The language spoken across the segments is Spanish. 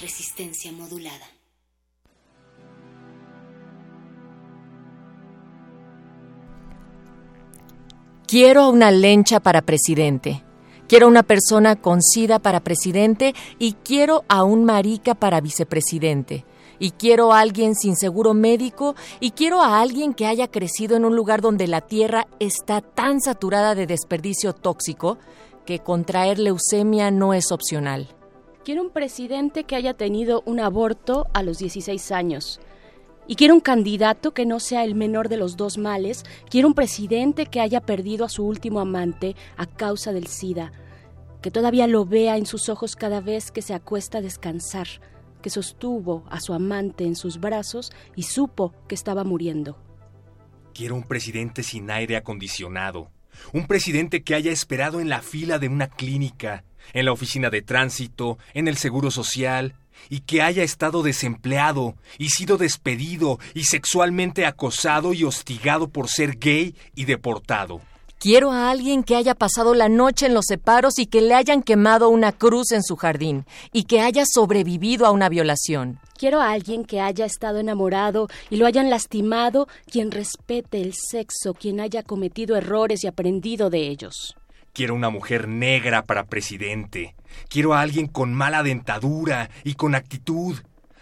Resistencia modulada. Quiero una lencha para presidente. Quiero una persona con sida para presidente y quiero a un marica para vicepresidente. Y quiero a alguien sin seguro médico y quiero a alguien que haya crecido en un lugar donde la tierra está tan saturada de desperdicio tóxico que contraer leucemia no es opcional. Quiero un presidente que haya tenido un aborto a los 16 años. Y quiero un candidato que no sea el menor de los dos males. Quiero un presidente que haya perdido a su último amante a causa del SIDA. Que todavía lo vea en sus ojos cada vez que se acuesta a descansar. Que sostuvo a su amante en sus brazos y supo que estaba muriendo. Quiero un presidente sin aire acondicionado. Un presidente que haya esperado en la fila de una clínica, en la oficina de tránsito, en el seguro social, y que haya estado desempleado y sido despedido y sexualmente acosado y hostigado por ser gay y deportado. Quiero a alguien que haya pasado la noche en los separos y que le hayan quemado una cruz en su jardín y que haya sobrevivido a una violación. Quiero a alguien que haya estado enamorado y lo hayan lastimado, quien respete el sexo, quien haya cometido errores y aprendido de ellos. Quiero una mujer negra para presidente. Quiero a alguien con mala dentadura y con actitud.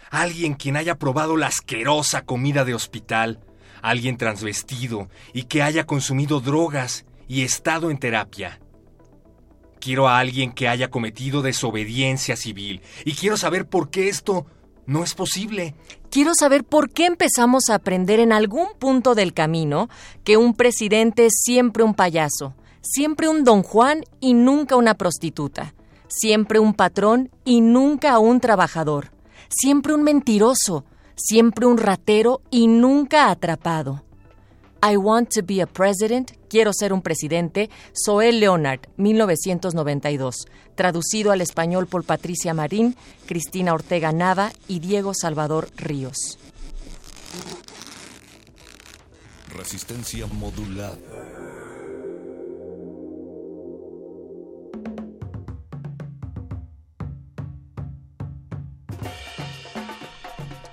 Alguien quien haya probado la asquerosa comida de hospital. Alguien transvestido y que haya consumido drogas y estado en terapia. Quiero a alguien que haya cometido desobediencia civil. Y quiero saber por qué esto no es posible. Quiero saber por qué empezamos a aprender en algún punto del camino que un presidente es siempre un payaso, siempre un don Juan y nunca una prostituta, siempre un patrón y nunca un trabajador, siempre un mentiroso, siempre un ratero y nunca atrapado. I want to be a president, quiero ser un presidente, Zoé Leonard, 1992, traducido al español por Patricia Marín, Cristina Ortega Nava y Diego Salvador Ríos. Resistencia modulada.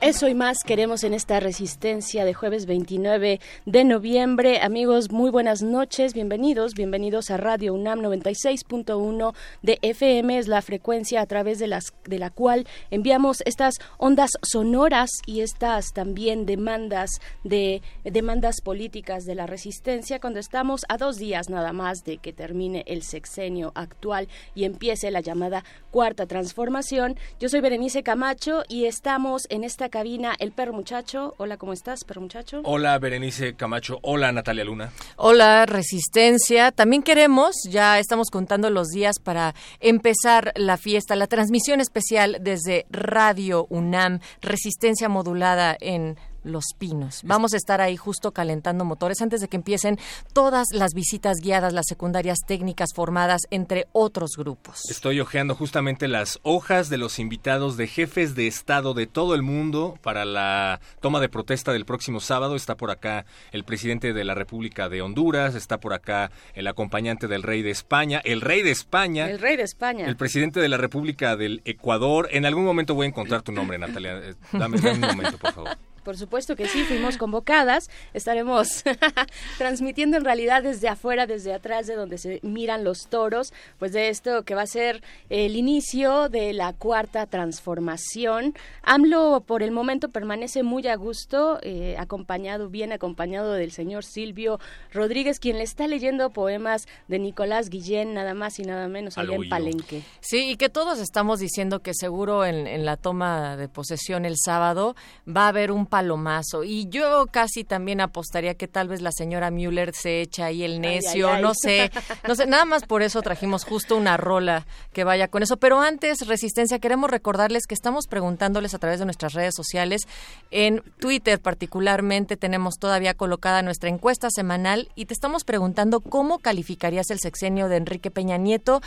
Eso y más queremos en esta resistencia de jueves 29 de noviembre. Amigos, muy buenas noches, bienvenidos, bienvenidos a Radio UNAM 96.1 de FM, es la frecuencia a través de, las, de la cual enviamos estas ondas sonoras y estas también demandas de demandas políticas de la resistencia cuando estamos a dos días nada más de que termine el sexenio actual y empiece la llamada cuarta transformación. Yo soy Berenice Camacho y estamos en esta cabina el perro muchacho. Hola, ¿cómo estás, perro muchacho? Hola, Berenice Camacho. Hola, Natalia Luna. Hola, Resistencia. También queremos, ya estamos contando los días para empezar la fiesta, la transmisión especial desde Radio UNAM, Resistencia modulada en los Pinos. Vamos a estar ahí justo calentando motores antes de que empiecen todas las visitas guiadas, las secundarias técnicas formadas entre otros grupos. Estoy hojeando justamente las hojas de los invitados de jefes de Estado de todo el mundo para la toma de protesta del próximo sábado. Está por acá el presidente de la República de Honduras, está por acá el acompañante del rey de España, el rey de España. El rey de España. El presidente de la República del Ecuador. En algún momento voy a encontrar tu nombre, Natalia. Eh, Dame, dame un momento, por favor. Por supuesto que sí, fuimos convocadas. Estaremos transmitiendo en realidad desde afuera, desde atrás de donde se miran los toros, pues de esto que va a ser el inicio de la cuarta transformación. AMLO por el momento permanece muy a gusto, eh, acompañado, bien acompañado del señor Silvio Rodríguez, quien le está leyendo poemas de Nicolás Guillén, nada más y nada menos, allá en Palenque. Sí, y que todos estamos diciendo que seguro en, en la toma de posesión el sábado va a haber un palomazo. Y yo casi también apostaría que tal vez la señora Müller se echa ahí el necio, no sé, no sé, nada más por eso trajimos justo una rola que vaya con eso. Pero antes, Resistencia, queremos recordarles que estamos preguntándoles a través de nuestras redes sociales, en Twitter particularmente tenemos todavía colocada nuestra encuesta semanal y te estamos preguntando cómo calificarías el sexenio de Enrique Peña Nieto.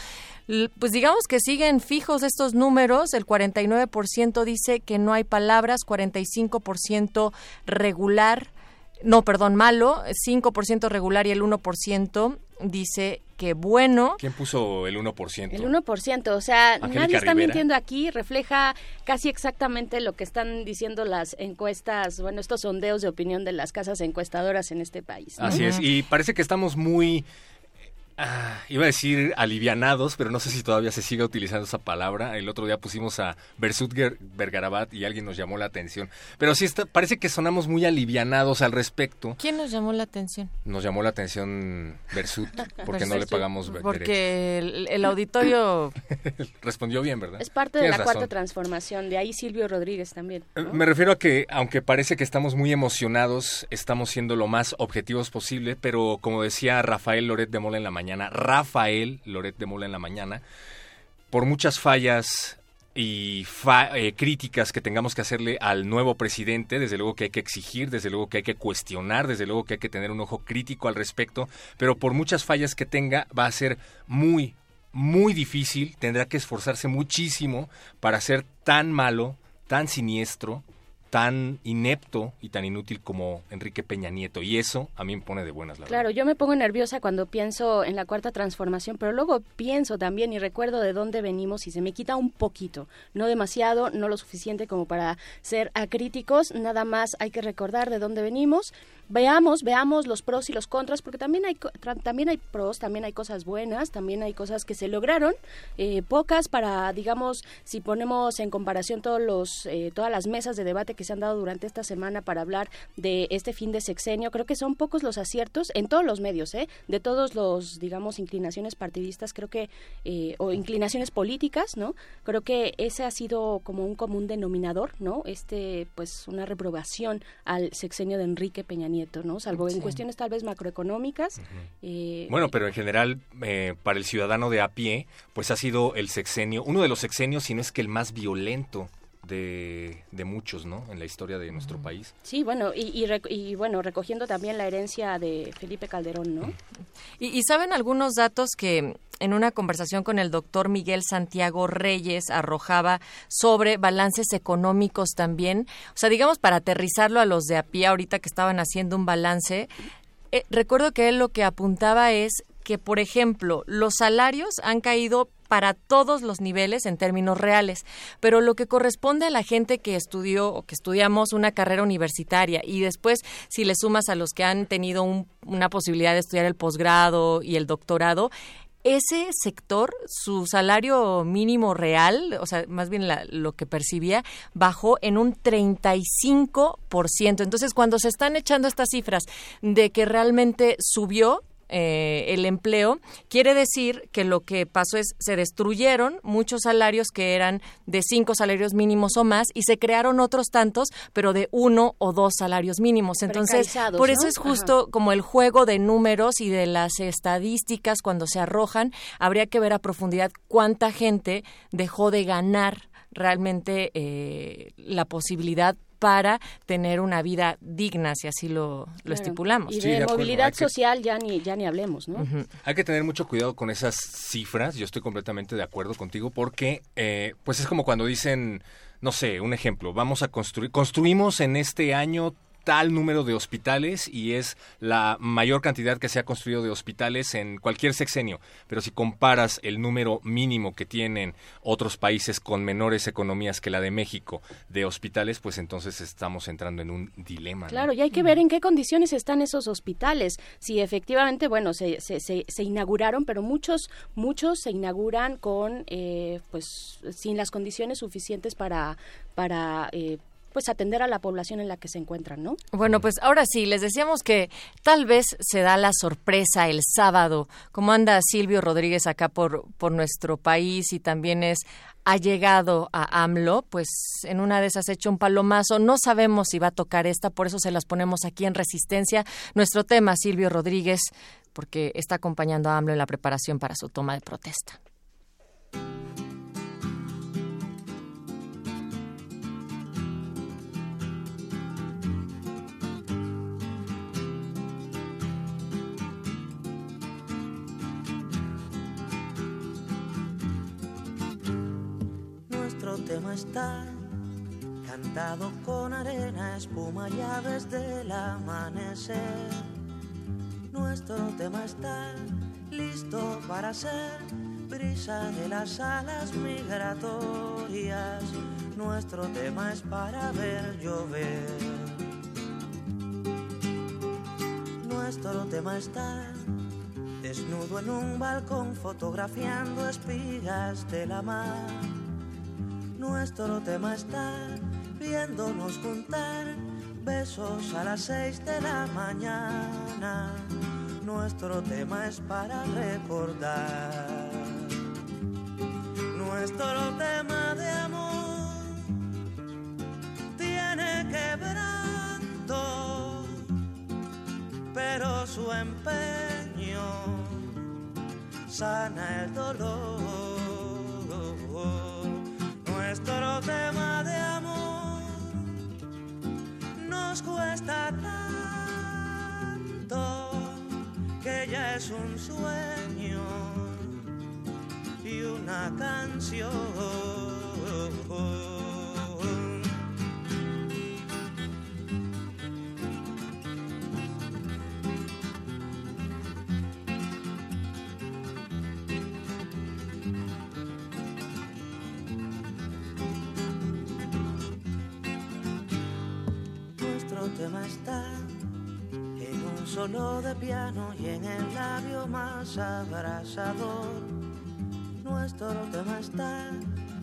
Pues digamos que siguen fijos estos números, el 49% dice que no hay palabras, 45% regular, no, perdón, malo, 5% regular y el 1% dice que bueno. ¿Quién puso el 1%? El 1%, o sea, nadie está mintiendo aquí, refleja casi exactamente lo que están diciendo las encuestas, bueno, estos sondeos de opinión de las casas encuestadoras en este país. Así es, y parece que estamos muy Ah, iba a decir alivianados, pero no sé si todavía se sigue utilizando esa palabra. El otro día pusimos a Bersut Bergarabat y alguien nos llamó la atención. Pero sí está, parece que sonamos muy alivianados al respecto. ¿Quién nos llamó la atención? Nos llamó la atención Bersut, porque no le pagamos Porque el, auditorio... Respondió bien, ¿verdad? Es parte de la cuarta transformación, de ahí Silvio Rodríguez también. Eh, me refiero a que, aunque parece que estamos muy emocionados, estamos siendo lo más objetivos posible, pero como decía Rafael Loret de Mola en la mañana, Rafael Loret de Mola en la mañana, por muchas fallas y eh, críticas que tengamos que hacerle al nuevo presidente, desde luego que hay que exigir, desde luego que hay que cuestionar, desde luego que hay que tener un ojo crítico al respecto, pero por muchas fallas que tenga va a ser muy, muy difícil, tendrá que esforzarse muchísimo para ser tan malo, tan siniestro, tan inepto y tan inútil como Enrique Peña Nieto. Y eso a mí me pone de buenas, la Claro, yo me pongo nerviosa cuando pienso en la cuarta transformación, pero luego pienso también y recuerdo de dónde venimos y se me quita un poquito. No demasiado, no lo suficiente como para ser acríticos, nada más hay que recordar de dónde venimos veamos, veamos los pros y los contras, porque también hay, también hay pros, también hay cosas buenas, también hay cosas que se lograron, eh, pocas para, digamos, si ponemos en comparación todos los, eh, todas las mesas de debate que se han dado durante esta semana para hablar de este fin de sexenio, creo que son pocos los aciertos en todos los medios, ¿eh? de todos los, digamos, inclinaciones partidistas, creo que, eh, o inclinaciones políticas, ¿no? Creo que ese ha sido como un común denominador, ¿no? Este, pues, una reprobación al sexenio de Enrique Peña Nieto ¿no? Salvo en cuestiones tal vez macroeconómicas. Eh, bueno, pero en general, eh, para el ciudadano de a pie, pues ha sido el sexenio, uno de los sexenios, si no es que el más violento de, muchos, ¿no? En la historia de nuestro país. Sí, bueno, y, y, bueno, recogiendo también la herencia de Felipe Calderón, ¿no? Y, saben algunos datos que en una conversación con el doctor Miguel Santiago Reyes arrojaba sobre balances económicos también. O sea, digamos, para aterrizarlo a los de a pie ahorita que estaban haciendo un balance, eh, recuerdo que él lo que apuntaba es que, por ejemplo, los salarios han caído para todos los niveles en términos reales, pero lo que corresponde a la gente que estudió o que estudiamos una carrera universitaria y después si le sumas a los que han tenido una posibilidad de estudiar el posgrado y el doctorado, ese sector, su salario mínimo real, o sea, más bien lo que percibía, bajó en un 35%. Entonces, cuando se están echando estas cifras de que realmente subió, eh, el empleo, quiere decir que lo que pasó es se destruyeron muchos salarios que eran de cinco salarios mínimos o más y se crearon otros tantos, pero de uno o dos salarios mínimos. Entonces, por eso es justo como el juego de números y de las estadísticas cuando se arrojan, habría que ver a profundidad cuánta gente dejó de ganar realmente eh, la posibilidad para tener una vida digna, si así lo, estipulamos. Y de, movilidad social ya ni, ya ni hablemos, ¿no? Hay que tener mucho cuidado con esas cifras, yo estoy completamente de acuerdo contigo, porque eh, pues es como cuando dicen, no sé, un ejemplo, vamos a construir, construimos en este año tal número de hospitales y es la mayor cantidad que se ha construido de hospitales en cualquier sexenio. Pero si comparas el número mínimo que tienen otros países con menores economías que la de México de hospitales, pues entonces estamos entrando en un dilema. Claro, y hay que ver en qué condiciones están esos hospitales. Si efectivamente, bueno, se, se, se, inauguraron, pero muchos, muchos se inauguran con, eh, pues, sin las condiciones suficientes para, para eh, pues atender a la población en la que se encuentran, ¿no? Bueno, pues ahora sí, les decíamos que tal vez se da la sorpresa el sábado, como anda Silvio Rodríguez acá por, por nuestro país y también es ha llegado a AMLO, pues en una de esas hecho un palomazo. No sabemos si va a tocar esta, por eso se las ponemos aquí en Resistencia. Nuestro tema, Silvio Rodríguez, porque está acompañando a AMLO en la preparación para su toma de protesta. Tema está cantado con arena, espuma y aves del amanecer. Nuestro tema está listo para ser brisa de las alas migratorias. Nuestro tema es para ver llover. Nuestro tema está desnudo en un balcón fotografiando espigas de la mar nuestro tema está viéndonos juntar besos a las seis de la mañana. Nuestro tema es para recordar. Nuestro tema de amor tiene quebranto, pero su empeño sana el dolor nuestro tema de amor nos cuesta tanto que ya es un sueño y una canción. Solo de piano y en el labio más abrasador. Nuestro tema está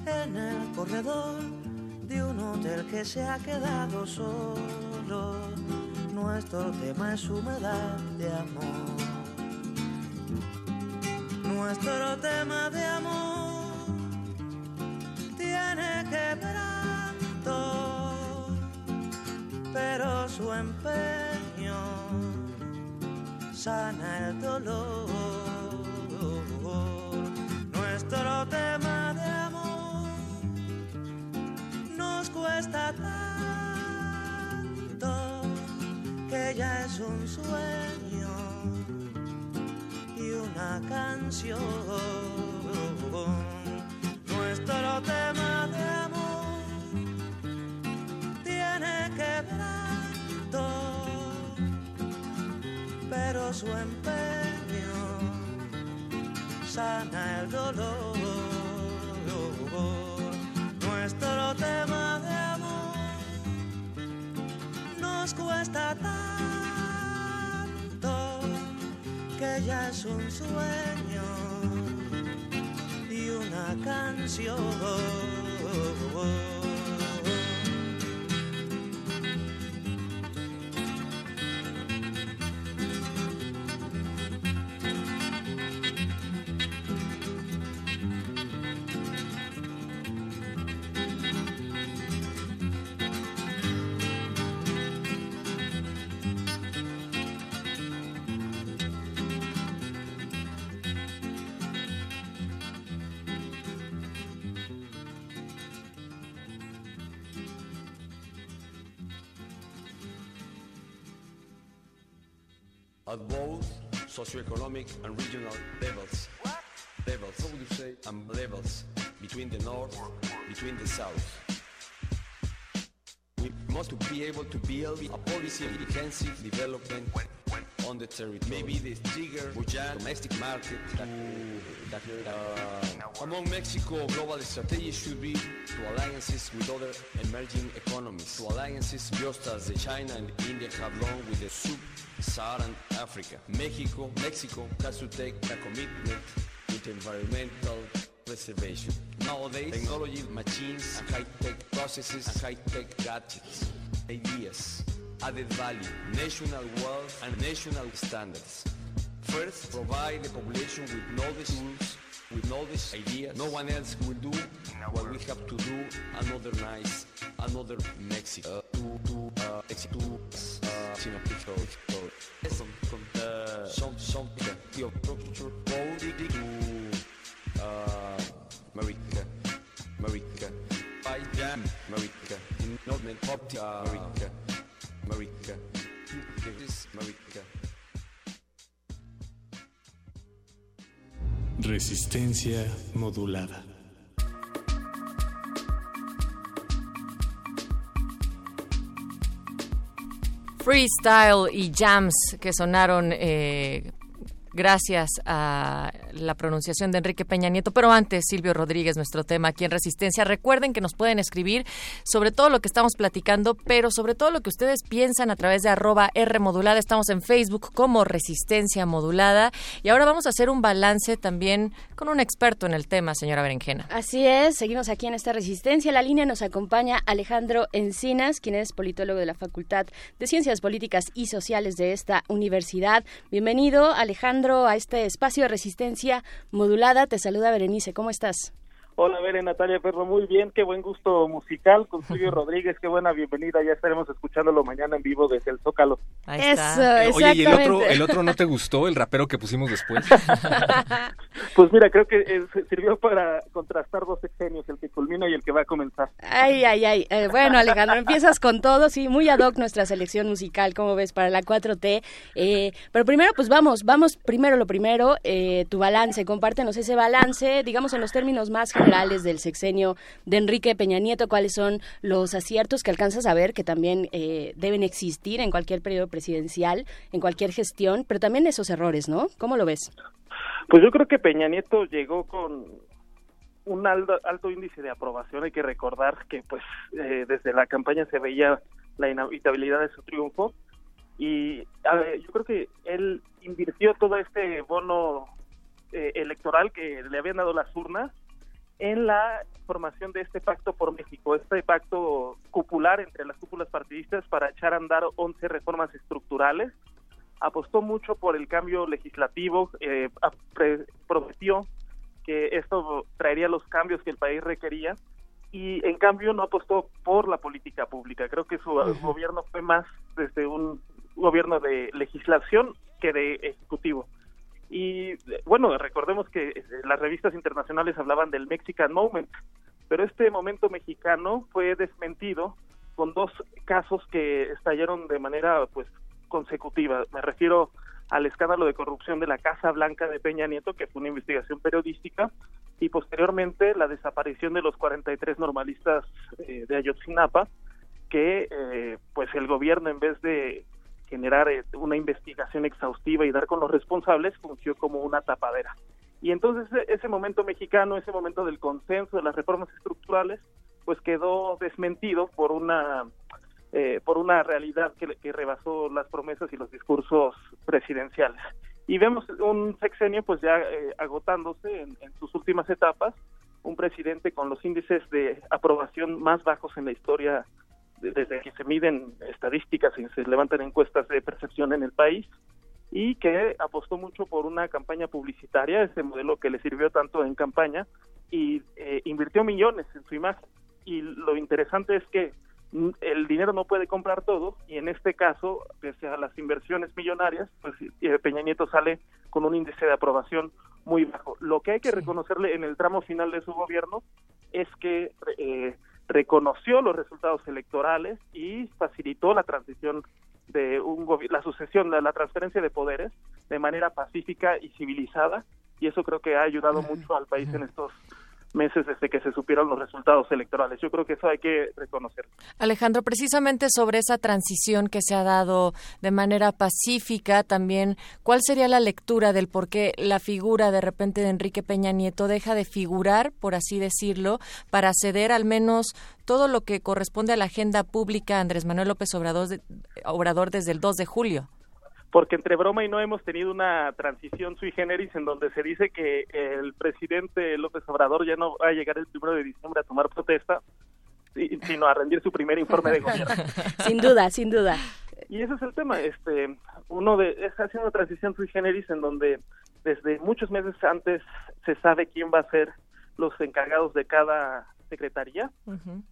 en el corredor de un hotel que se ha quedado solo. Nuestro tema es humedad de amor. Nuestro tema de amor tiene quebranto pero su empeño sana el dolor. Nuestro tema de amor nos cuesta tanto que ya es un sueño y una canción. Nuestro tema de amor su empeño sana el dolor. Nuestro tema de amor nos cuesta tanto que ya es un sueño y una canción. Socioeconomic and regional levels. Levels, how would you say? And levels between the north, between the south. We must be able to build a policy of intensive development on the territory. Maybe the trigger domestic market. That, uh, among Mexico, global strategy should be to alliances with other emerging economies, to alliances just as China and India have long with the sub-Saharan Africa. Mexico, Mexico has to take a commitment with environmental preservation. Nowadays, technology, machines, and high-tech processes, and high-tech gadgets, ideas, added value, national wealth, and national standards. First, provide the population with knowledge tools, with knowledge ideas. No one else will do what we have to do. Another nice, another Mexico. Uh, to, to, uh, to, uh, China picture, some, from, uh, some, some, the structure, to, uh, America, America, by jam, America, in Northern Pop, America, America, this America. Resistencia modulada. Freestyle y jams que sonaron eh, gracias a la pronunciación de Enrique Peña Nieto. Pero antes, Silvio Rodríguez, nuestro tema aquí en Resistencia. Recuerden que nos pueden escribir sobre todo lo que estamos platicando, pero sobre todo lo que ustedes piensan a través de arroba R modulada. Estamos en Facebook como Resistencia Modulada. Y ahora vamos a hacer un balance también con un experto en el tema, señora Berenjena. Así es, seguimos aquí en esta Resistencia. La línea nos acompaña Alejandro Encinas, quien es politólogo de la Facultad de Ciencias Políticas y Sociales de esta universidad. Bienvenido, Alejandro a este espacio de resistencia modulada. Te saluda Berenice, ¿cómo estás? Hola, Bere, Natalia Perro, muy bien, qué buen gusto musical con Silvio Rodríguez, qué buena bienvenida, ya estaremos escuchándolo mañana en vivo desde el Zócalo. Eso, Oye, ¿y el otro, el otro no te gustó, el rapero que pusimos después? pues mira, creo que eh, sirvió para contrastar dos exenios, el que culmina y el que va a comenzar. Ay, ay, ay, eh, bueno Alejandro, empiezas con todo, sí, muy ad hoc nuestra selección musical, como ves, para la 4T, eh, pero primero pues vamos, vamos primero lo primero, tu balance, compártenos ese balance, digamos en los términos más del sexenio de Enrique Peña Nieto, cuáles son los aciertos que alcanzas a ver que también eh, deben existir en cualquier periodo presidencial, en cualquier gestión, pero también esos errores, ¿no? ¿Cómo lo ves? Pues yo creo que Peña Nieto llegó con un alto, alto índice de aprobación. Hay que recordar que, pues, eh, desde la campaña se veía la inhabitabilidad de su triunfo y yo creo que él invirtió todo este bono eh, electoral que le habían dado las urnas en la formación de este pacto por México, este pacto cupular entre las cúpulas partidistas para echar a andar 11 reformas estructurales. Apostó mucho por el cambio legislativo, eh, prometió que esto traería los cambios que el país requería y en cambio no apostó por la política pública. Creo que su gobierno fue más desde un gobierno de legislación que de ejecutivo. Y bueno, recordemos que eh, las revistas internacionales hablaban del Mexican Moment, pero este momento mexicano fue desmentido con dos casos que estallaron de manera pues consecutiva. Me refiero al escándalo de corrupción de la Casa Blanca de Peña Nieto, que fue una investigación periodística, y posteriormente la desaparición de los 43 normalistas eh, de Ayotzinapa, que eh, pues el gobierno en vez de generar eh, una investigación exhaustiva y dar con los responsables funcionó como una tapadera. Y entonces e, ese momento mexicano, ese momento del consenso de las reformas estructurales, pues quedó desmentido por una eh, por una realidad que, rebasó las promesas y los discursos presidenciales. Y vemos un sexenio pues ya eh, agotándose en sus últimas etapas, un presidente con los índices de aprobación más bajos en la historia desde que se miden estadísticas y se levantan encuestas de percepción en el país y que apostó mucho por una campaña publicitaria, ese modelo que le sirvió tanto en campaña y eh, invirtió millones en su imagen. Y lo interesante es que el dinero no puede comprar todo y en este caso, pese a las inversiones millonarias, pues eh, Peña Nieto sale con un índice de aprobación muy bajo. Lo que hay que reconocerle en el tramo final de su gobierno es que eh, reconoció los resultados electorales y facilitó la transición de un la sucesión, la, la transferencia de poderes de manera pacífica y civilizada y eso creo que ha ayudado mucho al país en estos meses desde que se supieron los resultados electorales. Yo creo que eso hay que reconocerlo. Alejandro, precisamente sobre esa transición que se ha dado de manera pacífica, también, ¿cuál sería la lectura del por qué la figura de repente de Enrique Peña Nieto deja de figurar, por así decirlo, para ceder al menos todo lo que corresponde a la agenda pública Andrés Manuel López Obrador, Obrador desde el 2 de julio? Porque entre broma y no hemos tenido una transición sui generis en donde se dice que el presidente López Obrador ya no va a llegar el primero de diciembre a tomar protesta, sino a rendir su primer informe de gobierno. sin duda, sin duda. Y ese es el tema, este, uno de, es haciendo una transición sui generis en donde desde muchos meses antes se sabe quién va a ser los encargados de cada secretaría.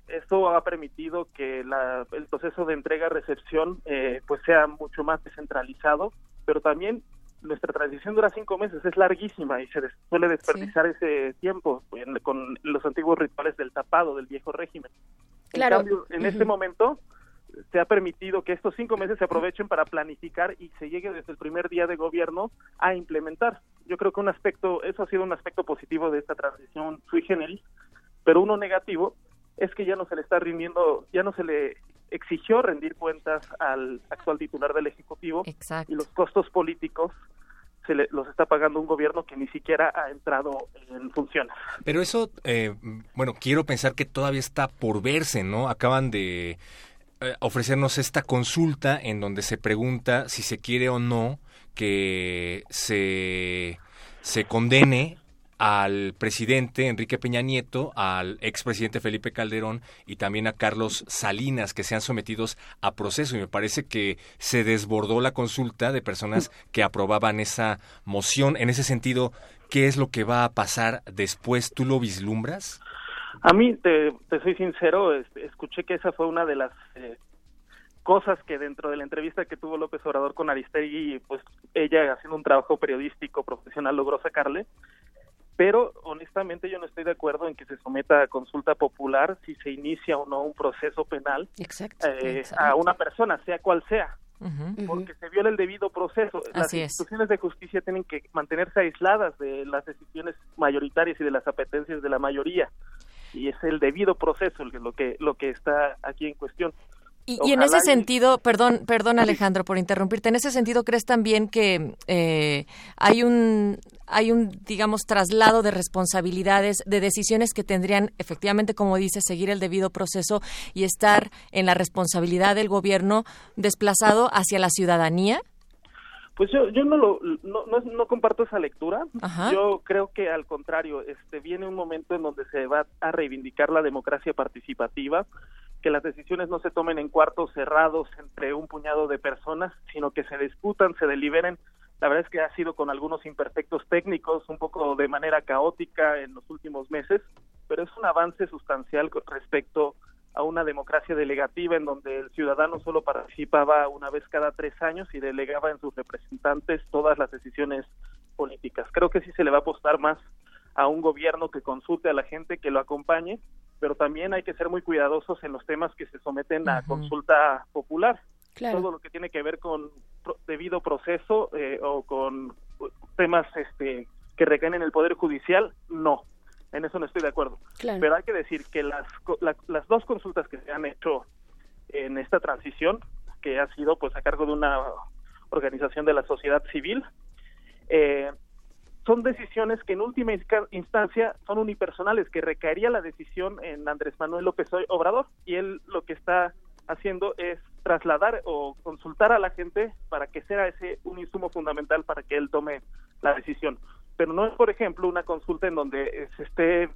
Esto ha permitido que el proceso de entrega-recepción eh, pues sea mucho más descentralizado, pero también nuestra transición dura cinco meses, es larguísima y se suele desperdiciar ese tiempo con los antiguos rituales del tapado del viejo régimen. Claro. En, cambio, en este momento se ha permitido que estos cinco meses se aprovechen para planificar y se llegue desde el primer día de gobierno a implementar. Yo creo que un aspecto, eso ha sido un aspecto positivo de esta transición sui generis, pero uno negativo es que ya no se le está rindiendo, ya no se le exigió rendir cuentas al actual titular del Ejecutivo y los costos políticos se le, los está pagando un gobierno que ni siquiera ha entrado en funciones. Pero eso, eh, bueno, quiero pensar que todavía está por verse, ¿no? Acaban de eh, ofrecernos esta consulta en donde se pregunta si se quiere o no que se, se condene al presidente Enrique Peña Nieto, al expresidente Felipe Calderón y también a Carlos Salinas, que sean sometidos a proceso. Y me parece que se desbordó la consulta de personas que aprobaban esa moción. En ese sentido, ¿qué es lo que va a pasar después? ¿Tú lo vislumbras? A mí, te, soy sincero, escuché que esa fue una de las eh, cosas que dentro de la entrevista que tuvo López Obrador con Aristegui, pues ella haciendo un trabajo periodístico profesional logró sacarle pero honestamente yo no estoy de acuerdo en que se someta a consulta popular si se inicia o no un proceso penal eh, a una persona, sea cual sea. porque se viola el debido proceso. las instituciones de justicia tienen que mantenerse aisladas de las decisiones mayoritarias y de las apetencias de la mayoría y es el debido proceso lo que lo que está aquí en cuestión. Y, en ese sentido, perdón, perdón Alejandro por interrumpirte, en ese sentido crees también que eh, hay un hay un digamos traslado de responsabilidades, de decisiones que tendrían efectivamente, como dice, seguir el debido proceso y estar en la responsabilidad del gobierno desplazado hacia la ciudadanía. Pues yo, yo no, lo, no, no, comparto esa lectura. Yo creo que al contrario, este viene un momento en donde se va a reivindicar la democracia participativa que las decisiones no se tomen en cuartos cerrados entre un puñado de personas, sino que se disputan, se deliberen. La verdad es que ha sido con algunos imperfectos técnicos, un poco de manera caótica en los últimos meses, pero es un avance sustancial con respecto a una democracia delegativa en donde el ciudadano solo participaba una vez cada tres años y delegaba en sus representantes todas las decisiones políticas. Creo que sí se le va a apostar más a un gobierno que consulte a la gente, que lo acompañe pero también hay que ser muy cuidadosos en los temas que se someten a consulta popular. Todo lo que tiene que ver con debido proceso eh, o con temas este, que recaen en el Poder Judicial, no. En eso no estoy de acuerdo. Pero hay que decir que las, las dos consultas que se han hecho en esta transición, que ha sido pues a cargo de una organización de la sociedad civil, eh, son decisiones que en última instancia son unipersonales, que recaería la decisión en Andrés Manuel López Obrador y él lo que está haciendo es trasladar o consultar a la gente para que sea ese un insumo fundamental para que él tome la decisión. Pero no es, por ejemplo, una consulta en donde se esté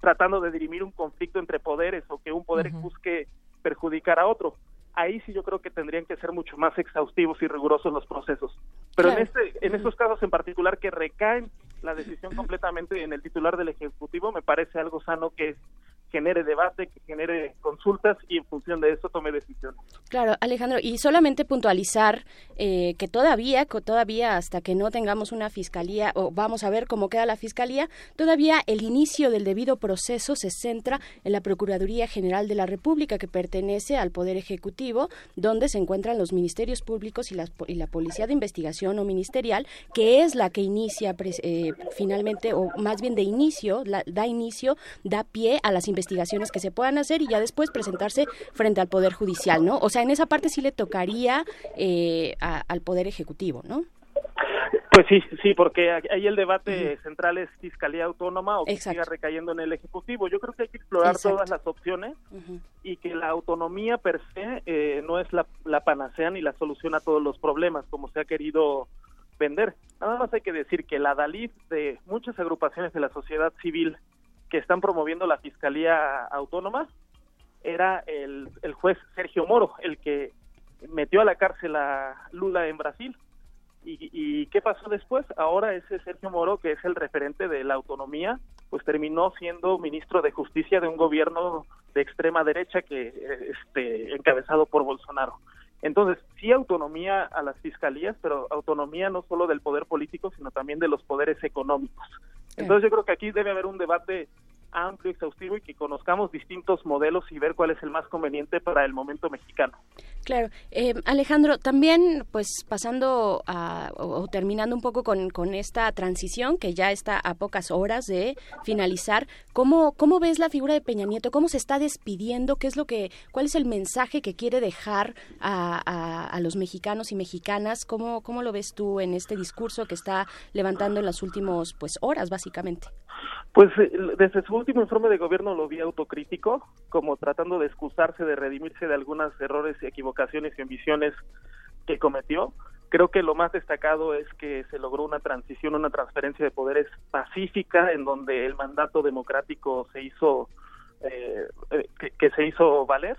tratando de dirimir un conflicto entre poderes o que un poder busque perjudicar a otro ahí sí yo creo que tendrían que ser mucho más exhaustivos y rigurosos los procesos. Pero en este, en estos casos en particular que recaen la decisión completamente en el titular del ejecutivo, me parece algo sano que genere debate, que genere consultas y en función de eso tome decisiones. Claro, Alejandro, y solamente puntualizar eh, que todavía, todavía hasta que no tengamos una fiscalía, o vamos a ver cómo queda la fiscalía, todavía el inicio del debido proceso se centra en la Procuraduría General de la República, que pertenece al Poder Ejecutivo, donde se encuentran los ministerios públicos y la, y la Policía de Investigación o Ministerial, que es la que inicia eh, finalmente, o más bien de inicio, da inicio, da pie a las investigaciones que se puedan hacer y ya después presentarse frente al Poder Judicial, ¿no? O sea, en esa parte sí le tocaría eh, al Poder Ejecutivo, ¿no? Pues sí, sí, porque ahí el debate central es fiscalía autónoma o que siga recayendo en el Ejecutivo. Yo creo que hay que explorar todas las opciones y que la autonomía per se eh, no es la, la panacea ni la solución a todos los problemas, como se ha querido vender. Nada más hay que decir que la DALID de muchas agrupaciones de la sociedad civil que están promoviendo la Fiscalía Autónoma era el, el juez Sergio Moro, el que metió a la cárcel a Lula en Brasil. ¿Y, ¿Y, qué pasó después? Ahora ese Sergio Moro, que es el referente de la autonomía, pues terminó siendo ministro de Justicia de un gobierno de extrema derecha que este encabezado por Bolsonaro. Entonces, sí autonomía a las fiscalías, pero autonomía no solo del poder político, sino también de los poderes económicos. Entonces, yo creo que aquí debe haber un debate amplio, exhaustivo y que conozcamos distintos modelos y ver cuál es el más conveniente para el momento mexicano. Claro. Eh, Alejandro, también pues pasando a, o, terminando un poco con, con, esta transición que ya está a pocas horas de finalizar, ¿cómo, ¿cómo ves la figura de Peña Nieto? ¿Cómo se está despidiendo? ¿Qué es lo que, cuál es el mensaje que quiere dejar a, a, a los mexicanos y mexicanas? ¿Cómo, ¿Cómo lo ves tú en este discurso que está levantando en las últimas pues horas básicamente? Pues eh, desde su último informe de gobierno lo vi autocrítico, como tratando de excusarse, de redimirse de algunos errores, equivocaciones y ambiciones que cometió. Creo que lo más destacado es que se logró una transición, una transferencia de poderes pacífica, en donde el mandato democrático se hizo, eh, eh, que, se hizo valer.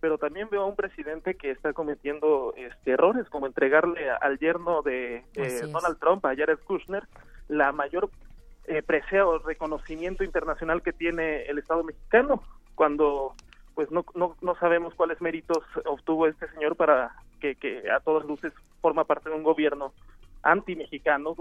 Pero también veo a un presidente que está cometiendo este, errores, como entregarle al yerno de Donald Trump, a Jared Kushner, la mayor eh, preseo, reconocimiento internacional que tiene el Estado mexicano, cuando pues no, no, no sabemos cuáles méritos obtuvo este señor para que, que a todas luces forma parte de un gobierno anti-mexicano,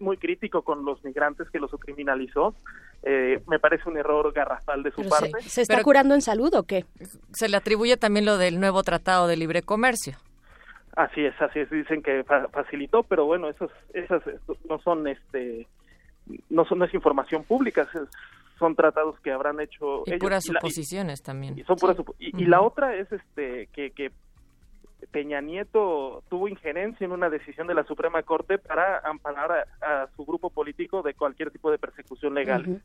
muy crítico con los migrantes que los criminalizó. Eh, me parece un error garrafal de su parte. Se, está curando en salud o qué? Se le atribuye también lo del nuevo tratado de libre comercio. Así es, así es, dicen que facilitó, pero bueno, esos, esas no son este no, son, no es información pública, son tratados que habrán hecho y puras suposiciones también. y son puras y, la otra es este que, que Peña Nieto tuvo injerencia en una decisión de la Suprema Corte para amparar a, su grupo político de cualquier tipo de persecución legal.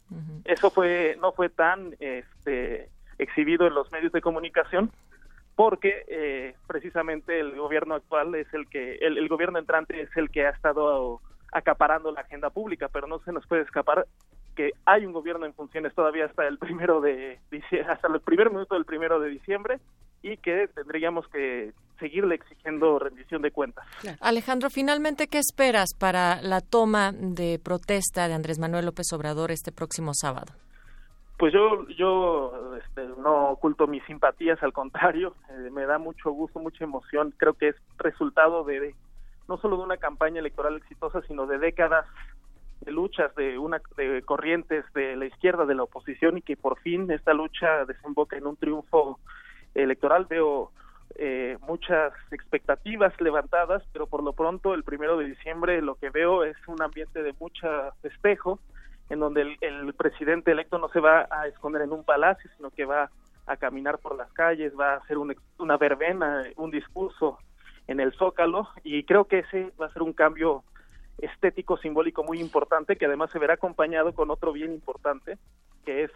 Eso fue no fue tan este, exhibido en los medios de comunicación porque eh, precisamente el gobierno actual es el que el, el, gobierno entrante es el que ha estado acaparando la agenda pública, pero no se nos puede escapar que hay un gobierno en funciones todavía hasta el primero de hasta el primer minuto del primero de diciembre y que tendríamos que seguirle exigiendo rendición de cuentas. Alejandro, finalmente, ¿qué esperas para la toma de protesta de Andrés Manuel López Obrador este próximo sábado? Pues yo, yo este, no oculto mis simpatías, al contrario, eh, me da mucho gusto, mucha emoción. Creo que es resultado de, no solo de una campaña electoral exitosa, sino de décadas de luchas de una de corrientes de la izquierda de la oposición y que por fin esta lucha desemboca en un triunfo electoral. Veo eh, muchas expectativas levantadas pero por lo pronto el primero de diciembre lo que veo es un ambiente de mucha festejo en donde el, presidente electo no se va a esconder en un palacio sino que va a caminar por las calles va a hacer una verbena un discurso en el Zócalo y creo que ese va a ser un cambio estético simbólico muy importante que además se verá acompañado con otro bien importante que es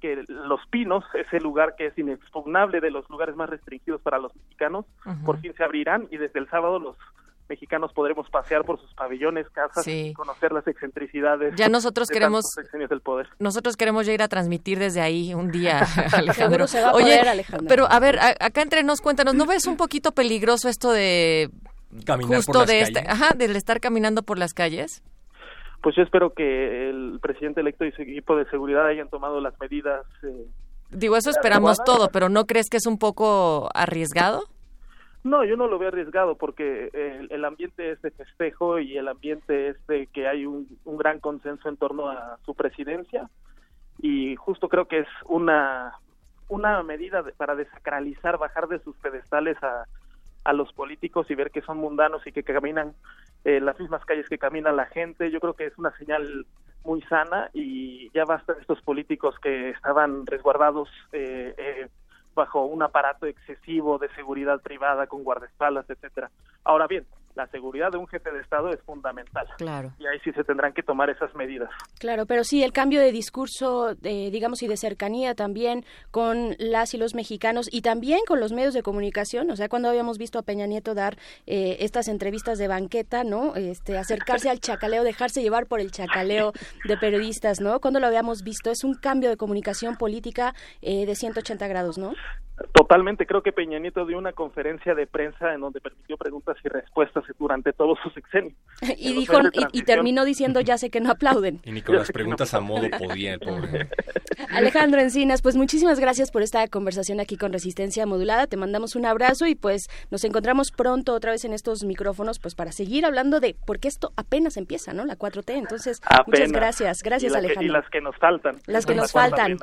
que Los Pinos, ese lugar que es inexpugnable de los lugares más restringidos para los mexicanos, por fin se abrirán y desde el sábado los mexicanos podremos pasear por sus pabellones, casas, y conocer las excentricidades. Ya nosotros queremos del poder. Nosotros queremos ya ir a transmitir desde ahí un día, Alejandro. Se va a Oye, Alejandro. pero a ver, acá entre nos cuéntanos, ¿no ves un poquito peligroso esto de caminar justo por las de calles? este, ajá, del estar caminando por las calles? Pues yo espero que el presidente electo y su equipo de seguridad hayan tomado las medidas. Eh, Digo, eso esperamos todo, pero ¿no crees que es un poco arriesgado? No, yo no lo veo arriesgado porque el, el, ambiente es de festejo y el ambiente es de que hay un, un, gran consenso en torno a su presidencia y justo creo que es una una medida de, para desacralizar, bajar de sus pedestales a, a los políticos y ver que son mundanos y que caminan eh, las mismas calles que camina la gente. Yo creo que es una señal muy sana y ya basta de estos políticos que estaban resguardados eh, eh, bajo un aparato excesivo de seguridad privada con guardaespaldas, etcétera. Ahora bien, la seguridad de un jefe de Estado es fundamental. Claro. Y ahí sí se tendrán que tomar esas medidas. Claro, pero sí, el cambio de discurso, eh, digamos, y de cercanía también con las y los mexicanos y también con los medios de comunicación. O sea, cuando habíamos visto a Peña Nieto dar eh, estas entrevistas de banqueta, ¿no? Este, acercarse al chacaleo, dejarse llevar por el chacaleo de periodistas, ¿no? Cuando lo habíamos visto, es un cambio de comunicación política eh, de 180 grados, ¿no? Totalmente, creo que Peña Nieto dio una conferencia de prensa en donde permitió preguntas y respuestas durante todo su sexenio. y dijo y, terminó diciendo ya sé que no aplauden. Y ni con las preguntas a modo podía el pobre. Alejandro Encinas, pues muchísimas gracias por esta conversación aquí con Resistencia Modulada. Te mandamos un abrazo y pues nos encontramos pronto otra vez en estos micrófonos pues para seguir hablando de porque esto apenas empieza, ¿no? La 4T. Entonces, muchas gracias. Gracias, Alejandro. y las que nos faltan. Las que nos faltan.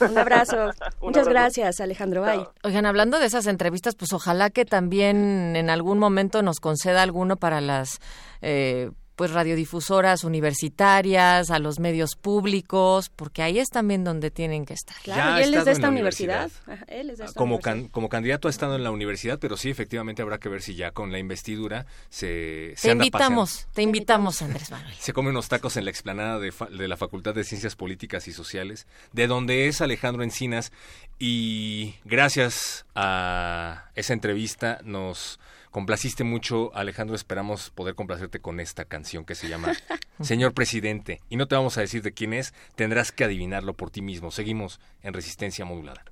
Un abrazo. muchas gracias, Alejandro. Bye. Oigan, hablando de esas entrevistas, pues ojalá que también en algún momento nos conceda alguno para las eh, pues radiodifusoras universitarias, a los medios públicos, porque ahí es también donde tienen que estar. Claro, y él es de esta universidad. él es de esta como, universidad. como candidato ha estado en la universidad, pero sí, efectivamente habrá que ver si ya con la investidura se, se Te anda invitamos, paseando. te invitamos, Andrés Manuel. Se come unos tacos en la explanada de, fa- de la Facultad de Ciencias Políticas y Sociales, de donde es Alejandro Encinas, y gracias a esa entrevista nos complaciste mucho, Alejandro, esperamos poder complacerte con esta canción que se llama Señor Presidente, y no te vamos a decir de quién es, tendrás que adivinarlo por ti mismo. Seguimos en Resistencia Modulada.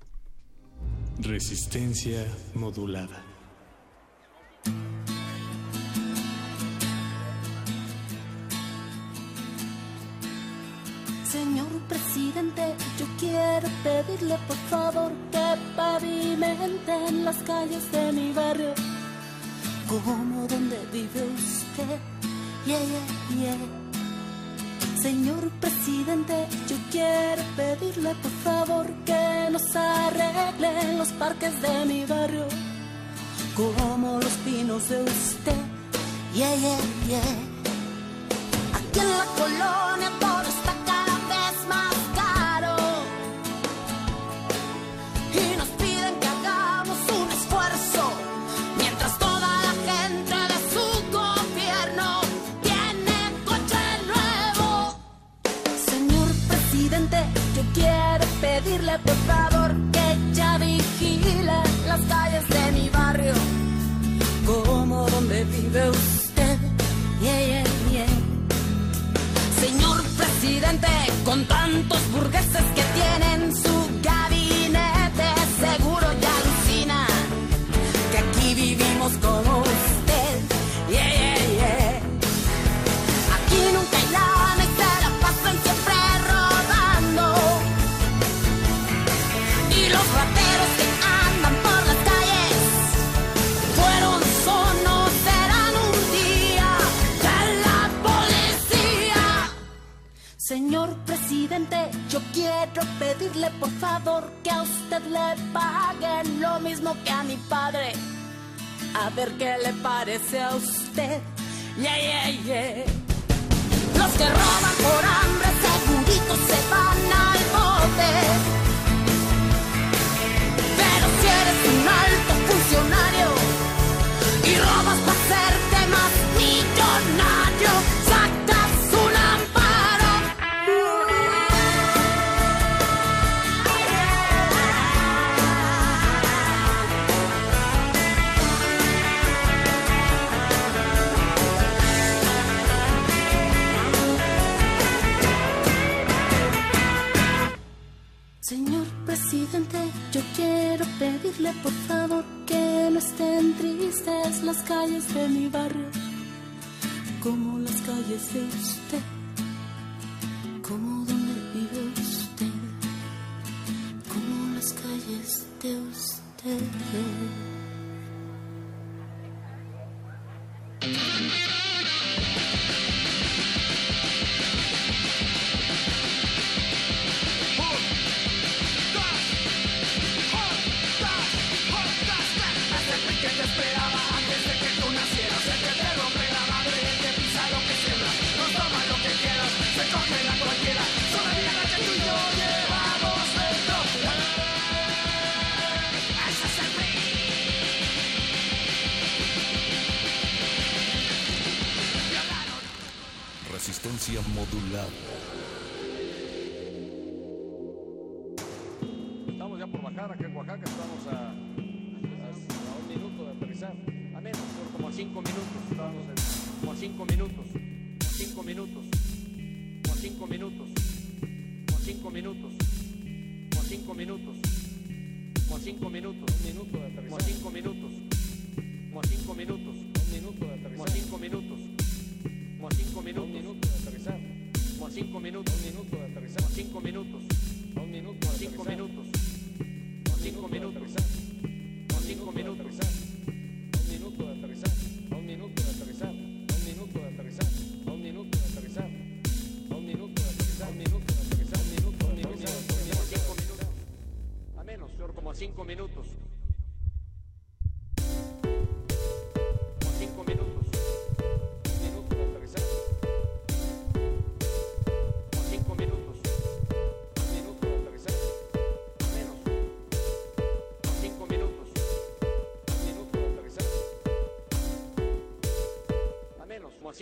Resistencia modulada. Señor presidente, yo quiero pedirle por favor que pavimenten las calles de mi barrio, como donde vive usted. Yeah, yeah, yeah. Señor presidente, yo quiero pedirle por favor que nos arreglen los parques de mi barrio, como los pinos de usted. Yeah, yeah, yeah. Aquí en la colonia todo pedirle por favor que ya vigile las calles de mi barrio. Como donde vive usted. Yeah, yeah, yeah. Señor presidente, con tantos burgueses que yo quiero pedirle por favor que a usted le paguen lo mismo que a mi padre. A ver qué le parece a usted. Yeah, yeah, yeah. Los que roban por hambre seguritos se van al bote. Pero si eres un alto funcionario y robas para hacerte más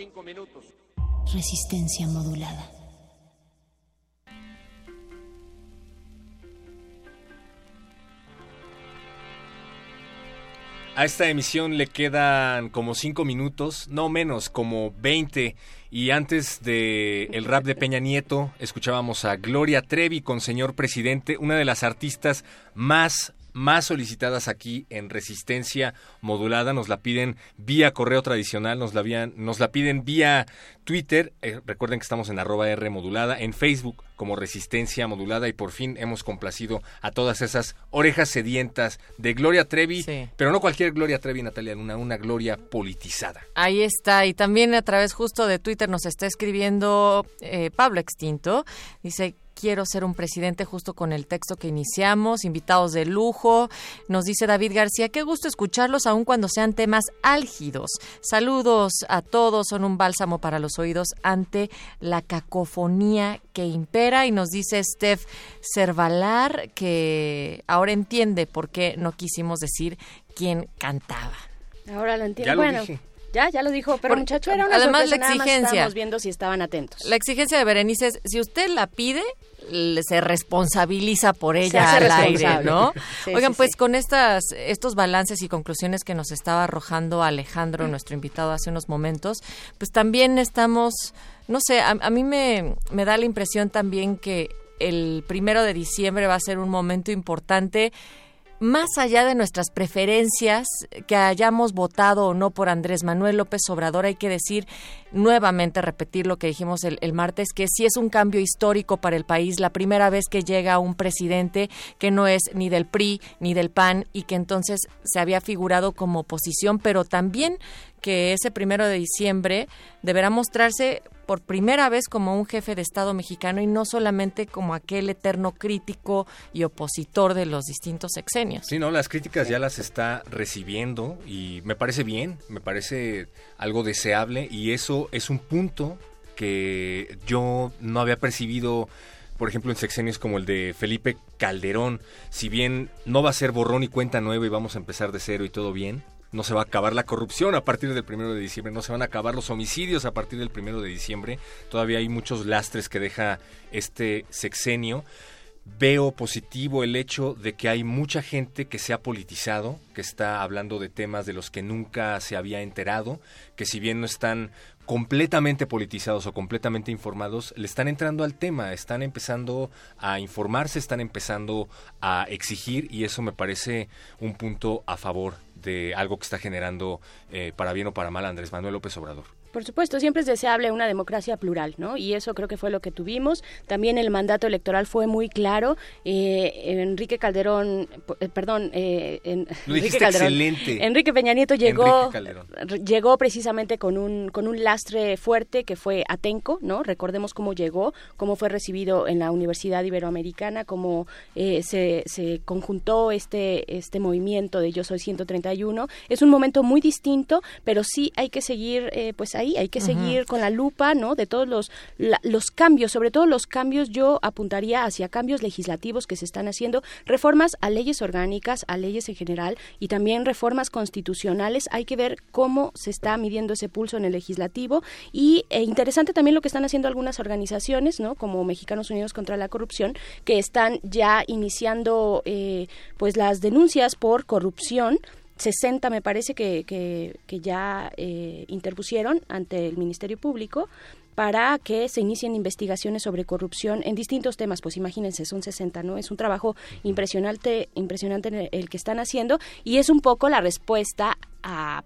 cinco minutos. Resistencia modulada. A esta emisión le quedan como cinco minutos, no menos, como 20. Y antes de el rap de Peña Nieto, escuchábamos a Gloria Trevi con Señor Presidente, una de las artistas más más solicitadas aquí en Resistencia Modulada. Nos la piden vía correo tradicional, nos la, nos la piden vía Twitter. Eh, recuerden que estamos en arroba R modulada, en Facebook como Resistencia Modulada y por fin hemos complacido a todas esas orejas sedientas de Gloria Trevi, pero no cualquier Gloria Trevi, Natalia, una, una Gloria politizada. Ahí está, y también a través justo de Twitter nos está escribiendo eh, Pablo Extinto. Dice, quiero ser un presidente justo con el texto que iniciamos, invitados de lujo. Nos dice David García, qué gusto escucharlos aun cuando sean temas álgidos. Saludos a todos, son un bálsamo para los oídos ante la cacofonía que impera. Y nos dice Steph Cervalar que ahora entiende por qué no quisimos decir quién cantaba. Ahora lo entiendo. Ya lo bueno, dije. ya, ya lo dijo, pero Por- muchacho, era una además, sorpresa, la nada más exigencia. estábamos viendo si estaban atentos. La exigencia de Berenice es, si usted la pide, se responsabiliza por ella al aire. ¿no? Sí, Oigan, sí, pues sí. con estas, estos balances y conclusiones que nos estaba arrojando Alejandro, nuestro invitado hace unos momentos, pues también estamos, no sé, a, a mí me, me da la impresión también que el primero de diciembre va a ser un momento importante más allá de nuestras preferencias, que hayamos votado o no por Andrés Manuel López Obrador, hay que decir nuevamente, repetir lo que dijimos el, martes, que sí es un cambio histórico para el país, la primera vez que llega un presidente que no es ni del PRI ni del PAN y que entonces se había figurado como oposición, pero también que ese primero de diciembre deberá mostrarse por primera vez como un jefe de Estado mexicano y no solamente como aquel eterno crítico y opositor de los distintos sexenios. Sí, no, las críticas ya las está recibiendo y me parece bien, me parece algo deseable y eso es un punto que yo no había percibido, por ejemplo, en sexenios como el de Felipe Calderón. Si bien no va a ser borrón y cuenta nueva y vamos a empezar de cero y todo bien, no se va a acabar la corrupción a partir del primero de diciembre, no se van a acabar los homicidios a partir del primero de diciembre. Todavía hay muchos lastres que deja este sexenio. Veo positivo el hecho de que hay mucha gente que se ha politizado, que está hablando de temas de los que nunca se había enterado, que si bien no están completamente politizados o completamente informados, le están entrando al tema, están empezando a informarse, están empezando a exigir y eso me parece un punto a favor de algo que está generando eh, para bien o para mal Andrés Manuel López Obrador. Por supuesto, siempre es deseable una democracia plural, ¿no? Y eso creo que fue lo que tuvimos. También el mandato electoral fue muy claro. Eh, Enrique Calderón, eh, perdón, eh, en- Lo Enrique Calderón. excelente. Enrique Peña Nieto llegó, llegó precisamente con un con un lastre fuerte que fue Atenco, ¿no? Recordemos cómo llegó, cómo fue recibido en la Universidad Iberoamericana, cómo eh, se, se conjuntó este este movimiento de Yo soy 131. Es un momento muy distinto, pero sí hay que seguir, eh, pues ahí hay que seguir con la lupa, ¿no? De todos los la- los cambios, sobre todo los cambios. Yo apuntaría hacia cambios legislativos que se están haciendo, reformas a leyes orgánicas, a leyes en general y también reformas constitucionales. Hay que ver cómo se está midiendo ese pulso en el legislativo y eh, interesante también lo que están haciendo algunas organizaciones, ¿no? Como Mexicanos Unidos contra la Corrupción, que están ya iniciando, eh, pues las denuncias por corrupción 60 me parece que, que, ya eh, interpusieron ante el Ministerio Público para que se inicien investigaciones sobre corrupción en distintos temas, pues imagínense, son 60, ¿no? Es un trabajo impresionante, impresionante el- que están haciendo y es un poco la respuesta a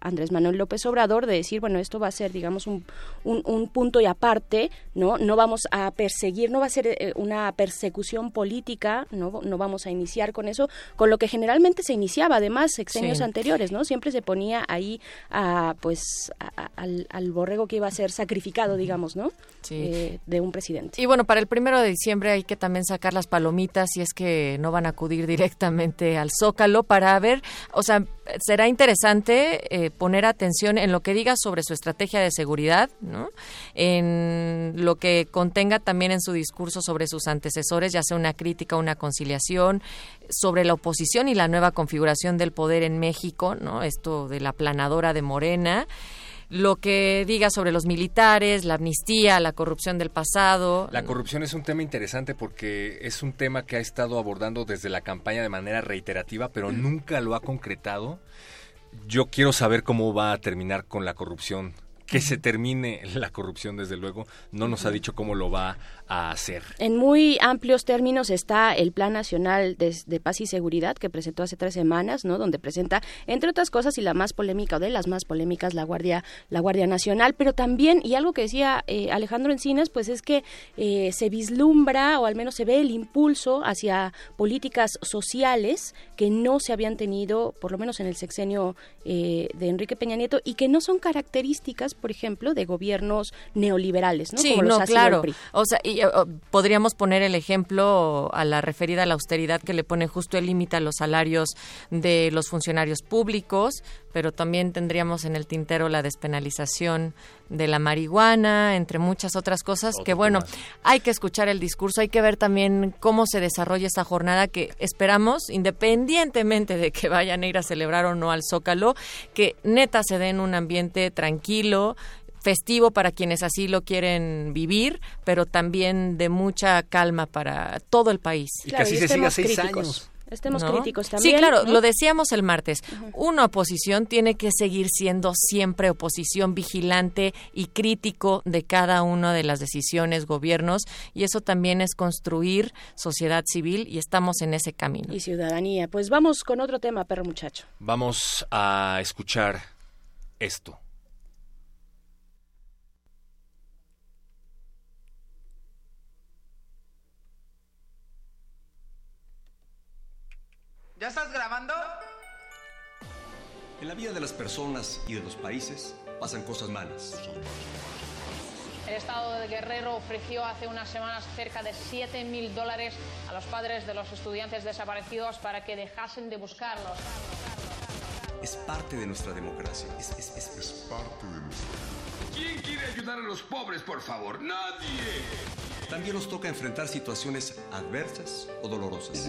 Andrés Manuel López Obrador de decir, bueno, esto va a ser, digamos, un, un, un punto y aparte, ¿no? No vamos a perseguir, no va a ser eh, una persecución política, ¿no? No vamos a iniciar con eso, con lo que generalmente se iniciaba, además, sexenios Sí. anteriores, ¿no? Siempre se ponía ahí a, pues, a- a- al, al borrego que iba a ser sacrificado, digamos, ¿no? Sí. Eh, de un presidente. Y bueno, para el primero de diciembre hay que también sacar las palomitas si es que no van a acudir directamente al Zócalo para ver, o sea, será interesante eh, poner atención en lo que diga sobre su estrategia de seguridad, ¿no? En lo que contenga también en su discurso sobre sus antecesores, ya sea una crítica, una conciliación, sobre la oposición y la nueva configuración del poder en México, ¿no? Esto de la planadora de Morena lo que diga sobre los militares, la amnistía, la corrupción del pasado. La corrupción es un tema interesante porque es un tema que ha estado abordando desde la campaña de manera reiterativa, pero nunca lo ha concretado. Yo quiero saber cómo va a terminar con la corrupción. Que se termine la corrupción, desde luego. No nos ha dicho cómo lo va a hacer. En muy amplios términos está el Plan Nacional de, de Paz y Seguridad que presentó hace tres semanas, ¿no? Donde presenta, entre otras cosas, y la más polémica o de las más polémicas, la Guardia, la Guardia Nacional, pero también, y algo que decía eh, Alejandro Encinas, pues es que eh, se vislumbra, o al menos se ve el impulso hacia políticas sociales que no se habían tenido, por lo menos en el sexenio eh, de Enrique Peña Nieto, y que no son características, por ejemplo, de gobiernos neoliberales, ¿no? Sí, Como los no, claro. O sea, y, eh, podríamos poner el ejemplo a la referida a la austeridad que le pone justo el límite a los salarios de los funcionarios públicos, pero también tendríamos en el tintero la despenalización de la marihuana, entre muchas otras cosas, que bueno, hay que escuchar el discurso, hay que ver también cómo se desarrolla esta jornada que esperamos, independientemente de que vayan a ir a celebrar o no al Zócalo, que neta se dé en un ambiente tranquilo, festivo para quienes así lo quieren vivir, pero también de mucha calma para todo el país. Y que Claro, así y se siga seis críticos. años. Estemos ¿No? críticos también. Sí, claro, ¿no? lo decíamos el martes. Una oposición tiene que seguir siendo siempre oposición vigilante y crítico de cada una de las decisiones, gobiernos, y eso también es construir sociedad civil y estamos en ese camino. Y ciudadanía. Pues vamos con otro tema, perro muchacho. Vamos a escuchar esto. ¿Ya estás grabando? En la vida de las personas y de los países pasan cosas malas. El Estado de Guerrero ofreció hace unas semanas cerca de 7 mil dólares a los padres de los estudiantes desaparecidos para que dejasen de buscarlos. Es parte de nuestra democracia. Es, es- es- es parte de nuestra ¿Quién quiere ayudar a los pobres, por favor? Nadie. También nos toca enfrentar situaciones adversas o dolorosas.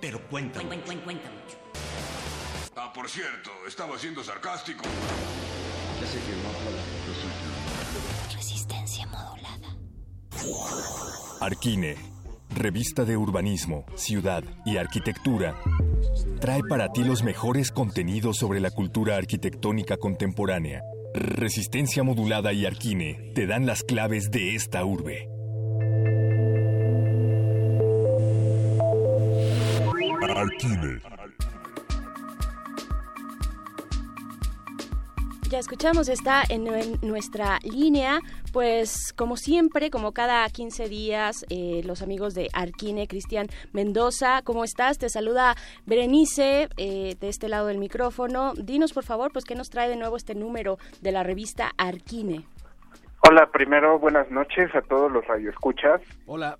pero cuenta. mucho. Ah, por cierto, estaba siendo sarcástico. No Resistencia modulada. Arquine, revista de urbanismo, ciudad y arquitectura, trae para ti los mejores contenidos sobre la cultura arquitectónica contemporánea. Resistencia modulada y Arquine te dan las claves de esta urbe. Arquine. Ya escuchamos, está en, nuestra línea, pues como siempre, como cada 15 días, eh, los amigos de Arquine, Cristian Mendoza, ¿cómo estás? Te saluda Berenice eh, de este lado del micrófono. Dinos, por favor, pues qué nos trae de nuevo este número de la revista Arquine. Hola, primero buenas noches a todos los radioescuchas. Hola.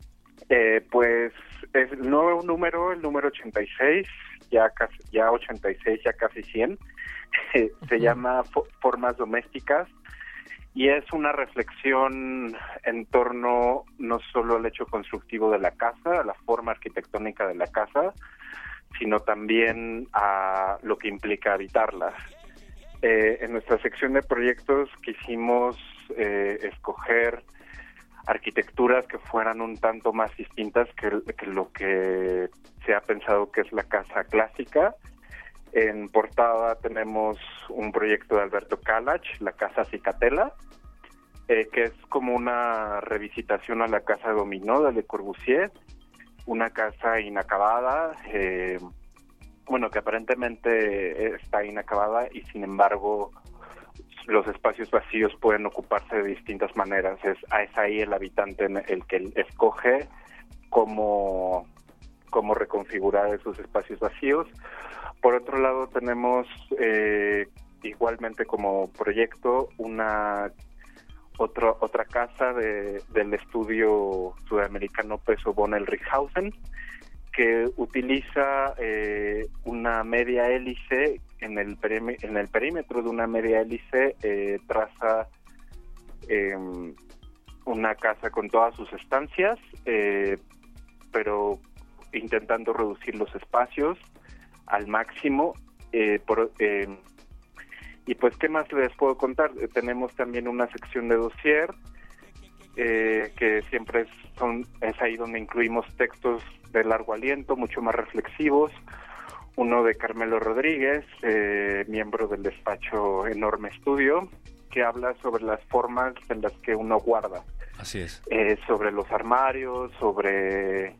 Eh, pues es el nuevo número, el número 86, ya casi, ya 86, ya casi 100. Se llama Formas Domésticas y es una reflexión en torno no solo al hecho constructivo de la casa, a la forma arquitectónica de la casa, sino también a lo que implica habitarla. Eh, en nuestra sección de proyectos quisimos eh, escoger arquitecturas que fueran un tanto más distintas que, lo que se ha pensado que es la casa clásica. En portada tenemos un proyecto de Alberto Kalach, la casa Cicatela, eh, que es como una revisitación a la casa Dominó de Le Corbusier, una casa inacabada, eh, bueno, que aparentemente está inacabada y sin embargo los espacios vacíos pueden ocuparse de distintas maneras. Es, es ahí el habitante el que escoge cómo, cómo reconfigurar esos espacios vacíos. Por otro lado, tenemos eh, igualmente como proyecto una otra otra casa de, del estudio sudamericano Peso Bonel Richhausen que utiliza eh, una media hélice en el, en el perímetro de una media hélice, eh, traza em, una casa con todas sus estancias, eh, pero intentando reducir los espacios al máximo. Por, em, y pues, ¿qué más les puedo contar? tenemos también una sección de dossier, que siempre son, es ahí donde incluimos textos de largo aliento, mucho más reflexivos. Uno de Carmelo Rodríguez, eh, miembro del despacho Enorme Estudio, que habla sobre las formas en las que uno guarda. Así es. Eh, sobre los armarios, sobre,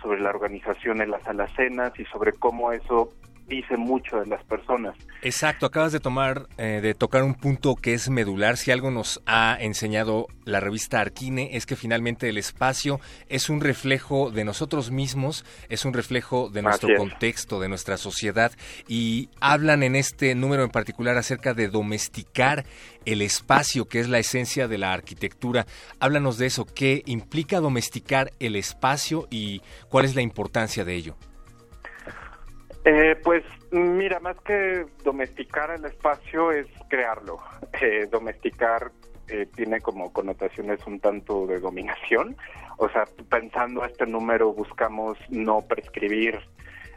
sobre la organización en las alacenas y sobre cómo eso dice mucho de las personas. Exacto, acabas de tomar, eh, de tocar un punto que es medular. Si algo nos ha enseñado la revista Arquine es que finalmente el espacio es un reflejo de nosotros mismos, es un reflejo de nuestro contexto, de nuestra sociedad y hablan en este número en particular acerca de domesticar el espacio, que es la esencia de la arquitectura. Háblanos de eso, ¿qué implica domesticar el espacio y cuál es la importancia de ello? Eh, pues mira, más que domesticar el espacio es crearlo. Eh, domesticar eh, tiene como connotaciones un tanto de dominación. O sea, pensando este número buscamos no prescribir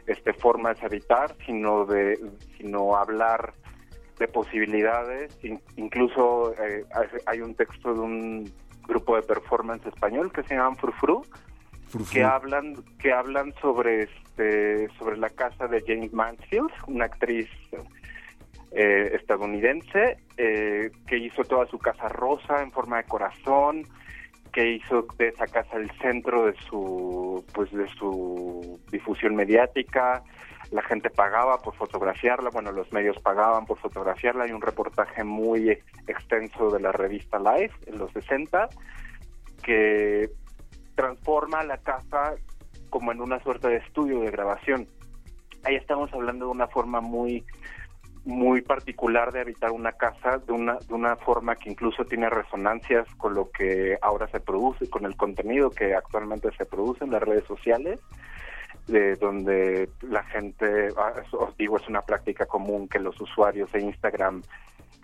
este formas de habitar, sino de sino hablar de posibilidades. incluso eh, hay un texto de un grupo de performance español que se llama Frufru, que hablan que hablan sobre este sobre la casa de James Mansfield, una actriz eh, estadounidense eh, que hizo toda su casa rosa en forma de corazón, que hizo de esa casa el centro de su pues de su difusión mediática. La gente pagaba por fotografiarla, bueno, los medios pagaban por fotografiarla. Hay un reportaje muy extenso de la revista Life en los 60 que transforma la casa como en una suerte de estudio de grabación. Ahí estamos hablando de una forma muy muy particular de habitar una casa de una de una forma que incluso tiene resonancias con lo que ahora se produce con el contenido que actualmente se produce en las redes sociales de donde la gente ah, os digo es una práctica común que los usuarios de Instagram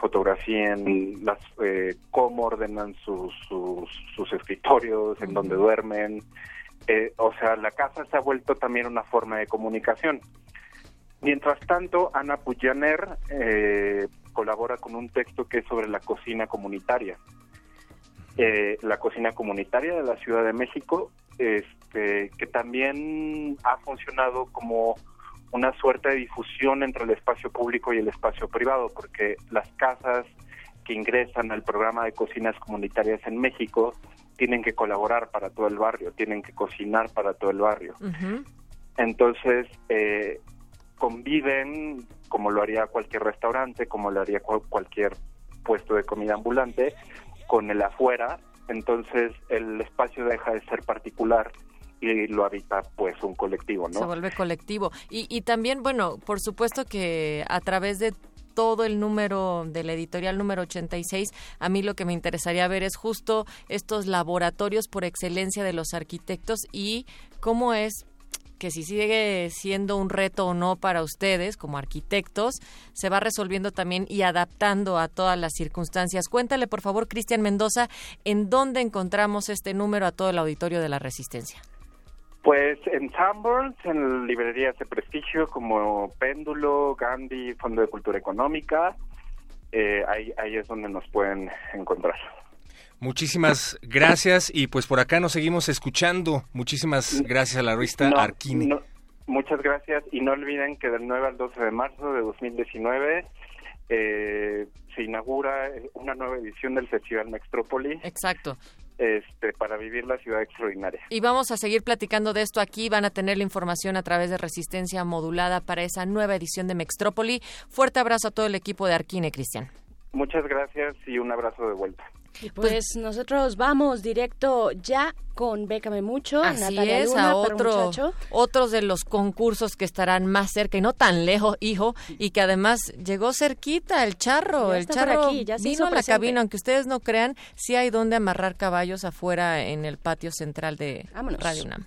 fotografíen las eh, cómo ordenan sus, sus, escritorios, en donde duermen. Eh, o sea, la casa se ha vuelto también una forma de comunicación. Mientras tanto, Ana Puyaner, eh, colabora con un texto que es sobre la cocina comunitaria. Eh, la cocina comunitaria de la Ciudad de México, este, que también ha funcionado como una suerte de difusión entre el espacio público y el espacio privado, porque las casas que ingresan al programa de cocinas comunitarias en México tienen que colaborar para todo el barrio, tienen que cocinar para todo el barrio. Entonces, eh, conviven como lo haría cualquier restaurante, como lo haría cual- cualquier puesto de comida ambulante, con el afuera. Entonces, el espacio deja de ser particular y lo habita pues un colectivo, ¿no? Se vuelve colectivo. Y, y también, bueno, por supuesto que a través de todo el número del editorial número 86, a mí lo que me interesaría ver es justo estos laboratorios por excelencia de los arquitectos y cómo es que si sigue siendo un reto o no para ustedes como arquitectos, se va resolviendo también y adaptando a todas las circunstancias. Cuéntale, por favor, Cristian Mendoza, en dónde encontramos este número a todo el auditorio de la Resistencia. Pues en Sanborns, en librerías de prestigio como Péndulo, Gandhi, Fondo de Cultura Económica, eh, ahí, ahí es donde nos pueden encontrar. Muchísimas gracias y pues por acá nos seguimos escuchando. Muchísimas gracias a la revista No, Arquine. no, muchas gracias y no olviden que del 9 al 12 de marzo de 2019 eh, se inaugura una nueva edición del Festival Mextrópoli. Exacto. Este, para vivir la ciudad extraordinaria. Y vamos a seguir platicando de esto aquí. Van a tener la información a través de Resistencia Modulada para esa nueva edición de Mextrópoli. Fuerte abrazo a todo el equipo de Arquine, Cristian. Muchas gracias y un abrazo de vuelta. Y pues nosotros vamos directo ya con Bécame Mucho, Así Natalia es, Luna, a otro, otros de los concursos que estarán más cerca y no tan lejos, hijo, y que además llegó cerquita el charro. Ya el charro aquí, ya vino a la cabina, aunque ustedes no crean, sí hay donde amarrar caballos afuera en el patio central de Vámonos. Radio UNAM.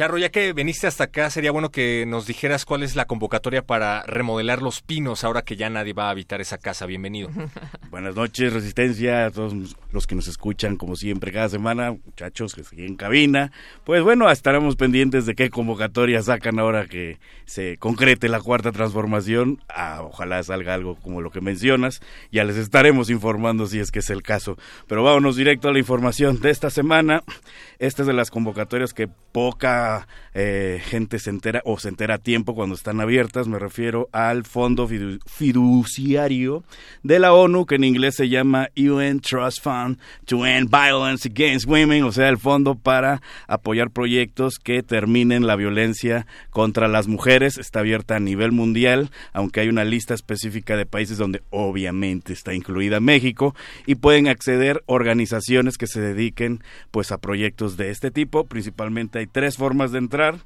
Charro, ya que viniste hasta acá, sería bueno que nos dijeras cuál es la convocatoria para remodelar los pinos ahora que ya nadie va a habitar esa casa. Bienvenido. Buenas noches, Resistencia, a todos los que nos escuchan como siempre cada semana, muchachos que siguen en cabina. Pues bueno, estaremos pendientes de qué convocatoria sacan ahora que se concrete la cuarta transformación. Ah, ojalá salga algo como lo que mencionas. Ya les estaremos informando si es que es el caso. Pero vámonos directo a la información de esta semana. Esta es de las convocatorias que poca eh, gente se entera o se entera a tiempo cuando están abiertas. Me refiero al Fondo Fidu- Fiduciario de la ONU, que en inglés se llama UN Trust Fund to End Violence Against Women, o sea, el fondo para apoyar proyectos que terminen la violencia contra las mujeres. Está abierta a nivel mundial, aunque hay una lista específica de países donde obviamente está incluida México y pueden acceder organizaciones que se dediquen pues a proyectos de este tipo. Principalmente hay tres formas de entrar.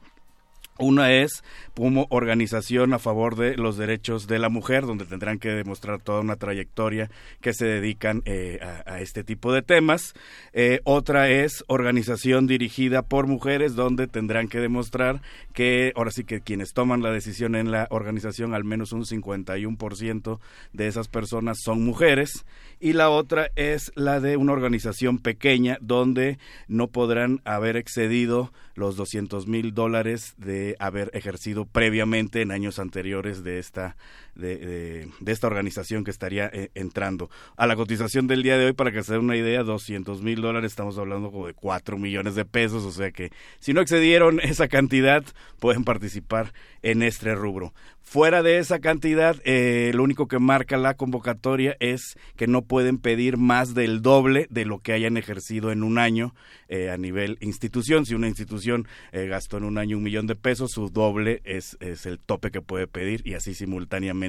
Una es como organización a favor de los derechos de la mujer, donde tendrán que demostrar toda una trayectoria que se dedican eh, a, este tipo de temas. Eh, otra es organización dirigida por mujeres, donde tendrán que demostrar que ahora sí que quienes toman la decisión en la organización, al menos un 51% de esas personas son mujeres. Y la otra es la de una organización pequeña, donde no podrán haber excedido los 200 mil dólares de haber ejercido previamente en años anteriores de esta de, de- de esta organización que estaría eh, entrando a la cotización del día de hoy para que se den una idea 200 mil dólares estamos hablando como de 4 millones de pesos o sea que si no excedieron esa cantidad pueden participar en este rubro fuera de esa cantidad eh, lo único que marca la convocatoria es que no pueden pedir más del doble de lo que hayan ejercido en un año eh, a nivel institución si una institución eh, gastó en un año un millón de pesos, su doble es, es el tope que puede pedir y así simultáneamente.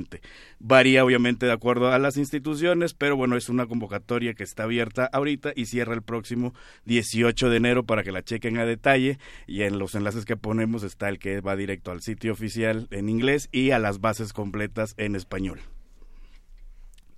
Varía obviamente de acuerdo a las instituciones, pero bueno, es una convocatoria que está abierta ahorita y cierra el próximo 18 de enero para que la chequen a detalle y en los enlaces que ponemos está el que va directo al sitio oficial en inglés y a las bases completas en español.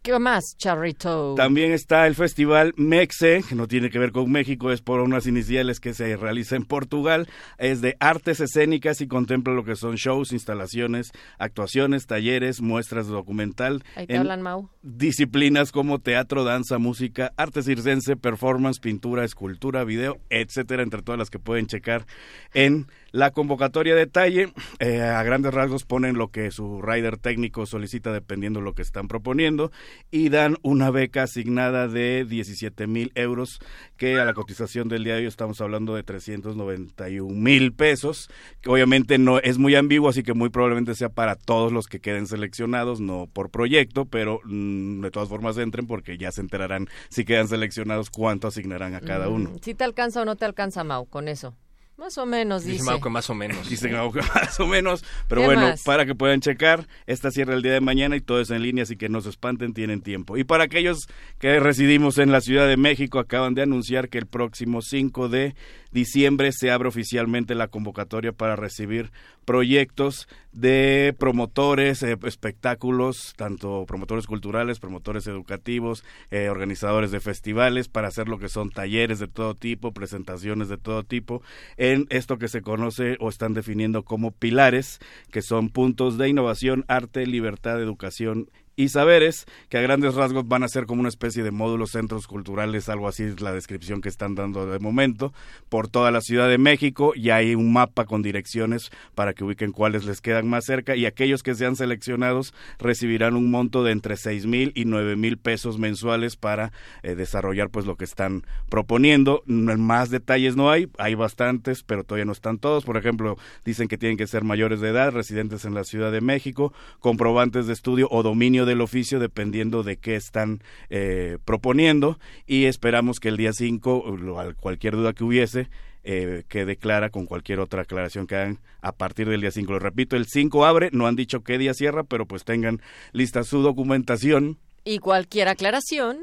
¿Qué más, Charrito? También está el festival Mexe, que no tiene que ver con México, es por unas iniciales que se realiza en Portugal. Es de artes escénicas y contempla lo que son shows, instalaciones, actuaciones, talleres, muestras de documental. Ahí te en hablan, Mau. Disciplinas como teatro, danza, música, arte circense, performance, pintura, escultura, video, etcétera, entre todas las que pueden checar en la convocatoria de detalle. Eh, a grandes rasgos ponen lo que su rider técnico solicita dependiendo de lo que están proponiendo y dan una beca asignada de 17 mil euros que a la cotización del día de hoy estamos hablando de 391 mil pesos que obviamente no es muy ambiguo así que muy probablemente sea para todos los que queden seleccionados no por proyecto pero mm, de todas formas entren porque ya se enterarán si quedan seleccionados cuánto asignarán a cada uno Si te alcanza o no te alcanza, Mau, con eso. Más o menos, dice. Dice Mau que más o menos. Dicen Mau que más o menos, pero ¿Qué bueno, más? para que puedan checar, esta cierra el día de mañana y todo es en línea, así que no se espanten, tienen tiempo. Y para aquellos que residimos en la Ciudad de México, acaban de anunciar que el próximo 5 de diciembre se abre oficialmente la convocatoria para recibir proyectos de promotores, eh, espectáculos, tanto promotores culturales, promotores educativos, eh, organizadores de festivales, para hacer lo que son talleres de todo tipo, presentaciones de todo tipo, en esto que se conoce o están definiendo como pilares, que son puntos de innovación, arte, libertad, educación y saberes, que a grandes rasgos van a ser como una especie de módulos, centros culturales, algo así es la descripción que están dando de momento, por toda la Ciudad de México, y hay un mapa con direcciones para que ubiquen cuáles les quedan más cerca, y aquellos que sean seleccionados recibirán un monto de entre seis mil y nueve mil pesos mensuales para eh, desarrollar pues lo que están proponiendo. Más detalles no hay, hay bastantes, pero todavía no están todos. Por ejemplo, dicen que tienen que ser mayores de edad, residentes en la Ciudad de México, comprobantes de estudio o dominio del oficio, dependiendo de qué están eh, proponiendo. Y esperamos que el día 5, lo- al- cualquier duda que hubiese, eh, quede clara con cualquier otra aclaración que hagan a partir del día 5. Lo repito, el 5 abre, no han dicho qué día cierra, pero pues tengan lista su documentación. Y cualquier aclaración,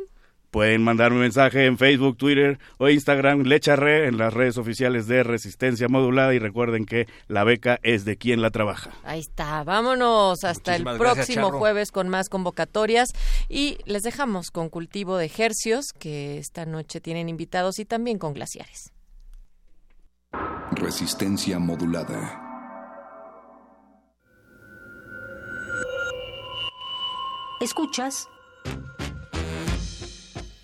Pueden mandarme un mensaje en Facebook, Twitter o Instagram, Lecharre, en las redes oficiales de Resistencia Modulada y recuerden que la beca es de quien la trabaja. ahí está. Vámonos hasta el Muchísimas próximo jueves con más convocatorias. Y les dejamos con cultivo de hercios, que esta noche tienen invitados, y también con glaciares. Resistencia modulada. Escuchas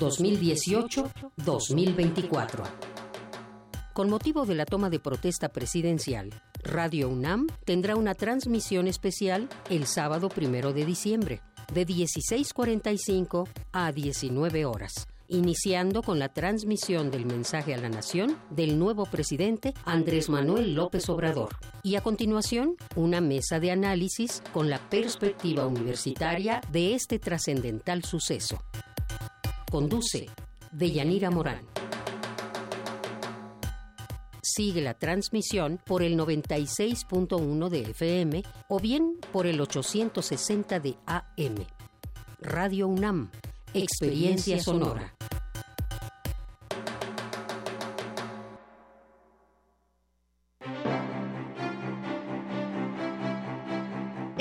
2018-2024. Con motivo de la toma de protesta presidencial, Radio UNAM tendrá una transmisión especial el sábado primero de diciembre, de 16.45 a 19 horas, iniciando con la transmisión del mensaje a la nación del nuevo presidente Andrés Manuel López Obrador. Y a continuación, una mesa de análisis con la perspectiva universitaria de este trascendental suceso. Conduce Deyanira Morán. Sigue la transmisión por el 96.1 de FM o bien por el 860 de AM. Radio UNAM, Experiencia Sonora.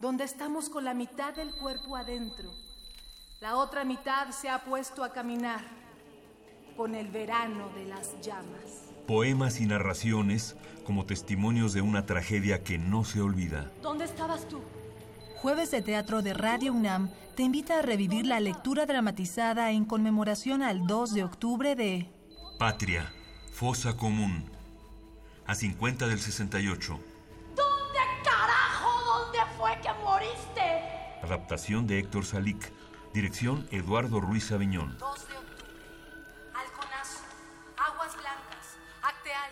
donde estamos con la mitad del cuerpo adentro. La otra mitad se ha puesto a caminar con el verano de las llamas. Poemas y narraciones como testimonios de una tragedia que no se olvida. ¿Dónde estabas tú? Jueves de Teatro de Radio UNAM te invita a revivir la lectura dramatizada en conmemoración al 2 de octubre de Patria, fosa común. A 50 del 68. Adaptación de Héctor Salic. Dirección Eduardo Ruiz Aviñón. 2 de octubre. Alconazo, Aguas Blancas, Acteal,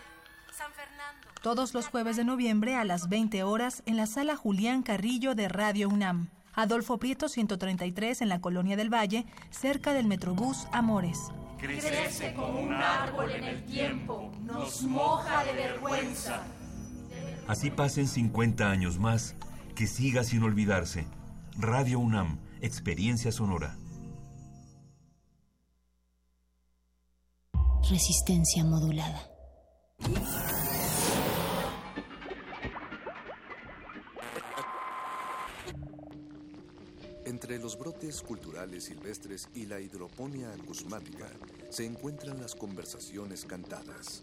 San Fernando. todos los jueves de noviembre a las 20 horas en la sala Julián Carrillo de Radio UNAM. Adolfo Prieto 133 en la Colonia del Valle, cerca del Metrobús Amores. Crece como un árbol en el tiempo, nos moja de vergüenza. Así pasen 50 años más, que siga sin olvidarse. Radio UNAM, experiencia sonora. Resistencia modulada. Entre los brotes culturales silvestres y la hidroponía acusmática se encuentran las conversaciones cantadas.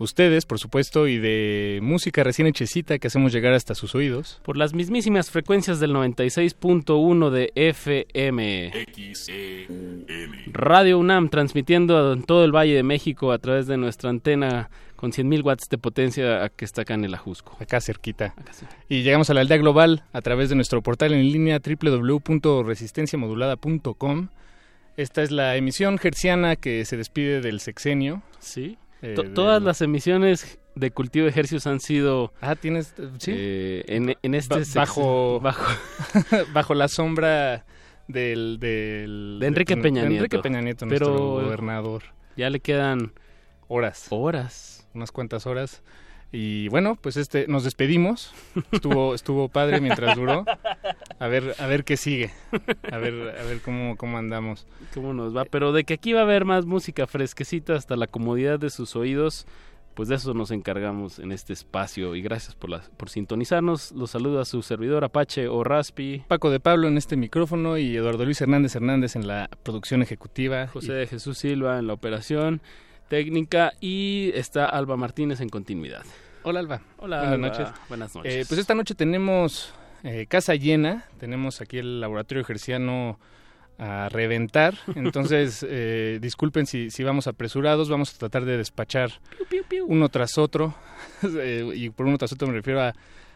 ustedes, por supuesto, y de música recién hechecita que hacemos llegar hasta sus oídos. Por las mismísimas frecuencias del 96.1 de FM. Radio UNAM transmitiendo en todo el Valle de México a través de nuestra antena con 100.000 watts de potencia que está acá en el Ajusco. Acá cerquita. Y llegamos a la aldea global a través de nuestro portal en línea www.resistenciamodulada.com. Esta es la emisión gerciana que se despide del sexenio. Sí. Eh, To- de- Todas las emisiones de Cultivo de Hercios han sido... Ah, tienes... Sí. eh, en, en este... Ba- bajo, bajo bajo la sombra del, del de Enrique Peña Nieto. Enrique Peña Nieto, Pero nuestro gobernador. Ya le quedan horas. Horas. Unas cuantas horas. Y bueno, pues este nos despedimos. Estuvo estuvo padre mientras duró. A ver a ver qué sigue. A ver a ver cómo cómo andamos. cómo nos va. Pero de que aquí va a haber más música fresquecita hasta la comodidad de sus oídos, pues de eso nos encargamos en este espacio. Y gracias por, la- por sintonizarnos. Los saluda su servidor Apache o Raspi. Paco de Pablo en este micrófono y Eduardo Luis Hernández Hernández en la producción ejecutiva. José de Jesús Silva en la operación técnica y está Alba Martínez en continuidad. Hola Alba. Hola, Buenas Alba. noches. Buenas noches. Eh, pues esta noche tenemos eh, casa llena, tenemos aquí el laboratorio gerciano a reventar, entonces eh, disculpen si, si vamos apresurados, vamos a tratar de despachar uno tras otro, Eh, y por uno tras otro me refiero a,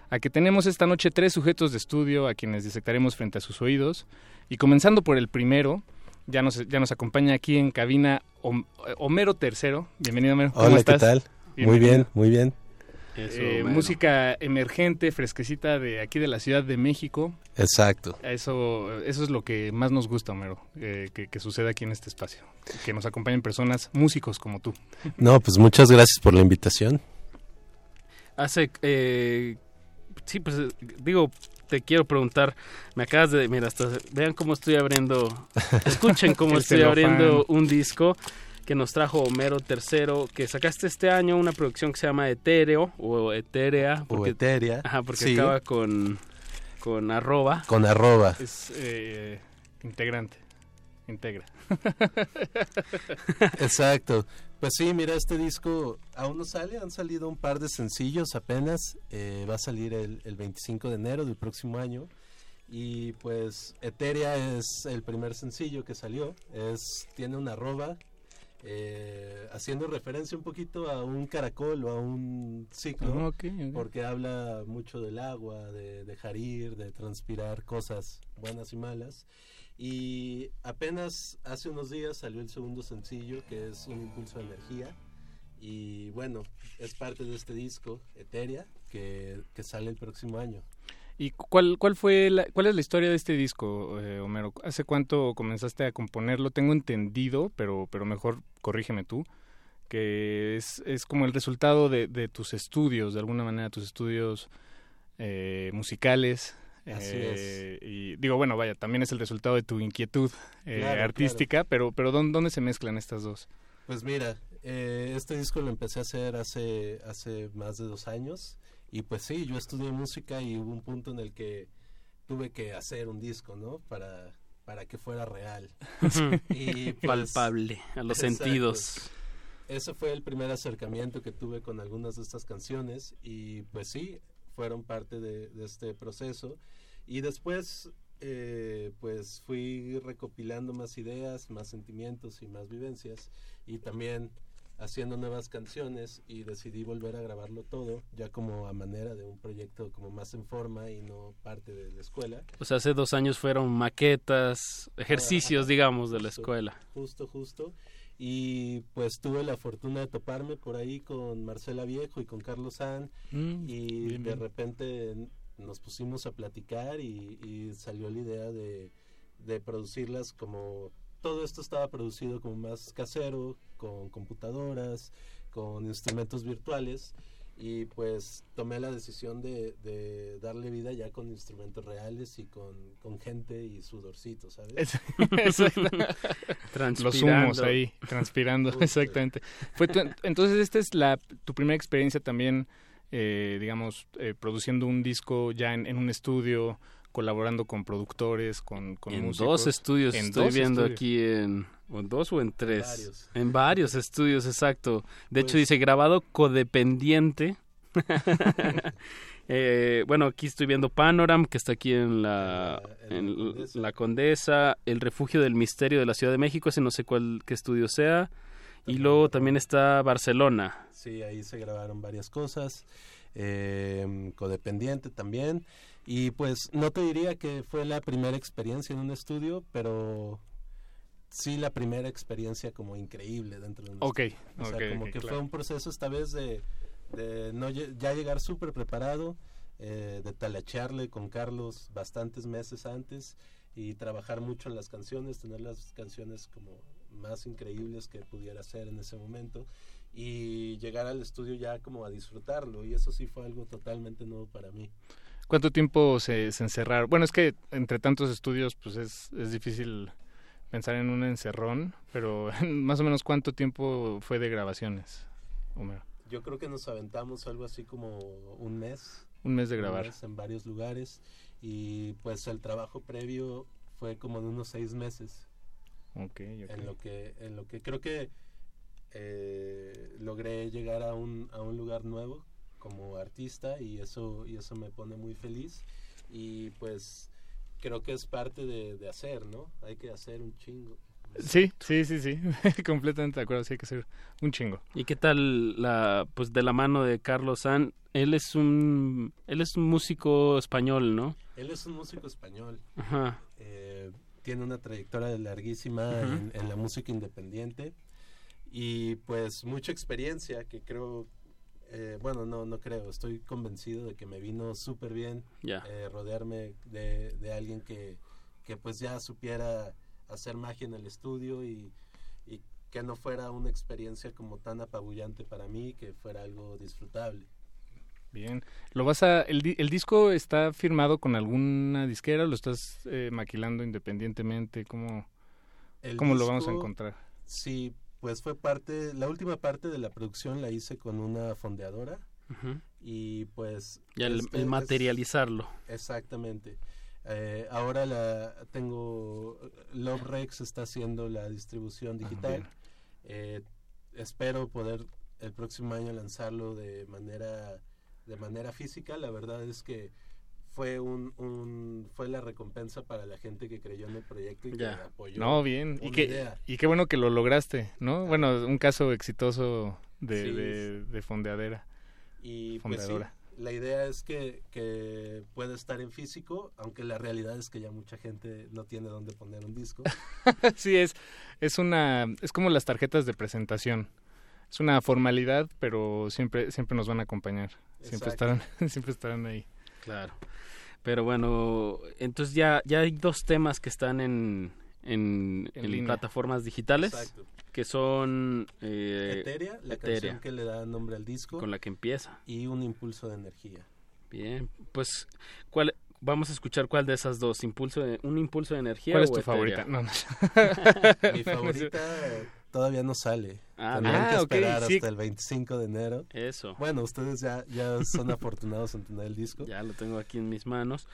a que tenemos esta noche tres sujetos de estudio a quienes disectaremos frente a sus oídos, y comenzando por el primero, ya nos, ya nos acompaña aquí en cabina Hom- Homero Tercero, bienvenido Homero. ¿Cómo Hola, estás? ¿qué tal? Muy bien, muy bien. Eh, música emergente, fresquecita de aquí de la Ciudad de México. Exacto. Eso, eso es lo que más nos gusta, Homero, eh, que, que suceda aquí en este espacio. Que nos acompañen personas, músicos como tú. No, pues muchas gracias por la invitación. Hace, eh, sí, pues eh, digo, te quiero preguntar, me acabas de, mira, hasta, vean cómo estoy abriendo, escuchen cómo estoy abriendo un disco que nos trajo Homero Tercero, que sacaste este año una producción que se llama Etéreo o Etérea. O Etérea, Ajá, porque sí. acaba con, con arroba. Con arroba. Es eh, integrante, integra. Exacto. Pues sí, mira, este disco aún no sale, han salido un par de sencillos apenas, eh, va a salir el, el 25 de enero del próximo año y pues Eteria es el primer sencillo que salió, es tiene una arroba, eh, haciendo referencia un poquito a un caracol o a un ciclo, Ah, porque habla mucho del agua, de dejar ir, de transpirar cosas buenas y malas. Y apenas hace unos días salió el segundo sencillo, que es Un Impulso de Energía. Y bueno, es parte de este disco, Eteria, que, que sale el próximo año. ¿Y cuál, cuál, fue la, cuál es la historia de este disco, eh, Homero? ¿Hace cuánto comenzaste a componerlo? Tengo entendido, pero, pero mejor corrígeme tú, que es, es como el resultado de, de tus estudios, de alguna manera, tus estudios eh, musicales. Así eh, Y digo, bueno, vaya, también es el resultado de tu inquietud eh, Claro, artística, pero, pero ¿dónde, ¿dónde se mezclan estas dos? Pues mira, eh, este disco lo empecé a hacer hace, hace más de dos años y pues sí, yo estudié música y hubo un punto en el que tuve que hacer un disco, ¿no? Para, para que fuera real. Y, pues, Palpable, a los exacto. sentidos. Ese fue el primer acercamiento que tuve con algunas de estas canciones y pues sí, fueron parte de, de este proceso. Y después, eh, pues fui recopilando más ideas, más sentimientos y más vivencias y también haciendo nuevas canciones y decidí volver a grabarlo todo ya como a manera de un proyecto como más en forma y no parte de la escuela. O sea, hace dos años fueron maquetas, ejercicios, Ajá, digamos, de la justo, escuela. Justo, justo. Y pues tuve la fortuna de toparme por ahí con Marcela Viejo y con Carlos San Mm, y bien, de bien. repente nos pusimos a platicar y, y salió la idea de, de producirlas como todo esto estaba producido como más casero, con computadoras, con instrumentos virtuales y pues tomé la decisión de, de darle vida ya con instrumentos reales y con, con gente y sudorcito, ¿sabes? Exacto. Los humos ahí, transpirando, exactamente. Fue tu- entonces, esta es la, tu primera experiencia también, eh, digamos, eh, produciendo un disco ya en, en un estudio, colaborando con productores, con, con en músicos. dos estudios En estoy dos viendo estudios. aquí en o en dos o en tres. Varios. en varios estudios exacto. De hecho Pues- dice grabado codependiente. Eh, bueno aquí estoy viendo Panoram que está aquí en la en la Condesa. el refugio del misterio de la Ciudad de México ese no sé cuál qué estudio sea. Y luego también está Barcelona. Sí, ahí se grabaron varias cosas, eh, codependiente también. Y pues no te diría que fue la primera experiencia en un estudio, pero sí la primera experiencia como increíble dentro de un Ok, estudio. O sea, como que claro. fue un proceso esta vez de, de no ya llegar súper preparado, eh, de talachearle con Carlos bastantes meses antes y trabajar mucho en las canciones, tener las canciones como más increíbles que pudiera hacer en ese momento y llegar al estudio ya como a disfrutarlo y eso sí fue algo totalmente nuevo para mí. ¿Cuánto tiempo se, se encerraron? Bueno, es que entre tantos estudios, pues es, es difícil pensar en un encerrón, pero más o menos cuánto tiempo fue de grabaciones, Homero. Yo creo que nos aventamos algo así como un mes. Un mes de grabar. mes en varios lugares y pues el trabajo previo fue como de unos seis meses. Ok, ok. En lo que, en lo que creo que eh, logré llegar a un, a un lugar nuevo como artista y eso, y eso me pone muy feliz y pues creo que es parte de, de hacer, ¿no? Hay que hacer un chingo. Sí, sí, sí, sí, completamente de acuerdo, sí hay que ser un chingo. ¿Y qué tal la pues de la mano de Carlos San? Él es un él es un músico español, ¿no? Él es un músico español. Ajá. Eh, tiene una trayectoria larguísima en la música independiente y pues mucha experiencia que creo, eh, bueno, no, no creo, estoy convencido de que me vino súper bien eh, rodearme de, de alguien que, que pues ya supiera hacer magia en el estudio y, y que no fuera una experiencia como tan apabullante para mí, que fuera algo disfrutable. Bien. ¿Lo vas a el, di- el disco está firmado con alguna disquera o lo estás eh, maquilando independientemente? ¿Cómo, El cómo lo vamos a encontrar? Sí, pues fue parte, la última parte de la producción la hice con una fondeadora y pues... El, este el es- materializarlo. exactamente. Eh, ahora la tengo, Love Rex está haciendo la distribución digital. Eh, espero poder el próximo año lanzarlo de manera de manera física. La verdad es que fue un, un- fue la recompensa para la gente que creyó en el proyecto y que Ya. apoyó No, bien. Y idea. y qué bueno que lo lograste, ¿no? Bueno, un caso exitoso de, Sí. de, de fondeadera. Y pues sí, Fondeadora. la idea es que, que puede estar en físico, aunque la realidad es que ya mucha gente no tiene dónde poner un disco. sí, es, es una, es como las tarjetas de presentación. Es una formalidad, pero siempre, siempre nos van a acompañar. Siempre estarán, siempre estarán ahí. Claro. Pero bueno, entonces ya, ya hay dos temas que están en, en, En en línea. plataformas digitales, Exacto. que son... eh, Eteria, la Eteria, canción que le da nombre al disco. con la que empieza. Y un impulso de energía. Bien, pues ¿cuál, vamos a escuchar cuál de esas dos, impulso de, un impulso de energía. ¿Cuál es o tu Eteria? favorita? No, no. Mi favorita todavía no sale. Ah, Tendrán que Ah, ok, esperar sí. hasta el 25 de enero. Eso. Bueno, ustedes ya, ya son afortunados en tener el disco. Ya lo tengo aquí en mis manos.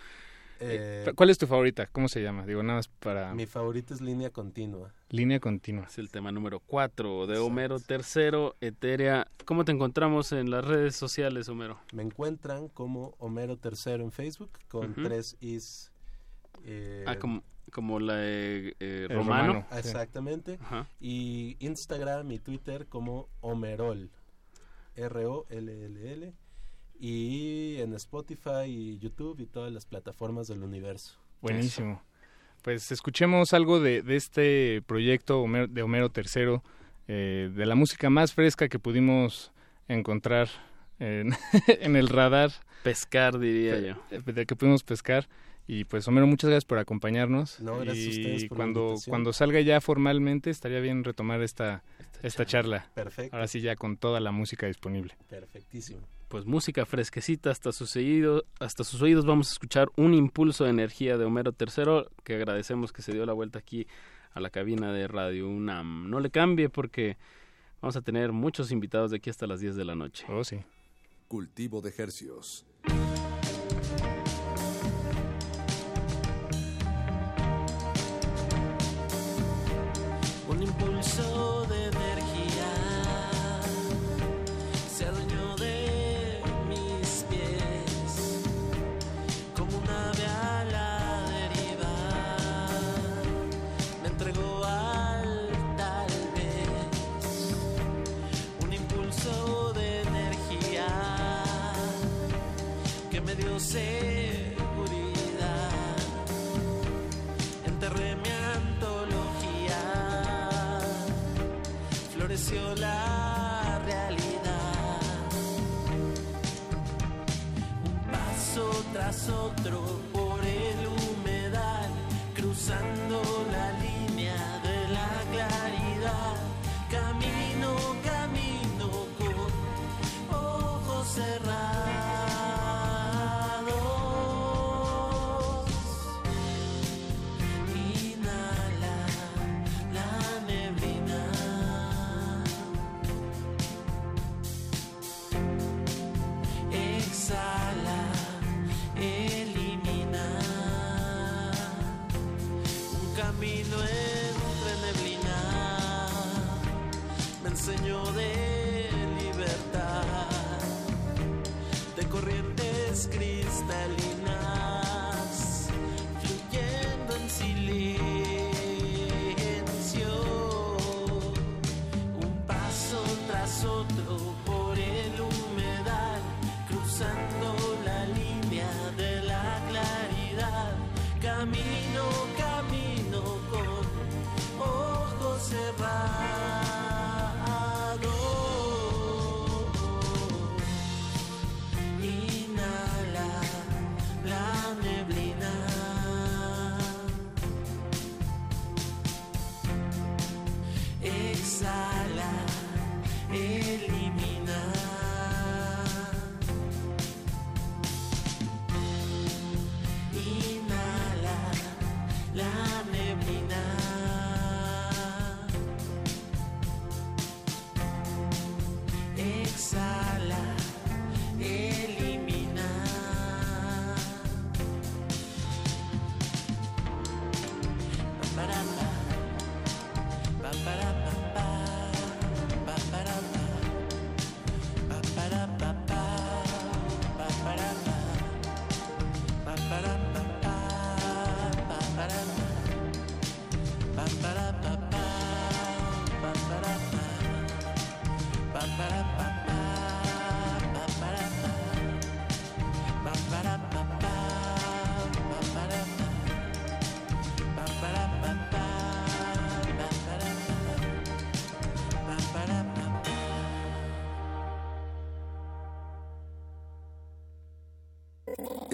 Eh, ¿Cuál es tu favorita? ¿Cómo se llama? Digo, nada más para... Mi favorita es línea continua. Línea continua. Es el tema número 4 de Homero Tercero, Eteria. ¿Cómo te encontramos en las redes sociales, Homero? Me encuentran como Homero Tercero en Facebook con tres is. eh, Ah, como, como la eh, eh, romano. romano. Ah, Exactamente. Ajá. Y Instagram y Twitter como Homerol. R-O-L-L-L. Y en Spotify y YouTube y todas las plataformas del universo. Buenísimo. Pues escuchemos algo de, de este proyecto Homero- de Homero III, eh, de la música más fresca que pudimos encontrar en, en el radar. Pescar, diría yo. De que pudimos pescar. Y pues Homero, muchas gracias por acompañarnos. No, gracias a ustedes por cuando, cuando salga ya formalmente, estaría bien retomar esta, esta charla. Perfecto. Ahora sí ya con toda la música disponible. Perfectísimo. Pues música fresquecita hasta sus oídos, hasta sus oídos vamos a escuchar un impulso de energía de Homero III, que agradecemos que se dio la vuelta aquí a la cabina de Radio UNAM. No le cambie porque vamos a tener muchos invitados de aquí hasta las 10 de la noche. Oh, sí. Cultivo de hercios. Otro camino,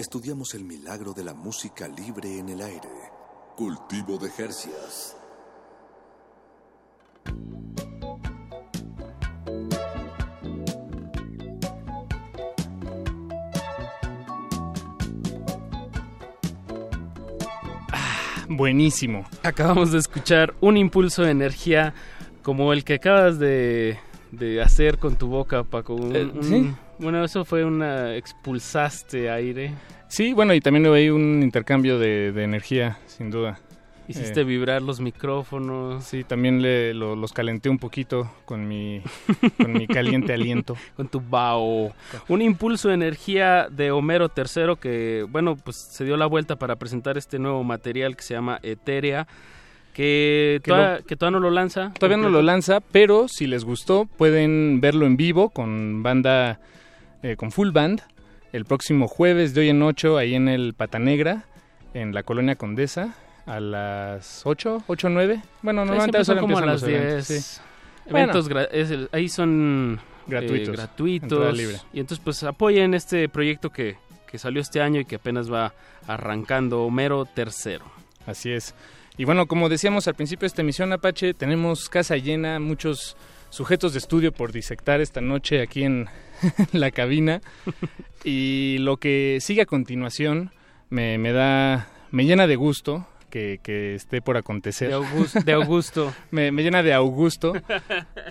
estudiamos el milagro de la música libre en el aire. Cultivo de Jercias. Buenísimo. Acabamos de escuchar un impulso de energía como el que acabas de, de hacer con tu boca, Paco. Un- Eh, un- sí. Bueno, eso fue una... expulsaste aire. Sí, bueno, y también hubo ahí un intercambio de, de energía, sin duda. Hiciste Eh, vibrar los micrófonos. Sí, también le, lo- los calenté un poquito con mi, con mi caliente aliento. Con tu bao. Un impulso de energía de Homero III que, bueno, pues se dio la vuelta para presentar este nuevo material que se llama Eterea. Que, Que toda- lo- que todavía no lo lanza. Todavía no lo lanza, pero si les gustó, pueden verlo en vivo con banda, eh, con full band, el próximo jueves de hoy en 8, ahí en el Pata Negra, en la Colonia Condesa, a las 8, 8 9. Bueno, normalmente son como a las los 10. eventos, sí. Eventos Bueno. gra- es el- ahí son eh, Gratuitos, gratuitos. libre. Y entonces pues apoyen este proyecto que, que salió este año y que apenas va arrancando Homero III. Así es. Y bueno, como decíamos al principio de esta emisión Apache, tenemos casa llena, muchos sujetos de estudio por disectar esta noche aquí en la cabina. Y lo que sigue a continuación me, me da, me llena de gusto que, que esté por acontecer. De Augusto. De Augusto. me, me llena de Augusto,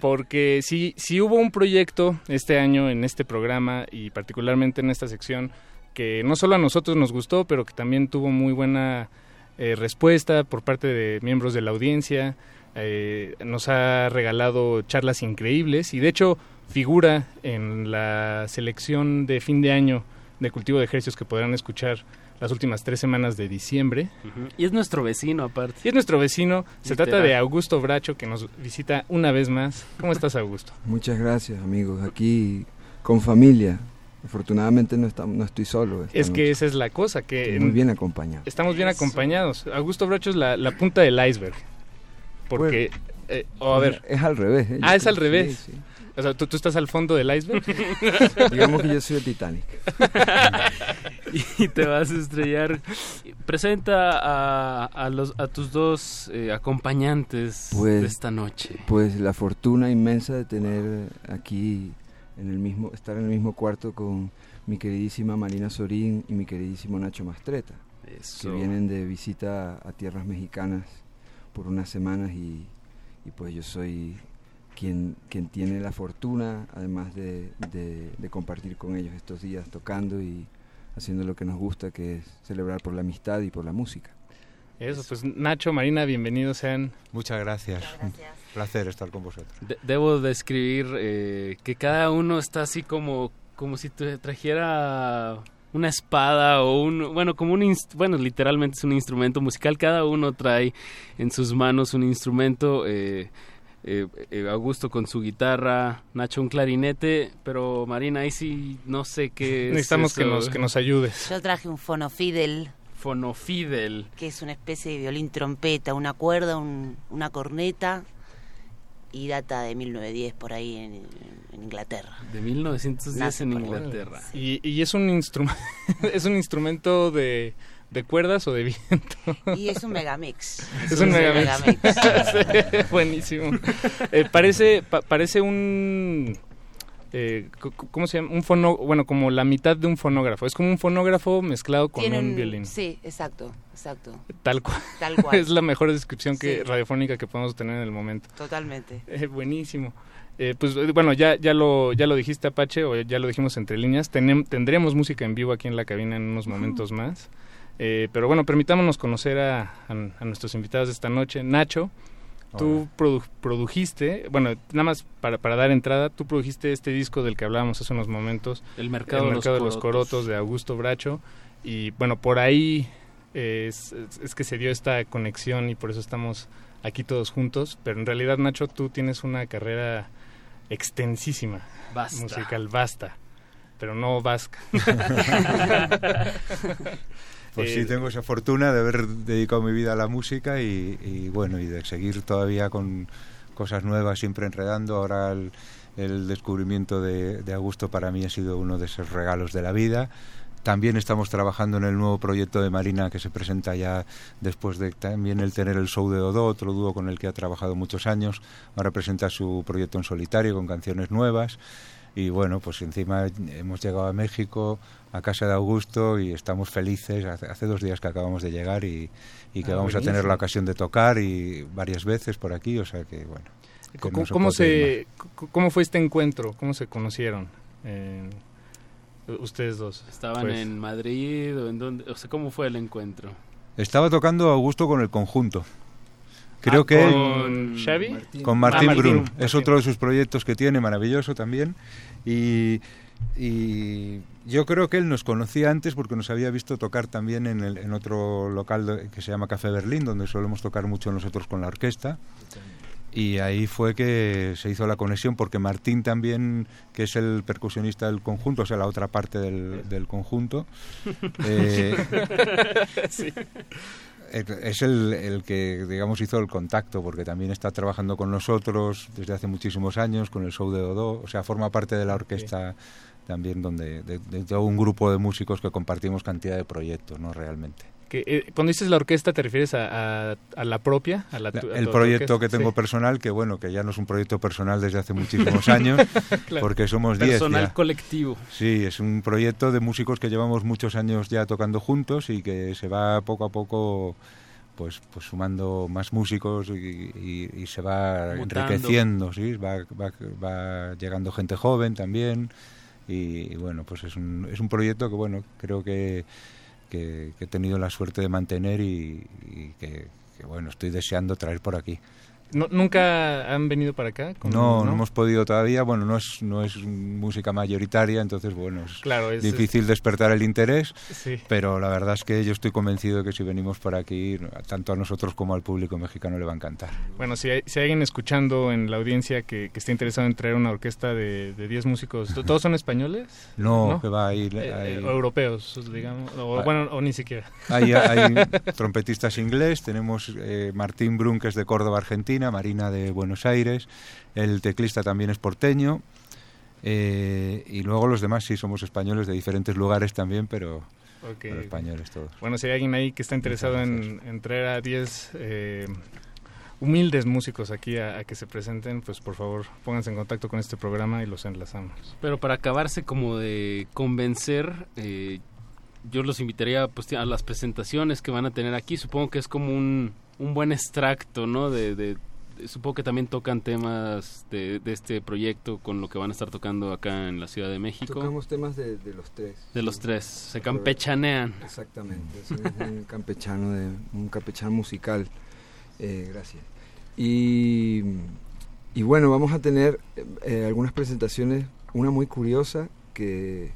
porque si, si hubo un proyecto este año en este programa y particularmente en esta sección que no solo a nosotros nos gustó, pero que también tuvo muy buena eh, respuesta por parte de miembros de la audiencia, eh, nos ha regalado charlas increíbles y de hecho figura en la selección de fin de año de cultivo de ejercicios que podrán escuchar las últimas tres semanas de diciembre. Y es nuestro vecino aparte. Y es nuestro vecino. Se Literal. trata de Augusto Bracho, que nos visita una vez más. ¿Cómo estás, Augusto? Muchas gracias, amigos. Aquí con familia. Afortunadamente no, estamos, no estoy solo. Es que esa es la cosa, que muy bien acompañado. estamos bien acompañados. Augusto Bracho es la, la punta del iceberg. Porque, eh, o a ver. Es al revés. ¿eh? Ah, es al revés. sí, sí. O sea, ¿tú, tú estás al fondo del iceberg. Digamos que yo soy el Titanic. y te vas a estrellar. Presenta a, a los, a tus dos eh, acompañantes Pues, de esta noche. Pues la fortuna inmensa de tener aquí en el mismo, estar en el mismo cuarto con mi queridísima Marina Sorín y mi queridísimo Nacho Mastreta, Eso. que vienen de visita a tierras mexicanas por unas semanas y, y pues yo soy quien, quien tiene la fortuna, además de, de- de compartir con ellos estos días tocando y haciendo lo que nos gusta, que es celebrar por la amistad y por la música. Eso, pues Nacho, Marina, bienvenidos sean. Muchas gracias. Un placer estar con vosotros. De- debo describir eh, que cada uno está así como, como si trajera una espada o un bueno como un inst- bueno literalmente es un instrumento musical. Cada uno trae en sus manos un instrumento eh, eh, eh, Augusto con su guitarra Nacho un clarinete pero Marina ahí sí no sé qué es Necesitamos que nos, que nos ayudes. Yo traje un fonofidel, fonofidel que es una especie de violín trompeta, una cuerda, un- una corneta y data de 1910 por ahí en, en Inglaterra. de 1910 Nace en. Inglaterra Y, y es un instrumento es un instrumento de, de cuerdas o de viento. Y es un megamix. Es un megamix. megamix. Sí, buenísimo. Eh, parece pa- parece un eh, ¿cómo se llama? Un fono, bueno, como la mitad de un fonógrafo. Es como un fonógrafo mezclado con Tiene un, un- violín. Sí, exacto, exacto. Tal cual. Tal cual. es la mejor descripción que Sí. radiofónica que podemos tener en el momento. Totalmente. Eh, buenísimo. Eh, pues eh, bueno, ya, ya, lo, ya lo dijiste Apache, o ya lo dijimos entre líneas, Tenem- tendremos música en vivo aquí en la cabina en unos momentos más. Eh, pero bueno, permitámonos conocer a, a- a nuestros invitados de esta noche. Nacho, tú produ- produjiste, bueno, nada más para, para dar entrada, tú produjiste este disco del que hablábamos hace unos momentos. El Mercado El de los Mercado de los Corotos. Corotos de Augusto Bracho. Y bueno, por ahí es, es- es que se dio esta conexión y por eso estamos aquí todos juntos. Pero en realidad, Nacho, tú tienes una carrera extensísima. Basta. Musical, basta. Pero no vasca. Pues Eh, sí, tengo esa fortuna de haber dedicado mi vida a la música y, y bueno, y de seguir todavía con cosas nuevas, siempre enredando. Ahora el, el descubrimiento de, de Augusto para mí ha sido uno de esos regalos de la vida. También estamos trabajando en el nuevo proyecto de Marina que se presenta ya después de también el tener el show de Odo, otro dúo con el que ha trabajado muchos años. Ahora presenta su proyecto en solitario con canciones nuevas. Y bueno, pues encima hemos llegado a México, a casa de Augusto, y estamos felices. Hace, hace dos días que acabamos de llegar y, y que Ah, vamos a tener la ocasión de tocar y varias veces por aquí, o sea que bueno. que ¿Cómo, no se cómo puede pedir se, c- ¿Cómo fue este encuentro? ¿Cómo se conocieron? eh, ustedes dos. ¿Estaban Pues, en Madrid o en dónde? O sea, ¿cómo fue el encuentro? Estaba tocando Augusto con el conjunto. Creo Ah, que ¿con Xavi? con Ah, Martín Martín. Brun. Es otro de sus proyectos que tiene, maravilloso también. Y, y yo creo que él nos conocía antes porque nos había visto tocar también en, el- en otro local que se llama Café Berlín, donde solemos tocar mucho nosotros con la orquesta. Y ahí fue que se hizo la conexión porque Martín también, que es el percusionista del conjunto, o sea, la otra parte del, del conjunto, eh, Sí. Es el, el que, digamos, hizo el contacto, porque también está trabajando con nosotros desde hace muchísimos años, con el show de Dodó, o sea, forma parte de la orquesta también, donde de, de todo un grupo de músicos que compartimos cantidad de proyectos, ¿no? Realmente. Que, eh, cuando dices la orquesta, ¿te refieres a, a- a la propia? A la, tu- el proyecto orquesta? que tengo Sí. personal, que bueno, que ya no es un proyecto personal desde hace muchísimos años, Claro. porque somos 10 Personal ya. colectivo. Sí, es un proyecto de músicos que llevamos muchos años ya tocando juntos y que se va poco a poco pues, pues sumando más músicos y, y- y se va Mutando. enriqueciendo, ¿sí? va, va, va llegando gente joven también y, y bueno, pues es un, es un proyecto que bueno, creo que, que, que he tenido la suerte de mantener y, que, que, bueno, estoy deseando traer por aquí. No- ¿Nunca han venido para acá? con- No, no hemos podido todavía. Bueno, no es, no es música mayoritaria, entonces, bueno, es Claro, es- difícil despertar el interés. Sí. Pero la verdad es que yo estoy convencido de que si venimos por aquí, tanto a nosotros como al público mexicano le va a encantar. Bueno, si hay, si hay alguien escuchando en la audiencia que, que esté interesado en traer una orquesta de de 10 músicos, ¿to- ¿todos son españoles? No, que va a ir- Eh, hay- eh, europeos, digamos. O, Ah. bueno, o ni siquiera. Hay, hay trompetistas inglés, tenemos eh, Martín Brun, que es de Córdoba, Argentina, Marina de Buenos Aires, el teclista también es porteño, eh, y luego los demás sí somos españoles de diferentes lugares también, pero, españoles todos. Bueno, si hay alguien ahí que está interesado en, en traer a 10 eh, humildes músicos aquí a, a que se presenten, pues por favor pónganse en contacto con este programa y los enlazamos. Pero para acabarse como de convencer, eh, yo los invitaría pues, a las presentaciones que van a tener aquí. Supongo que es como un, un buen extracto, ¿no? De, de- de- supongo que también tocan temas de, de este proyecto con lo que van a estar tocando acá en la Ciudad de México. Tocamos temas de, los tres. De los tres, se campechanean. Exactamente, es un, un campechano, de, un campechano musical. Eh, gracias. Y, y bueno, vamos a tener eh, algunas presentaciones, una muy curiosa, que,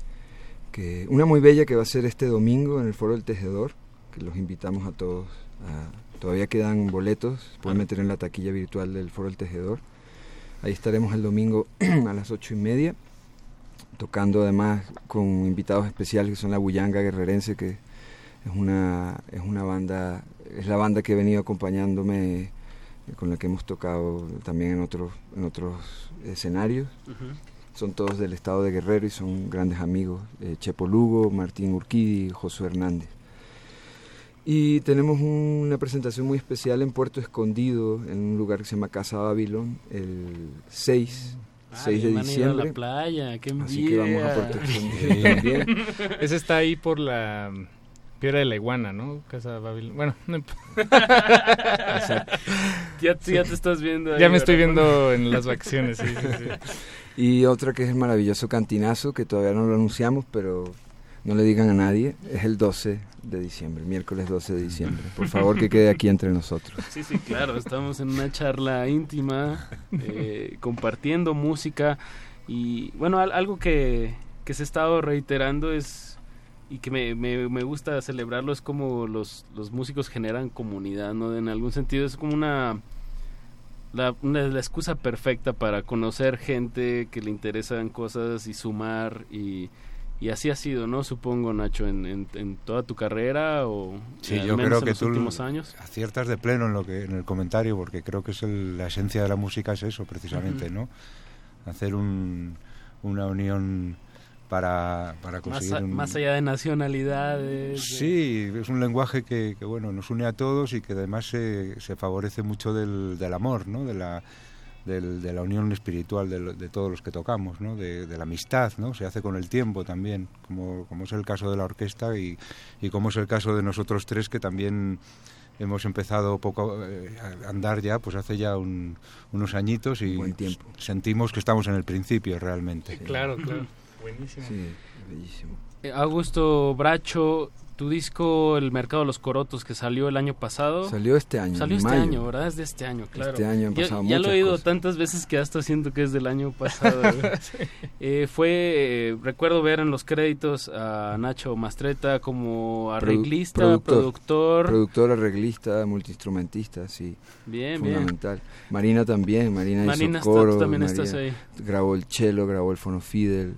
que una muy bella que va a ser este domingo en el Foro del Tejedor, que los invitamos a todos. a- todavía quedan boletos, pueden meter en la taquilla virtual del Foro del Tejedor. Ahí estaremos el domingo a las ocho y media tocando además con invitados especiales que son la Bullanga Guerrerense, que es una, es una banda, es la banda que ha venido acompañándome, eh, con la que hemos tocado también en otros, en otros escenarios. Son todos del estado de Guerrero y son grandes amigos, eh, Chepo Lugo, Martín Urquidi y Josué Hernández. Y tenemos una presentación muy especial en Puerto Escondido, en un lugar que se llama Casa Babylon, el 6, Ah, 6 de bien, van a ir a la diciembre. playa, qué Así que vamos a Puerto Escondido también. Ese está ahí por la Piedra de la Iguana, ¿no? Casa Babil. Bueno, no Ya, ya te estás viendo. ahí, Ya me estoy viendo en las vacaciones, sí, sí, sí. Y otra que es el maravilloso Cantinazo, que todavía no lo anunciamos, pero no le digan a nadie, es el 12 de diciembre, miércoles 12 de diciembre. Por favor, que quede aquí entre nosotros. Sí, sí, claro, estamos en una charla íntima, eh, compartiendo música y bueno, al- algo que, que se ha estado reiterando es, y que me, me, me gusta celebrarlo, es como los, los músicos generan comunidad, ¿no? En algún sentido es como una... La, una- la excusa perfecta para conocer gente que le interesan cosas y sumar y, y así ha sido, ¿no? Supongo, Nacho, en, en, en toda tu carrera o Sí, al yo menos creo en que los tú últimos años. aciertas de pleno en lo que en el comentario porque creo que es el- la esencia de la música es eso precisamente. ¿no? Hacer un- una unión para, para Más, conseguir a- un- más allá de nacionalidades. de- Sí, es un lenguaje que, que, bueno nos une a todos y que además se, se favorece mucho del, del amor, ¿no? De la del- de la unión espiritual de, lo- de todos los que tocamos, ¿no? De, de la amistad, ¿no? Se hace con el tiempo también, como, como es el caso de la orquesta y, y como es el caso de nosotros tres que también hemos empezado poco eh, a andar ya, pues hace ya un- unos añitos y sentimos que estamos en el principio realmente. Claro, claro. Buenísimo. Sí, bellísimo. Eh, Augusto Bracho, tu disco El Mercado de los Corotos que salió el año pasado. Salió este año, Salió este mayo. año, ¿verdad? Es de este año, claro. Este año han Ya- pasado ya, lo muchas he oído tantas veces que hasta siento que es del año pasado. Eh, fue, eh, recuerdo ver en los créditos a Nacho Mastreta como arreglista, Produ- productor. Productor, arreglista, multiinstrumentista, sí. Bien, bien. Fundamental. Marina también, Marina, Marina, hizo está- coro. tú también María estás ahí. Grabó el cello, grabó el fonofidel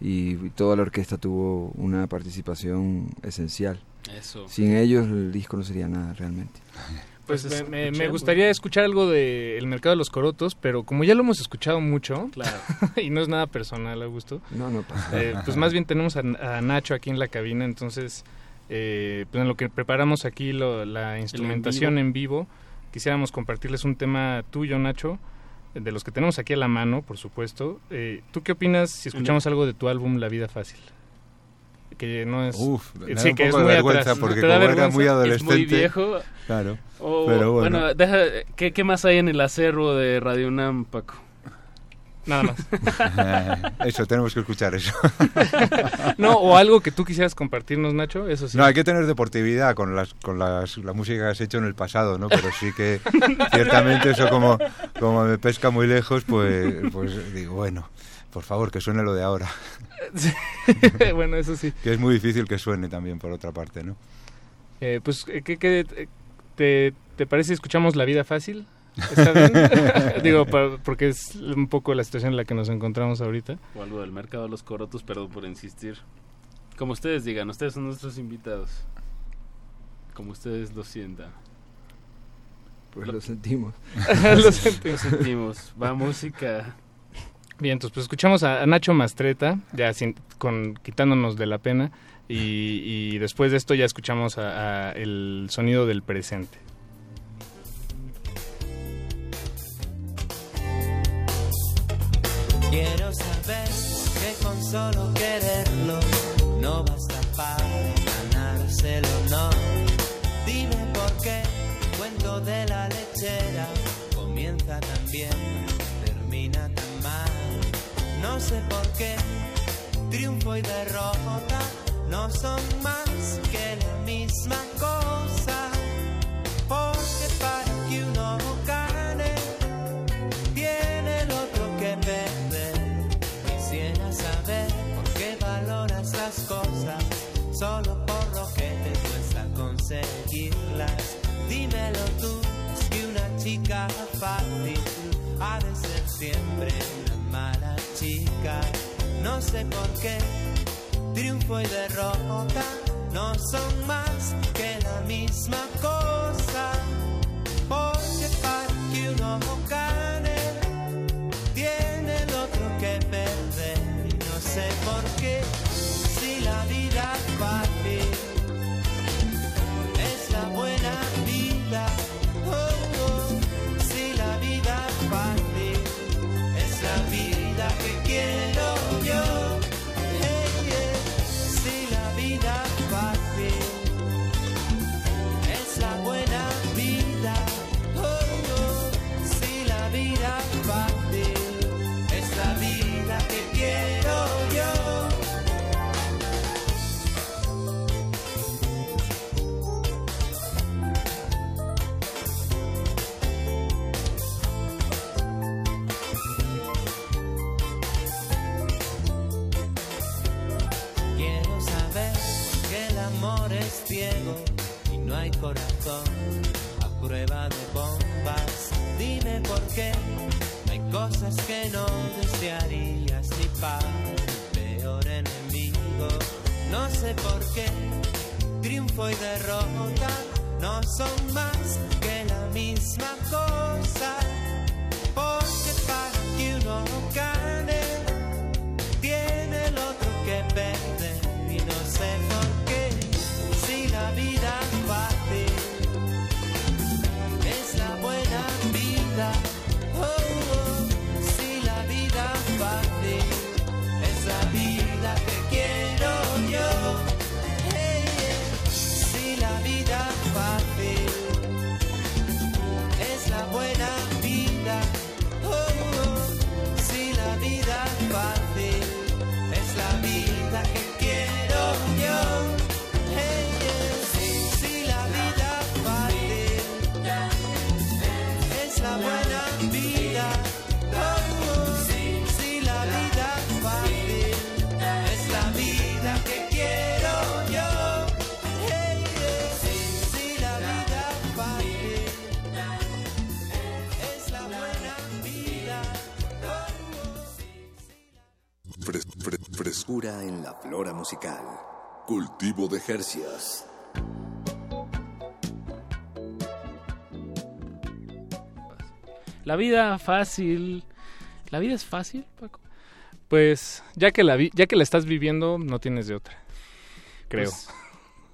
y, toda la orquesta tuvo una participación esencial. Eso. Sin ellos el disco no sería nada realmente. Pues Pues me, me- gustaría escuchar algo de El Mercado de los Corotos, pero como ya lo hemos escuchado mucho, Claro. y no es nada personal, Augusto, No, no pasa eh, pues más bien tenemos a, a Nacho aquí en la cabina, entonces, eh, pues en lo que preparamos aquí lo- la instrumentación en vivo. quisiéramos compartirles un tema tuyo, Nacho, de los que tenemos aquí a la mano, por supuesto. Eh, ¿Tú qué opinas si escuchamos algo de tu álbum La Vida Fácil? Que no es... Uf, me da sí, un que poco es de muy vergüenza atrás. porque ¿Te da como era muy Es adolescente. muy viejo. Claro. O, pero bueno. deja, ¿qué, ¿qué más hay en el acervo de Radio UNAM, Paco? Nada más. eso, tenemos que escuchar eso. no, o algo que tú quisieras compartirnos, Nacho, eso sí. No, hay que tener deportividad con las con las, la música que has hecho en el pasado, ¿no? Pero sí que ciertamente eso como, como me pesca muy lejos, pues, pues digo, bueno, por favor, que suene lo de ahora. bueno, eso sí. Que es muy difícil que suene también, por otra parte, ¿no? Eh, pues, eh, ¿qué, qué, te, ¿te parece si escuchamos La Vida Fácil? ¿Está bien? Digo, porque es un poco la situación en la que nos encontramos ahorita. O algo del mercado de los corotos, perdón por insistir. Como ustedes digan, ustedes son nuestros invitados. Como ustedes lo sientan. Pues lo sentimos. lo sentimos. Lo sentimos. Va música. Bien, entonces pues escuchamos a, a Nacho Mastreta, ya sin, con, quitándonos de la pena, y, y después de esto ya escuchamos a- a el sonido del presente. Quiero saber que con solo quererlo no basta para ganárselo, no. Dime por qué el cuento de la lechera comienza tan bien, termina tan mal. No sé por qué triunfo y derrota no son más que la misma cosa. Solo por lo que te cuesta conseguirlas. Dímelo tú, es que una chica fácil ha de ser siempre una mala chica. No sé por qué triunfo y derrota no son más que la misma cosa. Porque para que uno Dime por qué hay cosas que no desearías ni para el peor enemigo. No sé por qué triunfo y derrota no son más que la misma cosa. Porque para que uno gane vida fácil. En la flora musical. Cultivo de Jercias. La vida fácil. ¿La vida es fácil, Paco? Pues ya que la vi- ya que la estás viviendo, no tienes de otra. Creo. Pues,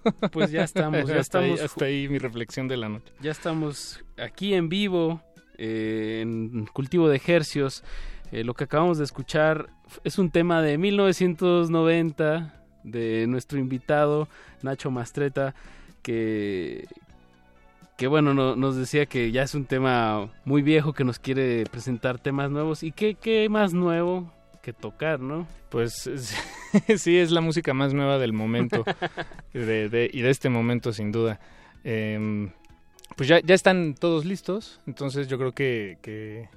pues ya estamos, ya Hasta ahí- estamos. hasta ahí mi reflexión de la noche. Ya estamos aquí en vivo, eh, en Cultivo de Ejercios. Eh, lo que acabamos de escuchar es un tema de 1990 de nuestro invitado Nacho Mastreta, que, que bueno, no- nos decía que ya es un tema muy viejo, que nos quiere presentar temas nuevos. ¿Y qué, qué más nuevo que tocar, no? Pues sí, es la música más nueva del momento de- de- y de este momento sin duda. Em, pues ya, ya están todos listos, entonces yo creo que, que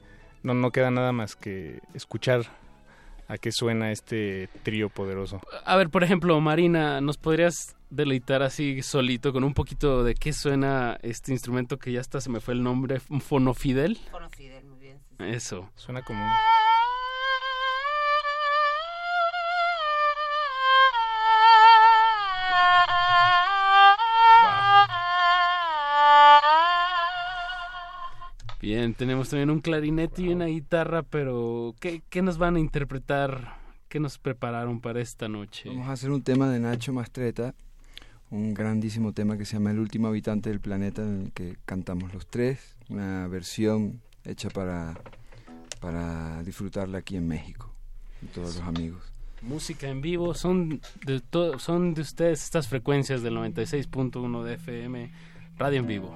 no, no queda nada más que escuchar a qué suena este trío poderoso. A ver, por ejemplo, Marina, ¿nos podrías deleitar así solito con un poquito de qué suena este instrumento que ya hasta se me fue el nombre, fonofidel? Fonofidel, muy bien. Eso. Suena como un... Bien, tenemos también un clarinete y una guitarra, pero ¿qué, qué nos van a interpretar? ¿Qué nos prepararon para esta noche? Vamos a hacer un tema de Nacho Mastreta, un grandísimo tema que se llama El último habitante del planeta, en el que cantamos los tres, una versión hecha para, para disfrutarla aquí en México, con todos los amigos. Música en vivo, son de, to- son de ustedes estas frecuencias del 96.1 de FM, radio en vivo.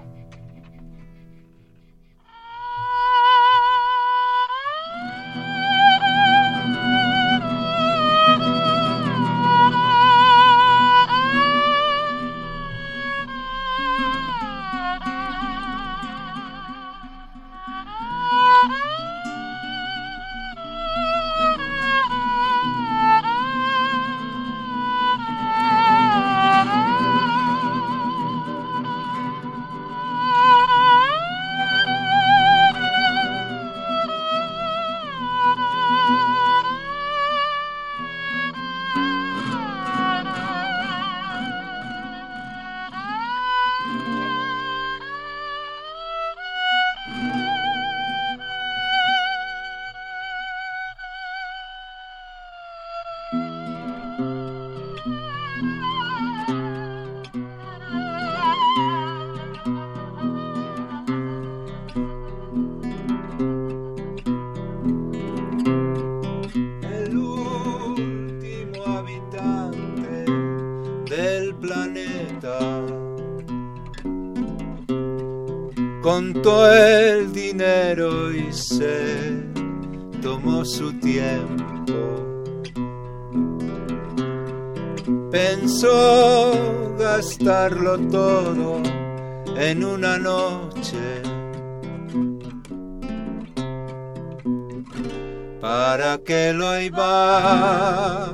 Que lo iba a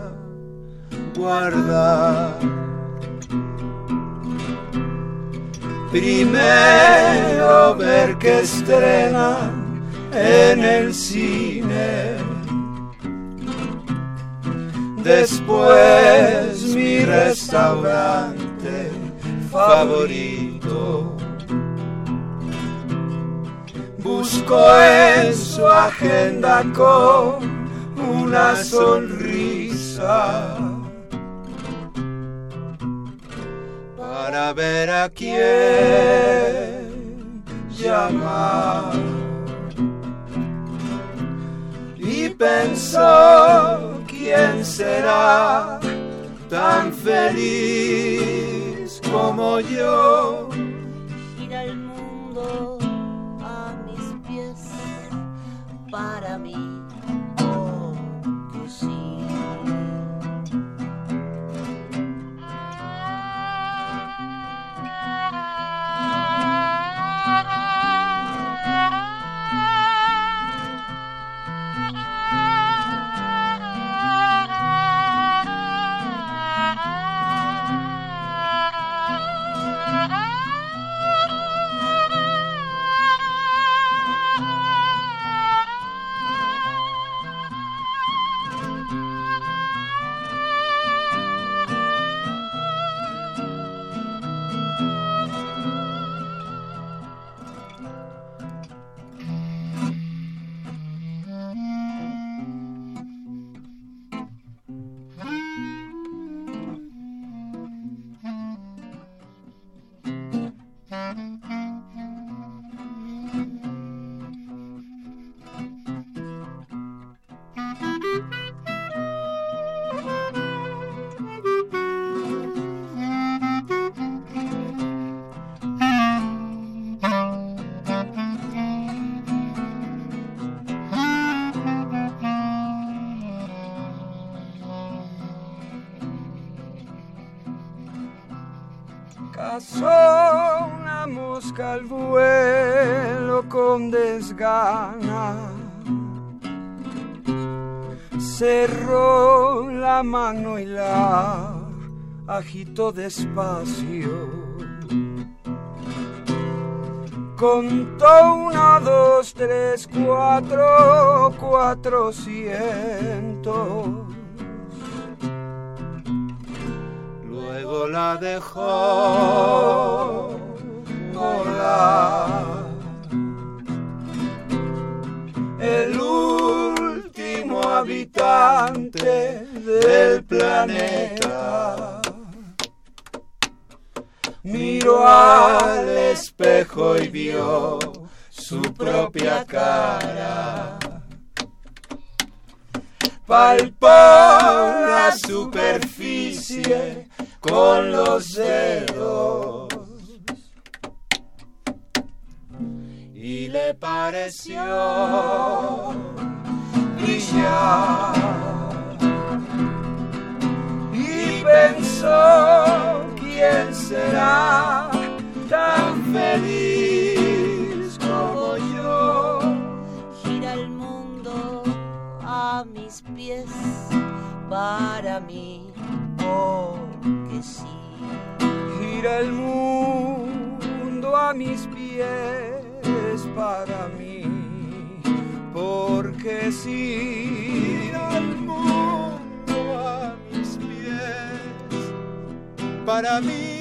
guardar. Primero ver que estrena en el cine. Después mi restaurante favorito. Busco en su agenda con una sonrisa para ver a quién llamar. Y pensó quién será tan feliz como yo. Gira el mundo a mis pies para mí. Agitó despacio. Contó uno, dos, tres, cuatro, cuatrocientos. Luego la dejó volar. El último habitante del planeta miró al espejo y vio su propia cara. Palpó la superficie con los dedos y le pareció brillar y pensó quién será tan feliz como yo. Gira el mundo a mis pies para mí, porque sí. Gira el mundo a mis pies para mí, porque sí. Gira el mundo para mí.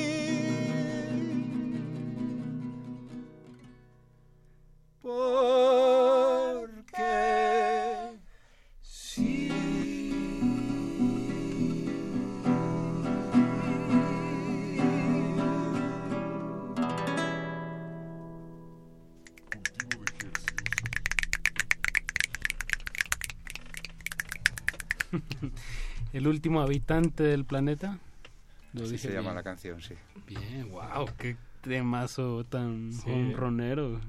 El último habitante del planeta. Lo Así dije se llama bien. la canción, sí. Bien, wow, qué temazo tan Sí. honronero.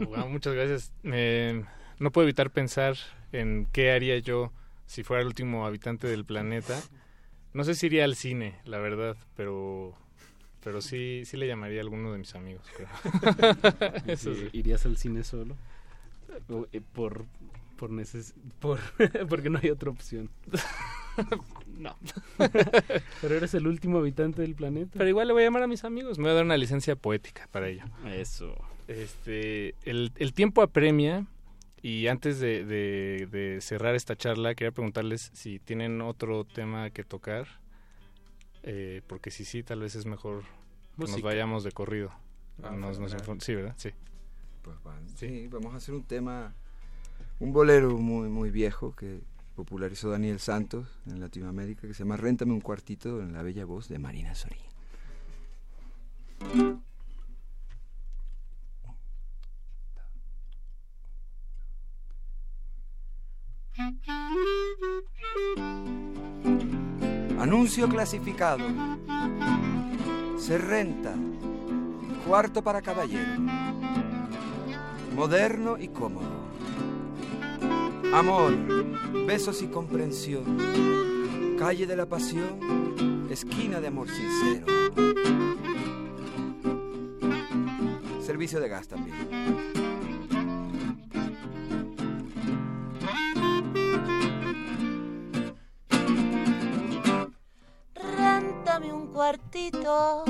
Wow, muchas gracias. Eh, no puedo evitar pensar en qué haría yo si fuera el último habitante del planeta. No sé si iría al cine, la verdad, pero pero sí sí le llamaría a alguno de mis amigos. creo. Eso sí. ¿Irías al cine solo? O, eh, por por, neces por porque no hay otra opción. No. Pero eres el último habitante del planeta. Pero igual le voy a llamar a mis amigos. Me voy a dar una licencia poética para ello. Eso. Este, el, el tiempo apremia y antes de, de- de cerrar esta charla quería preguntarles si tienen otro tema que tocar, eh, porque si sí, tal vez es mejor que nos vayamos de corrido. Ah, Nos- sí, ¿verdad? Sí. Pues van- sí, vamos a hacer un tema, un bolero muy, muy viejo que popularizó Daniel Santos en Latinoamérica, que se llama Réntame un cuartito en la bella voz de Marina Sorín. Anuncio clasificado. Se renta. Cuarto para caballero. Moderno y cómodo. Amor, besos y comprensión. Calle de la pasión, esquina de amor sincero. Servicio de gas también. Cuartito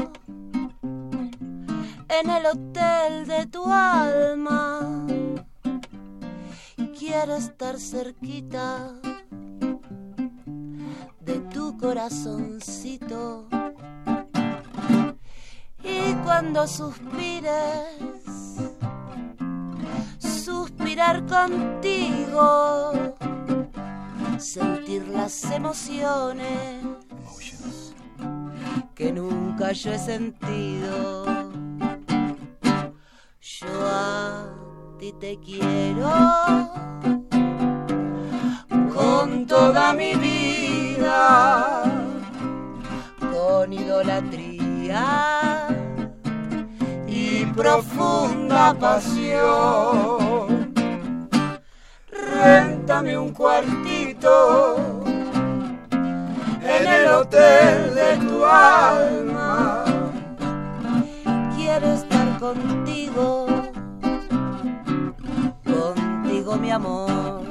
en el hotel de tu alma. Quiero estar cerquita de tu corazoncito. Y cuando suspires, suspirar contigo, sentir las emociones que nunca yo he sentido. Yo ti te quiero con toda mi vida, con idolatría y profunda pasión. Réntame un cuartito en el hotel de tu alma. contigo, contigo mi amor.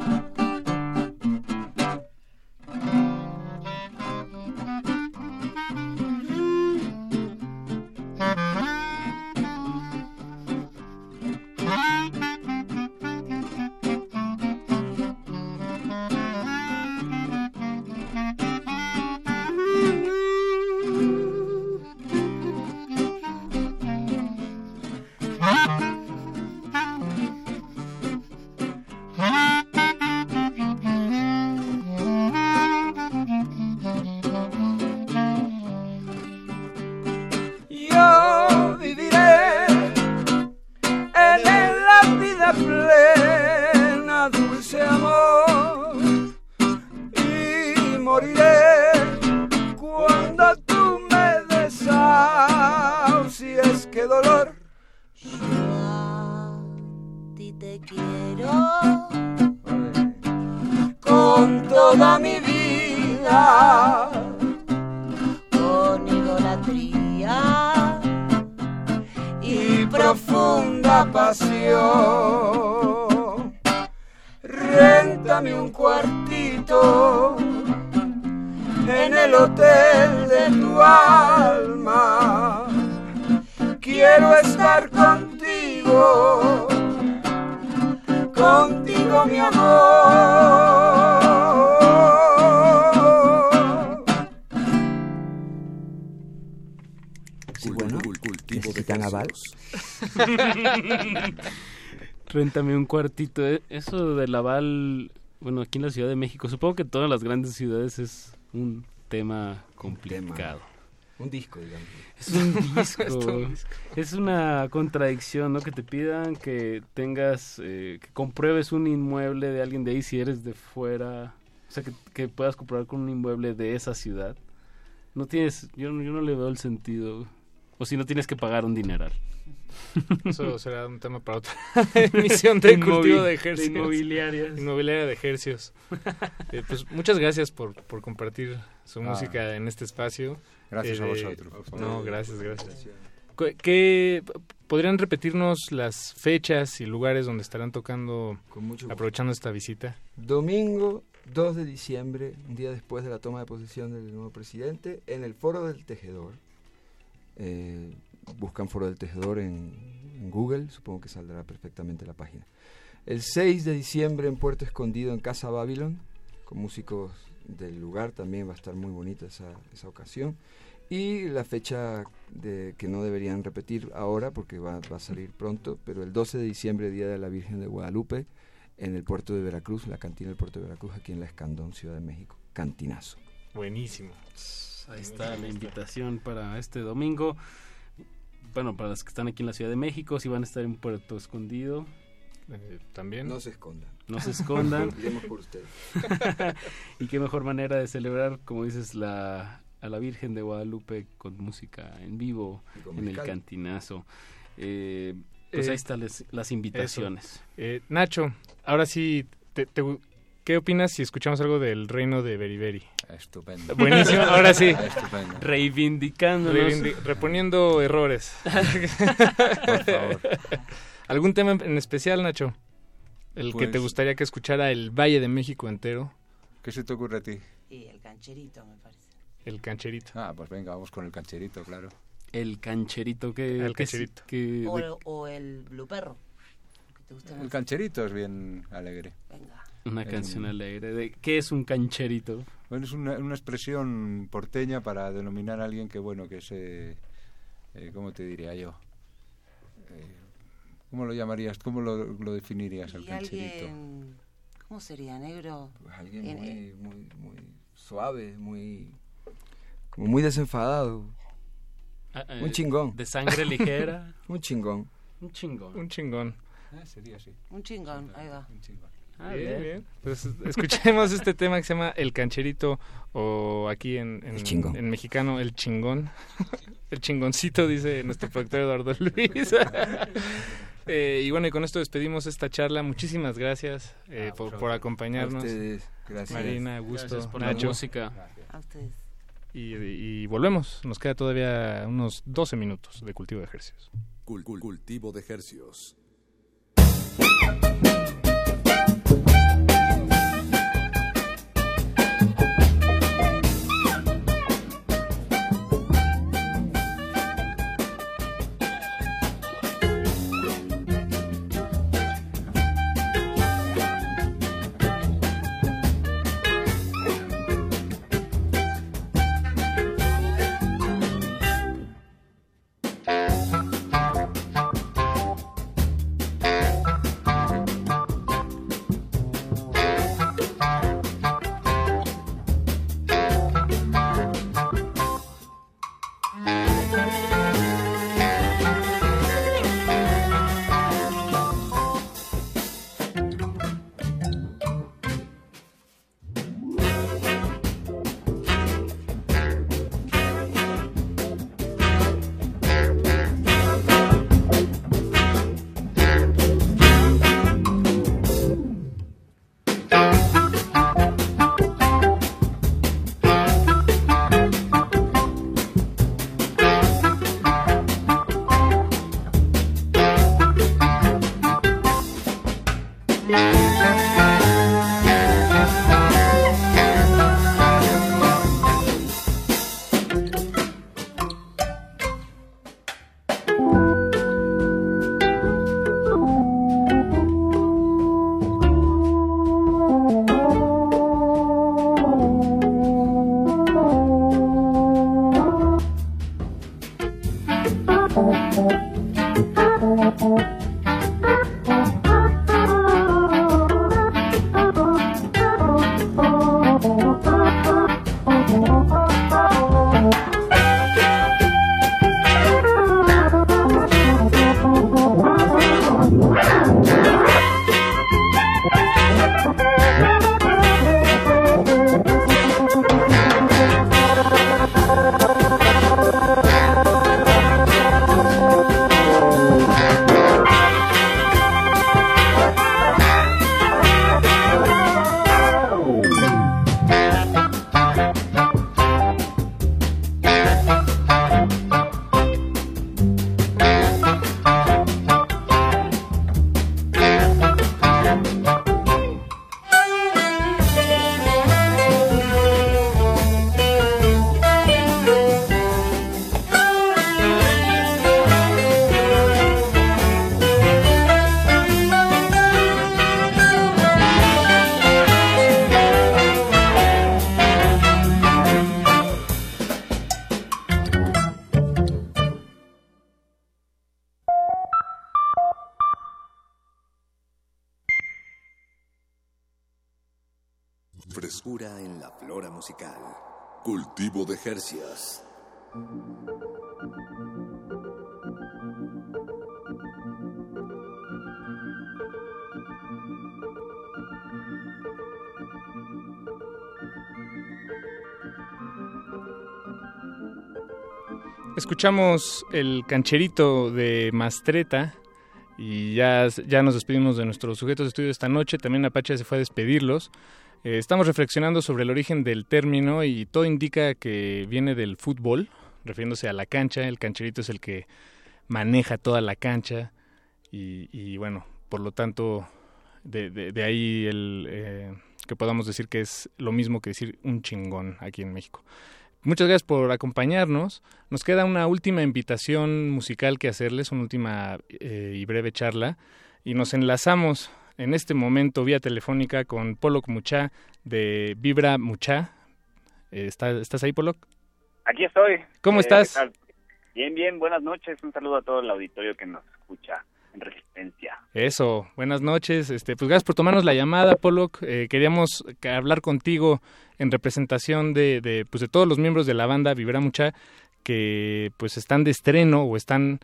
Cuartito. eh. Eso del aval, bueno, aquí en la Ciudad de México, supongo que en todas las grandes ciudades es un tema complicado. Un disco, digamos. Es un disco. todo un disco. es una contradicción, ¿no? Que te pidan que tengas, eh, que compruebes un inmueble de alguien de ahí si eres de fuera. O sea, que, que puedas comprobar con un inmueble de esa ciudad. No tienes, yo, no- yo no le veo el sentido. O si no tienes que pagar un dineral. Eso será un tema para otra emisión de cultivo de de ejercicios. inmobiliarias. Inmobiliaria de ejercicios. Eh, pues muchas gracias por, por compartir su Ah. música en este espacio. Gracias a Eh, vosotros, por favor. No, gracias, gracias. ¿Qué, ¿Podrían repetirnos las fechas y lugares donde estarán tocando, Con mucho gusto. aprovechando esta visita? Domingo 2 de diciembre, un día después de la toma de posesión del nuevo presidente, en el Foro del Tejedor. Eh, buscan Foro del Tejedor en, en Google, supongo que saldrá perfectamente la página. El 6 de diciembre en Puerto Escondido, en Casa Babylon, con músicos del lugar, también va a estar muy bonita esa, esa ocasión. Y la fecha de, que no deberían repetir ahora porque va, va a salir pronto, pero el 12 de diciembre, Día de la Virgen de Guadalupe, en el puerto de Veracruz, la cantina del puerto de Veracruz, aquí en la Escandón, Ciudad de México. Cantinazo. Buenísimo. Ahí está la invitación para este domingo. Bueno, para los que están aquí en la Ciudad de México, si van a estar en Puerto Escondido. Eh, También. No se escondan. No se escondan. Por ustedes. y qué mejor manera de celebrar, como dices, la, a la Virgen de Guadalupe con música en vivo en el cantinazo. Eh, pues Eh, ahí están les- las invitaciones. Eh, Nacho, ahora sí, te- te- ¿qué opinas si escuchamos algo del reino de Beriberi? Estupendo. Buenísimo, ahora sí. Estupendo. Reivindicándonos. Reivindi- reponiendo errores. Por favor. ¿Algún tema en especial, Nacho? El que te Pues- gustaría que escuchara el Valle de México entero, ¿Qué se te ocurre a ti? Y el cancherito, me parece. el cancherito. Ah, pues venga, vamos con el cancherito, claro. El cancherito que... El cancherito. que- O, o el Blue Perro. que te gusta El más. cancherito es bien alegre. Venga. Una canción un- alegre. De, ¿Qué es un cancherito? Bueno, es una, una expresión porteña para denominar a alguien que, bueno, que se... Eh, ¿Cómo te diría yo? Eh, ¿Cómo lo llamarías? ¿Cómo lo, lo definirías al cancherito? alguien... ¿Cómo sería, negro? Pues alguien En- muy, muy, muy suave, muy... Como muy desenfadado. Ah, eh, Un chingón. De sangre ligera. Un chingón. un chingón. Un chingón. Ah, sería así. Un chingón, ahí va. Un chingón. Ah, bien, bien. bien. Pues escuchemos este tema que se llama El Cancherito o aquí en, en, El chingón. en mexicano El Chingón. El chingoncito, dice nuestro productor Eduardo Luis. Eh, y bueno, y con esto despedimos esta charla. Muchísimas gracias eh, por, por A acompañarnos. ustedes, gracias. Marina, Augusto, Gracias por la música. A ustedes. Y, y volvemos. Nos queda todavía unos 12 minutos de cultivo de ejercicios. Cultivo de Hercios. Escuchamos el cancherito de Mastreta y ya, ya nos despedimos de nuestros sujetos de estudio esta noche. También Apache se fue a despedirlos. Eh, estamos reflexionando sobre el origen del término y todo indica que viene del fútbol, refiriéndose a la cancha. El cancherito es el que maneja toda la cancha y, bueno, por lo tanto, de, ahí el eh, que podamos decir que es lo mismo que decir un chingón aquí en México. Muchas gracias por acompañarnos. Nos queda una última invitación musical que hacerles, una última eh, y breve charla. Y nos enlazamos en este momento vía telefónica con Polok Mucha de Vibra Mucha. Eh, ¿Estás ahí, Polok? Aquí estoy. ¿Cómo eh, estás? Bien, bien, buenas noches. Un saludo a todo el auditorio que nos escucha en Resistencia. Eso, buenas noches. Este, pues gracias por tomarnos la llamada, Polok. queríamos hablar contigo en representación de, de, pues de todos los miembros de la banda Vibra Mucha que pues están de estreno o están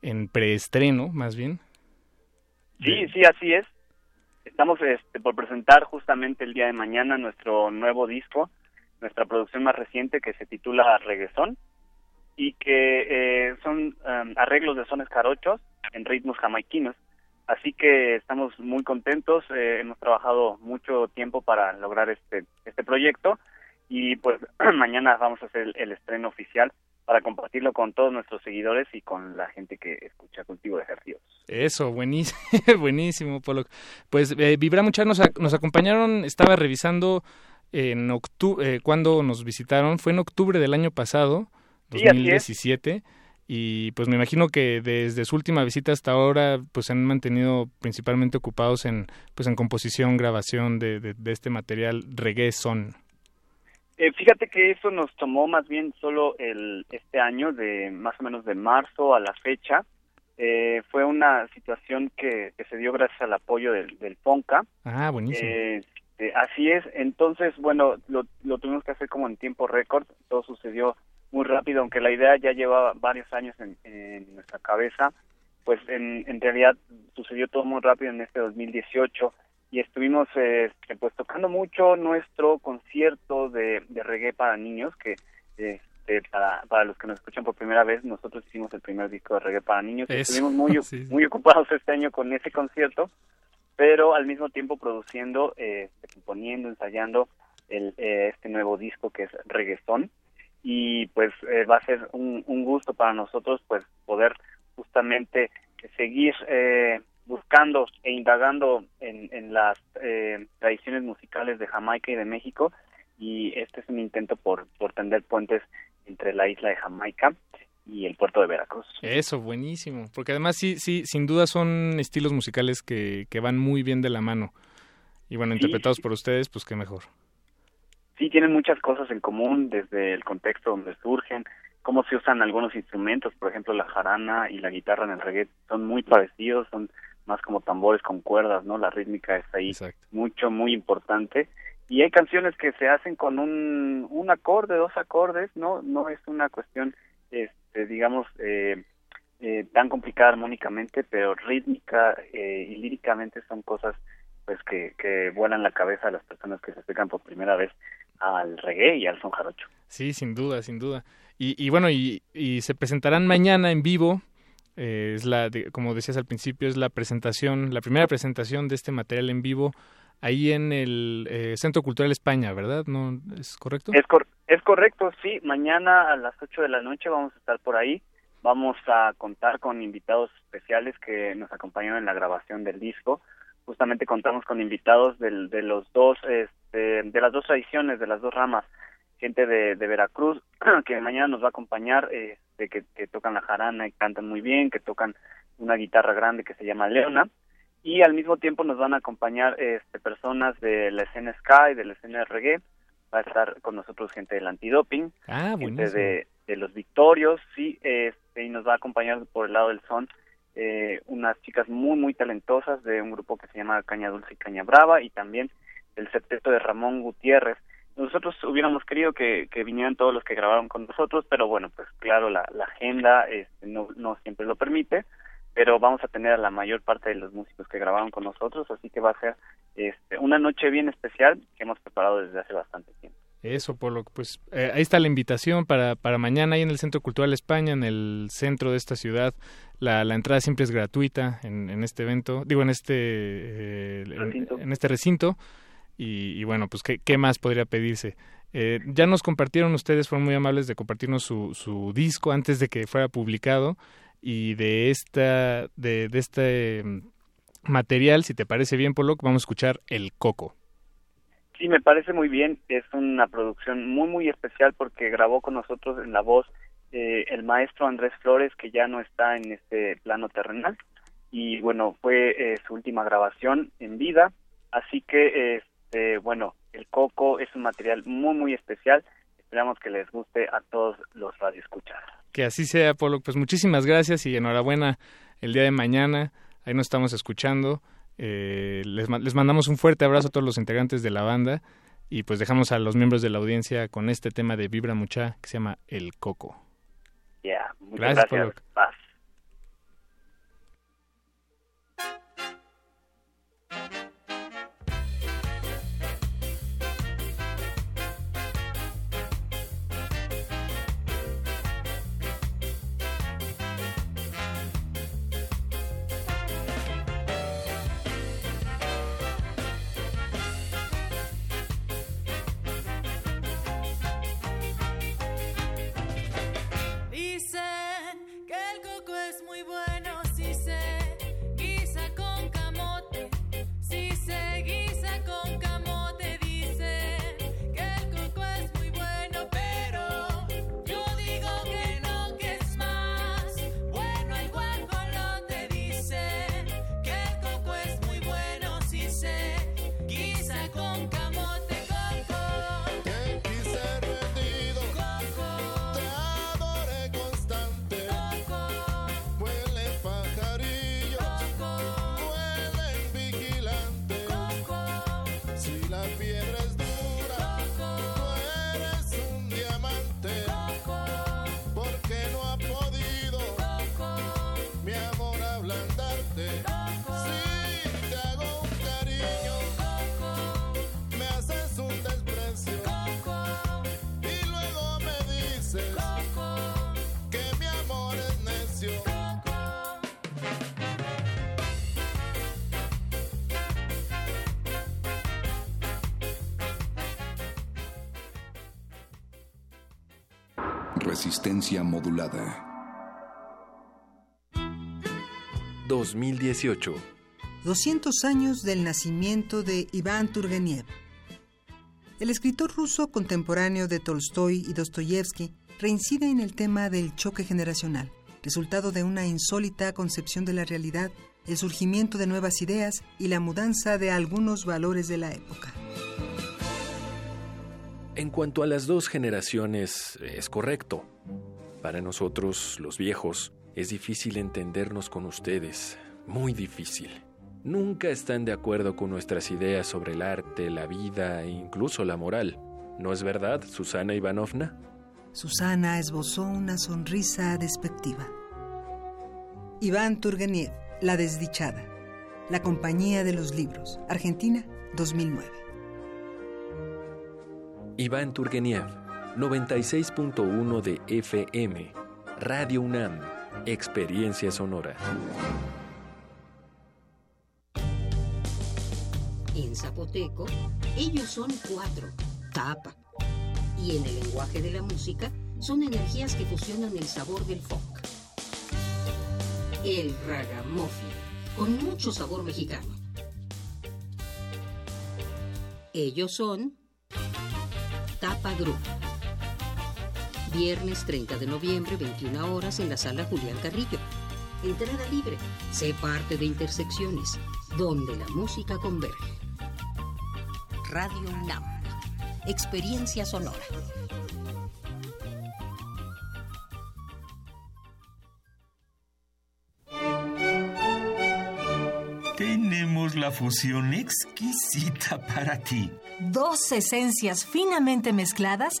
en preestreno más bien. Sí, sí, así es. Estamos este, por presentar justamente el día de mañana nuestro nuevo disco, nuestra producción más reciente que se titula Reggaezón y que eh, son um, arreglos de sones carochos en ritmos jamaiquinos. Así que estamos muy contentos, eh, hemos trabajado mucho tiempo para lograr este, este proyecto y pues mañana vamos a hacer el, estreno oficial para compartirlo con todos nuestros seguidores y con la gente que escucha Cultivo de Ejercicios. Eso, buenísimo, buenísimo, Polo. Pues eh, Vibra Mucha nos, nos acompañaron, estaba revisando en octubre, eh, cuando nos visitaron, fue en octubre del año pasado, 2017. Y pues me imagino que desde su última visita hasta ahora pues se han mantenido principalmente ocupados en pues en composición grabación de, de, este material reggae son. Eh, fíjate que eso nos tomó más bien solo el este año de más o menos de marzo a la fecha. Eh, fue una situación que, que, se dio gracias al apoyo del, del FONCA. Ah buenísimo. Eh, así es. Entonces bueno lo, lo tuvimos que hacer como en tiempo récord. Todo sucedió muy rápido, aunque la idea ya llevaba varios años en, nuestra cabeza, pues en, en, realidad sucedió todo muy rápido en este 2018 y estuvimos eh, pues tocando mucho nuestro concierto de, de reggae para niños que este, para, para los que nos escuchan por primera vez nosotros hicimos el primer disco de reggae para niños estuvimos muy muy ocupados este año con ese concierto pero al mismo tiempo produciendo eh, componiendo ensayando el, eh, este nuevo disco que es reggaeton y pues eh, va a ser un, un, gusto para nosotros pues poder justamente seguir eh, buscando e indagando en, en las eh, tradiciones musicales de Jamaica y de México. Y este es un intento por, por tender puentes entre la isla de Jamaica y el puerto de Veracruz. Eso, buenísimo, porque además sí, sí, sin duda son estilos musicales que, que van muy bien de la mano. Y bueno, interpretados por ustedes, pues qué mejor sí tienen muchas cosas en común desde el contexto donde surgen, cómo se usan algunos instrumentos, por ejemplo la jarana y la guitarra en el reggae son muy parecidos, son más como tambores con cuerdas, ¿no? La rítmica es ahí mucho, muy importante. Y hay canciones que se hacen con un, un acorde, dos acordes, ¿no? No es una cuestión, este, digamos, eh, eh, tan complicada armónicamente, pero rítmica eh, y líricamente son cosas pues que, que vuelan la cabeza a las personas que se acercan por primera vez al reggae y al son jarocho. Sí, sin duda, sin duda. Y, y bueno, y, y, se presentarán mañana en vivo. Eh, es la, como decías al principio, es la presentación, la primera presentación de este material en vivo ahí en el eh, Centro Cultural España, ¿verdad? ¿No es correcto? Es, es correcto, sí. Mañana a las 8 de la noche vamos a estar por ahí. Vamos a contar con invitados especiales que nos acompañan en la grabación del disco justamente contamos con invitados del, de los dos este, de las dos tradiciones de las dos ramas gente de, de Veracruz que mañana nos va a acompañar eh, de que, que, tocan la jarana y cantan muy bien que tocan una guitarra grande que se llama Leona y al mismo tiempo nos van a acompañar este, personas de la escena Sky de la escena reggae va a estar con nosotros gente del antidoping ah, gente de, de los victorios sí este, y nos va a acompañar por el lado del son eh, unas chicas muy, muy talentosas de un grupo que se llama Caña Dulce y Caña Brava y también el septeto de Ramón Gutiérrez. Nosotros hubiéramos querido que, que vinieran todos los que grabaron con nosotros, pero bueno, pues claro, la, la agenda este, no, no siempre lo permite, pero vamos a tener a la mayor parte de los músicos que grabaron con nosotros, así que va a ser este, una noche bien especial que hemos preparado desde hace bastante tiempo. Eso, Polo. Pues eh, ahí está la invitación para, para mañana, ahí en el Centro Cultural España, en el centro de esta ciudad. La, la entrada siempre es gratuita en, en este evento, digo, en este, eh, en, este recinto. Y, bueno, pues, ¿qué, ¿qué, más podría pedirse? Eh, ya nos compartieron ustedes, fueron muy amables de compartirnos su, su disco antes de que fuera publicado. Y de, esta, de, de este mm, material, si te parece bien, Polo, vamos a escuchar El Coco. Sí, me parece muy bien. Es una producción muy, muy especial porque grabó con nosotros en la voz eh, el maestro Andrés Flores, que ya no está en este plano terrenal. Y bueno, fue eh, su última grabación en vida. Así que, este, bueno, el coco es un material muy, muy especial. Esperamos que les guste a todos los radioescuchas. Que así sea, Polo. Pues muchísimas gracias y enhorabuena el día de mañana. Ahí nos estamos escuchando. Eh, les, les mandamos un fuerte abrazo a todos los integrantes de la banda y pues dejamos a los miembros de la audiencia con este tema de Vibra Mucha que se llama El Coco. Yeah, gracias, gracias. we would. Resistencia modulada. 2018. 200 años del nacimiento de Iván Turgenev. El escritor ruso contemporáneo de Tolstoy y Dostoyevsky reincide en el tema del choque generacional, resultado de una insólita concepción de la realidad, el surgimiento de nuevas ideas y la mudanza de algunos valores de la época. En cuanto a las dos generaciones, es correcto. Para nosotros, los viejos, es difícil entendernos con ustedes, muy difícil. Nunca están de acuerdo con nuestras ideas sobre el arte, la vida e incluso la moral. ¿No es verdad, Susana Ivanovna? Susana esbozó una sonrisa despectiva. Iván Turgenev, La desdichada. La compañía de los libros. Argentina, 2009. Iván Turgeniev, 96.1 de FM, Radio UNAM, Experiencia Sonora. En zapoteco, ellos son cuatro, tapa. Y en el lenguaje de la música, son energías que fusionan el sabor del folk. El ragamuffin, con mucho sabor mexicano. Ellos son Tapa Group. Viernes 30 de noviembre, 21 horas en la sala Julián Carrillo. Entrada libre. Sé parte de Intersecciones, donde la música converge. Radio UNAM. Experiencia sonora. Tenemos la fusión exquisita para ti. Dos esencias finamente mezcladas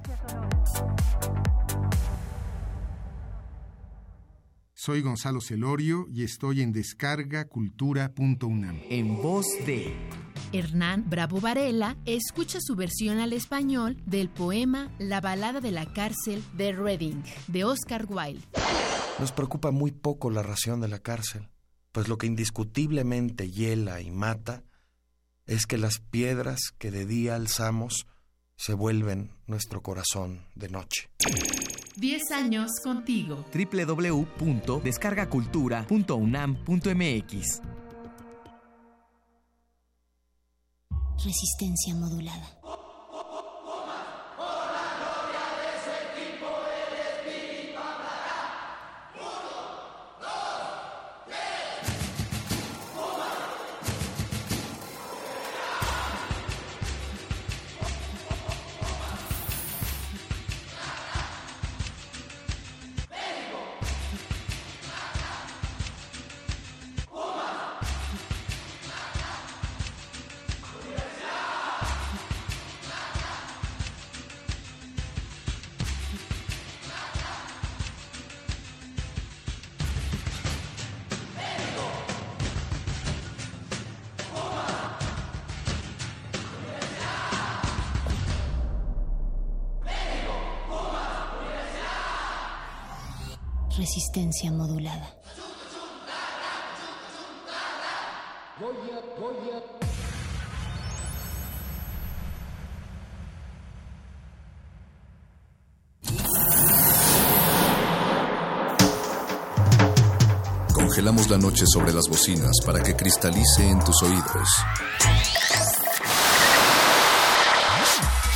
Soy Gonzalo Celorio y estoy en descargacultura.unam. En voz de Hernán Bravo Varela escucha su versión al español del poema La balada de la cárcel de Reading de Oscar Wilde. Nos preocupa muy poco la ración de la cárcel, pues lo que indiscutiblemente hiela y mata es que las piedras que de día alzamos se vuelven nuestro corazón de noche. 10 años contigo. www.descargacultura.unam.mx Resistencia modulada. Modulada. Congelamos la noche sobre las bocinas para que cristalice en tus oídos.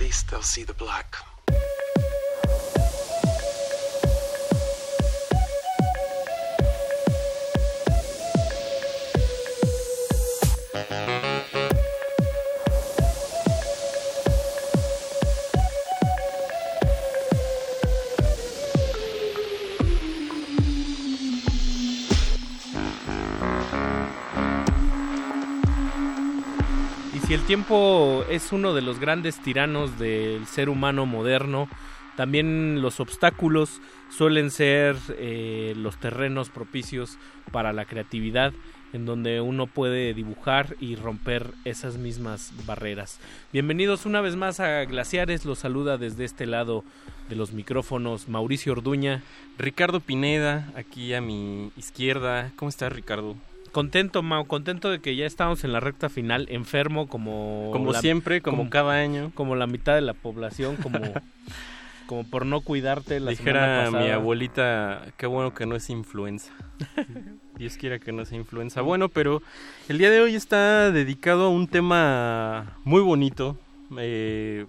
least they'll see the black. Si el tiempo es uno de los grandes tiranos del ser humano moderno, también los obstáculos suelen ser eh, los terrenos propicios para la creatividad, en donde uno puede dibujar y romper esas mismas barreras. Bienvenidos una vez más a Glaciares, los saluda desde este lado de los micrófonos Mauricio Orduña. Ricardo Pineda, aquí a mi izquierda. ¿Cómo estás, Ricardo? Contento, Mau, contento de que ya estamos en la recta final, enfermo como... Como siempre, como, cada año. Como la mitad de la población, como... como por no cuidarte la Dijera semana mi abuelita, qué bueno que no es influenza. Dios quiera que no sea influenza. Bueno, pero el día de hoy está dedicado a un tema muy bonito. Eh,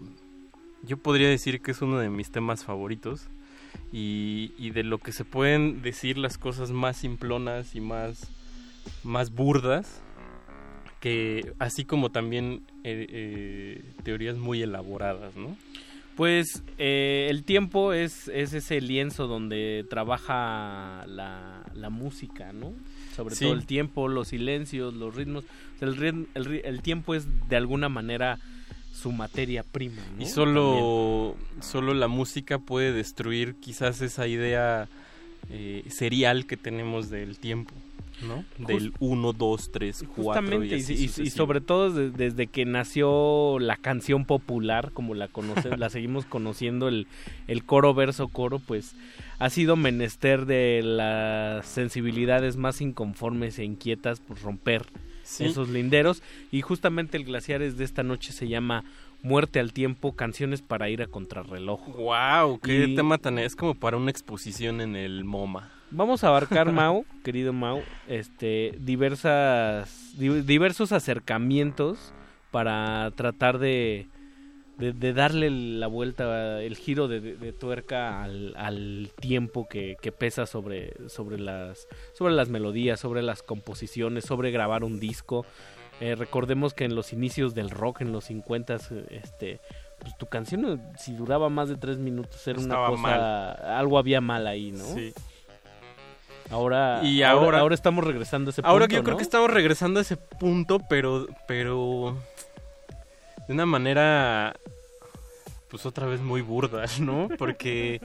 yo podría decir que es uno de mis temas favoritos. Y, y de lo que se pueden decir las cosas más simplonas y más más burdas que así como también eh, eh, teorías muy elaboradas, ¿no? Pues eh, el tiempo es, es ese lienzo donde trabaja la, la música, ¿no? Sobre Sí. todo el tiempo, los silencios, los ritmos. O sea, el, rit- el ri- el tiempo es de alguna manera su materia prima, ¿no? Y solo, solo la música puede destruir quizás esa idea serial que tenemos del tiempo, ¿no? Del 1, 2, 3, 4 y y, así y- y sucesivo. sobre todo de- desde que nació la canción popular, como la conocemos, la seguimos conociendo, el, el coro, verso, coro, pues ha sido menester de las sensibilidades más inconformes e inquietas, pues romper Sí. esos linderos. Y justamente el Glaciares de esta noche se llama Muerte al Tiempo, canciones para ir a contrarreloj. ¡Wow! ¡Qué Y- tema tan... Es como para una exposición en el MoMA. Vamos a abarcar, Mau, querido Mau, este, diversas, di- diversos acercamientos para tratar de, de, de darle la vuelta, el giro de, tuerca al, al tiempo que, que pesa sobre, sobre, las, sobre las melodías, sobre las composiciones, sobre grabar un disco. Eh, recordemos que en los inicios del rock, en los 50, este, pues tu canción, eh, si duraba más de tres minutos, era Estaba una cosa, algo había mal ahí, ¿no? Sí. Ahora, Y ahora, ahora- ahora estamos regresando a ese Ahora punto, yo creo que estamos regresando a ese punto, pero, pero de una manera, pues otra vez muy burda, ¿no? Porque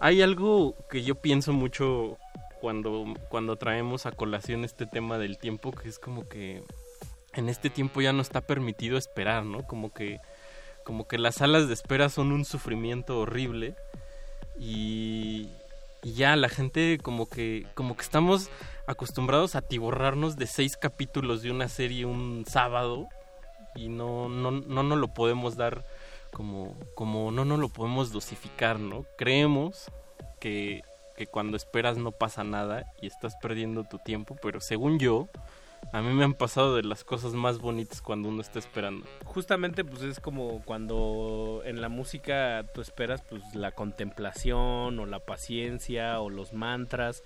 hay algo que yo pienso mucho cuando, cuando traemos a colación este tema del tiempo, que es como que en este tiempo ya no está permitido esperar, ¿no? Como que, como que las salas de espera son un sufrimiento horrible y, y ya la gente como que como que estamos acostumbrados a tiborrarnos de seis capítulos de una serie un sábado y no no no nos lo podemos dar como como no no lo podemos dosificar no creemos que que cuando esperas no pasa nada y estás perdiendo tu tiempo pero según yo a mí me han pasado de las cosas más bonitas cuando uno está esperando Justamente, pues es como cuando en la música tú esperas, pues la contemplación o la paciencia o los mantras,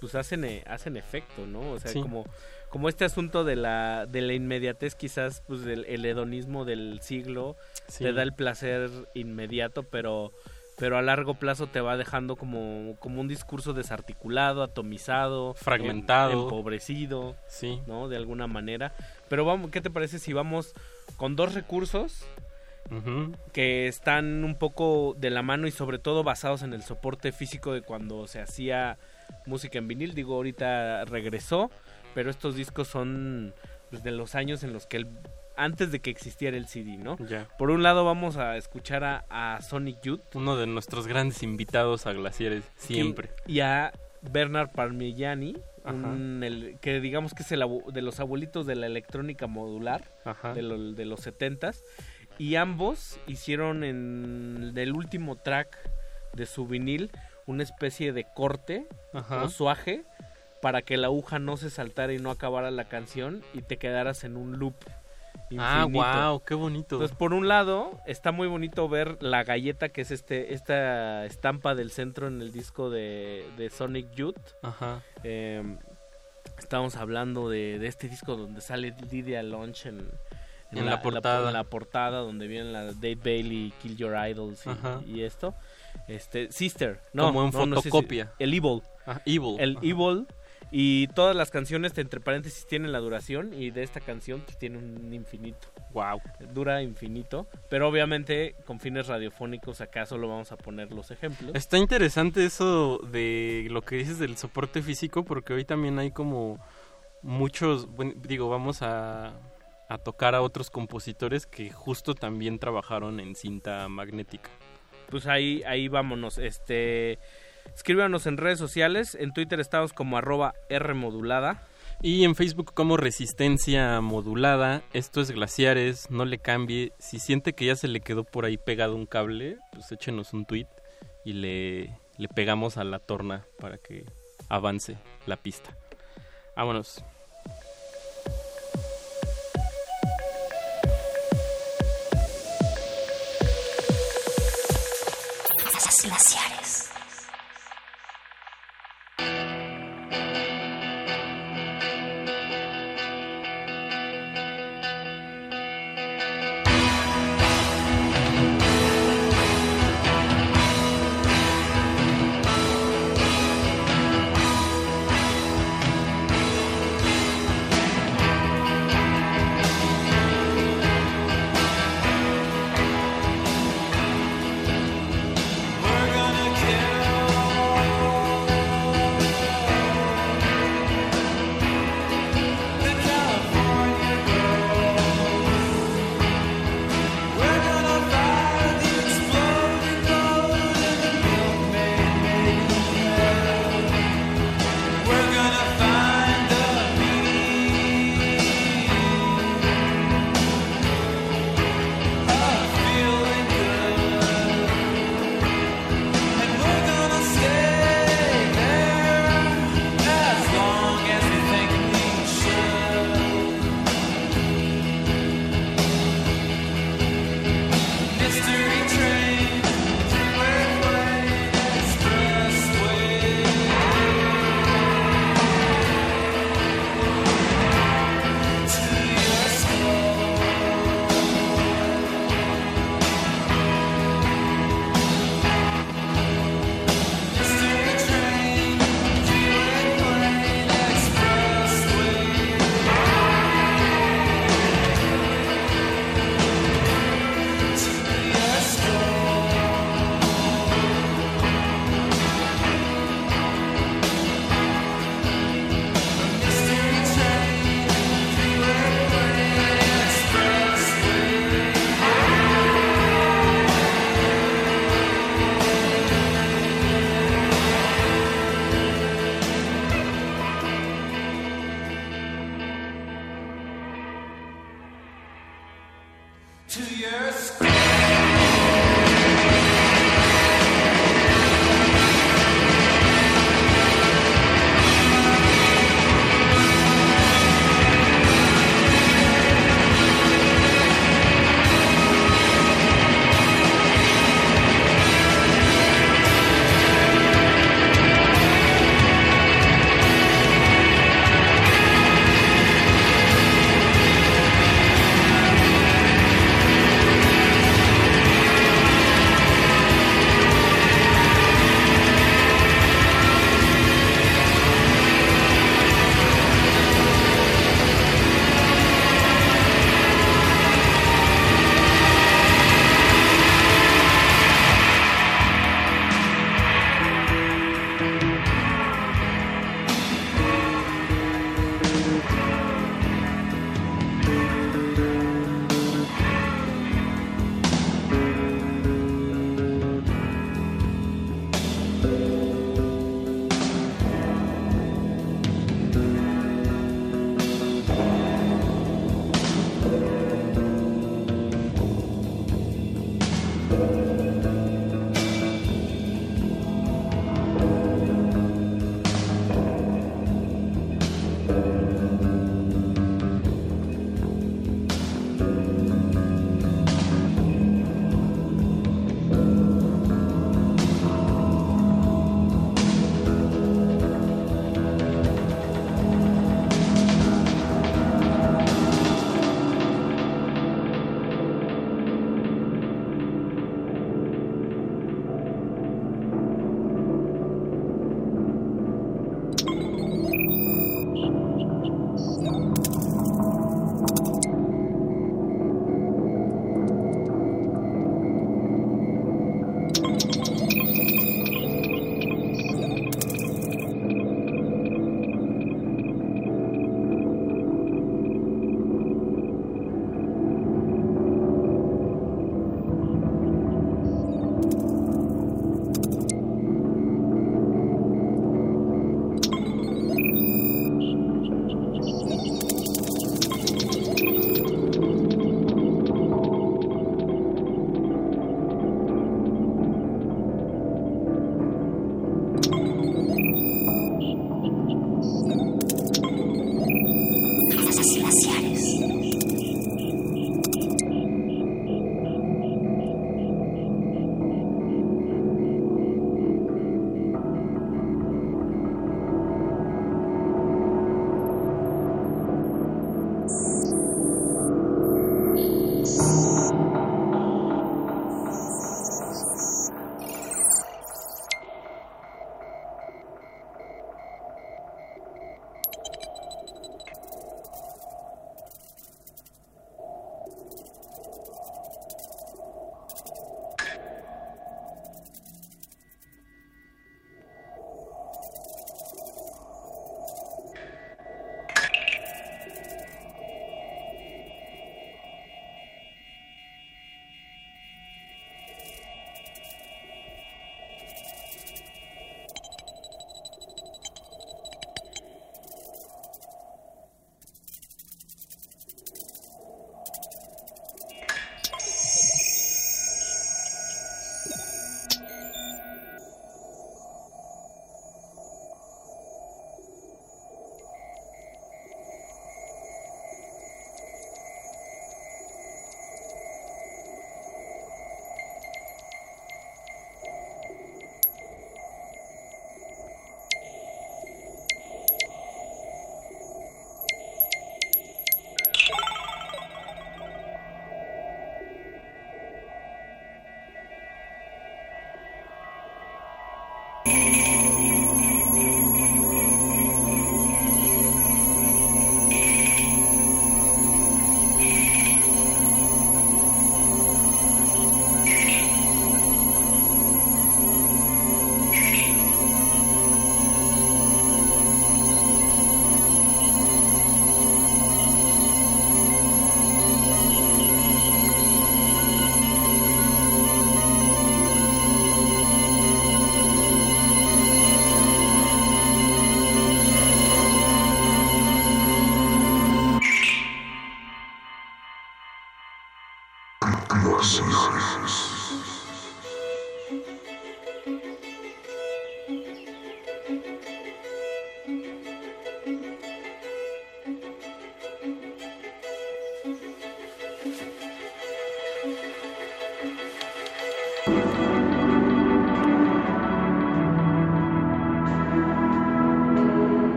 pues hacen, e- hacen efecto, ¿no? O sea, Sí. como, como este asunto de la, de la inmediatez, quizás, pues el hedonismo del siglo, Sí. te da el placer inmediato, pero pero a largo plazo te va dejando como, como un discurso desarticulado, atomizado, Fragmentado. em- empobrecido, Sí. ¿no? De alguna manera. Pero vamos, ¿qué te parece si vamos con dos recursos que están un poco de la mano y sobre todo basados en el soporte físico de cuando se hacía música en vinil. Digo, ahorita regresó, pero estos discos son pues, de los años en los que él, antes de que existiera el CD, ¿no? Ya. Por un lado vamos a escuchar a, a Sonic Youth. Uno de nuestros grandes invitados a Glaciares, siempre. Y a Bernard Parmigiani, un- el- que digamos que es el de los abuelitos de la electrónica modular Ajá. de, lo- de los 70s. Y ambos hicieron en el último track de su vinil una especie de corte Ajá. o suaje para que la aguja no se saltara y no acabara la canción y te quedaras en un loop. Ah, wow, qué bonito. Entonces, por un lado, está muy bonito ver la galleta, que es este esta estampa del centro en el disco de, de Sonic Youth. Ajá. Eh, estamos hablando de, de este disco donde sale Lydia Lunch en, En la portada. en la portada, donde viene la Dave Bailey, Kill Your Idols y, esto. Este, Sister, no, Como en no, fotocopia. el Evil. Ah, Evil. El Ajá. Evil. Y todas las canciones, entre paréntesis, tienen la duración. Y de esta canción pues, tiene un infinito. Wow. Dura infinito. Pero obviamente, con fines radiofónicos, acá solo vamos a poner los ejemplos. Está interesante eso de lo que dices del soporte físico, porque hoy también hay como muchos, bueno, digo, vamos a, a tocar a otros compositores que justo también trabajaron en cinta magnética. Pues ahí, ahí vámonos. Este, escríbanos en redes sociales. En Twitter estamos como arroba Rmodulada. Y en Facebook como Resistencia Modulada, esto es Glaciares, no le cambie. Si siente que ya se le quedó por ahí pegado un cable, pues échenos un tweet y le, le pegamos a la torna para que avance la pista. Vámonos. Glaciares. Glaciares.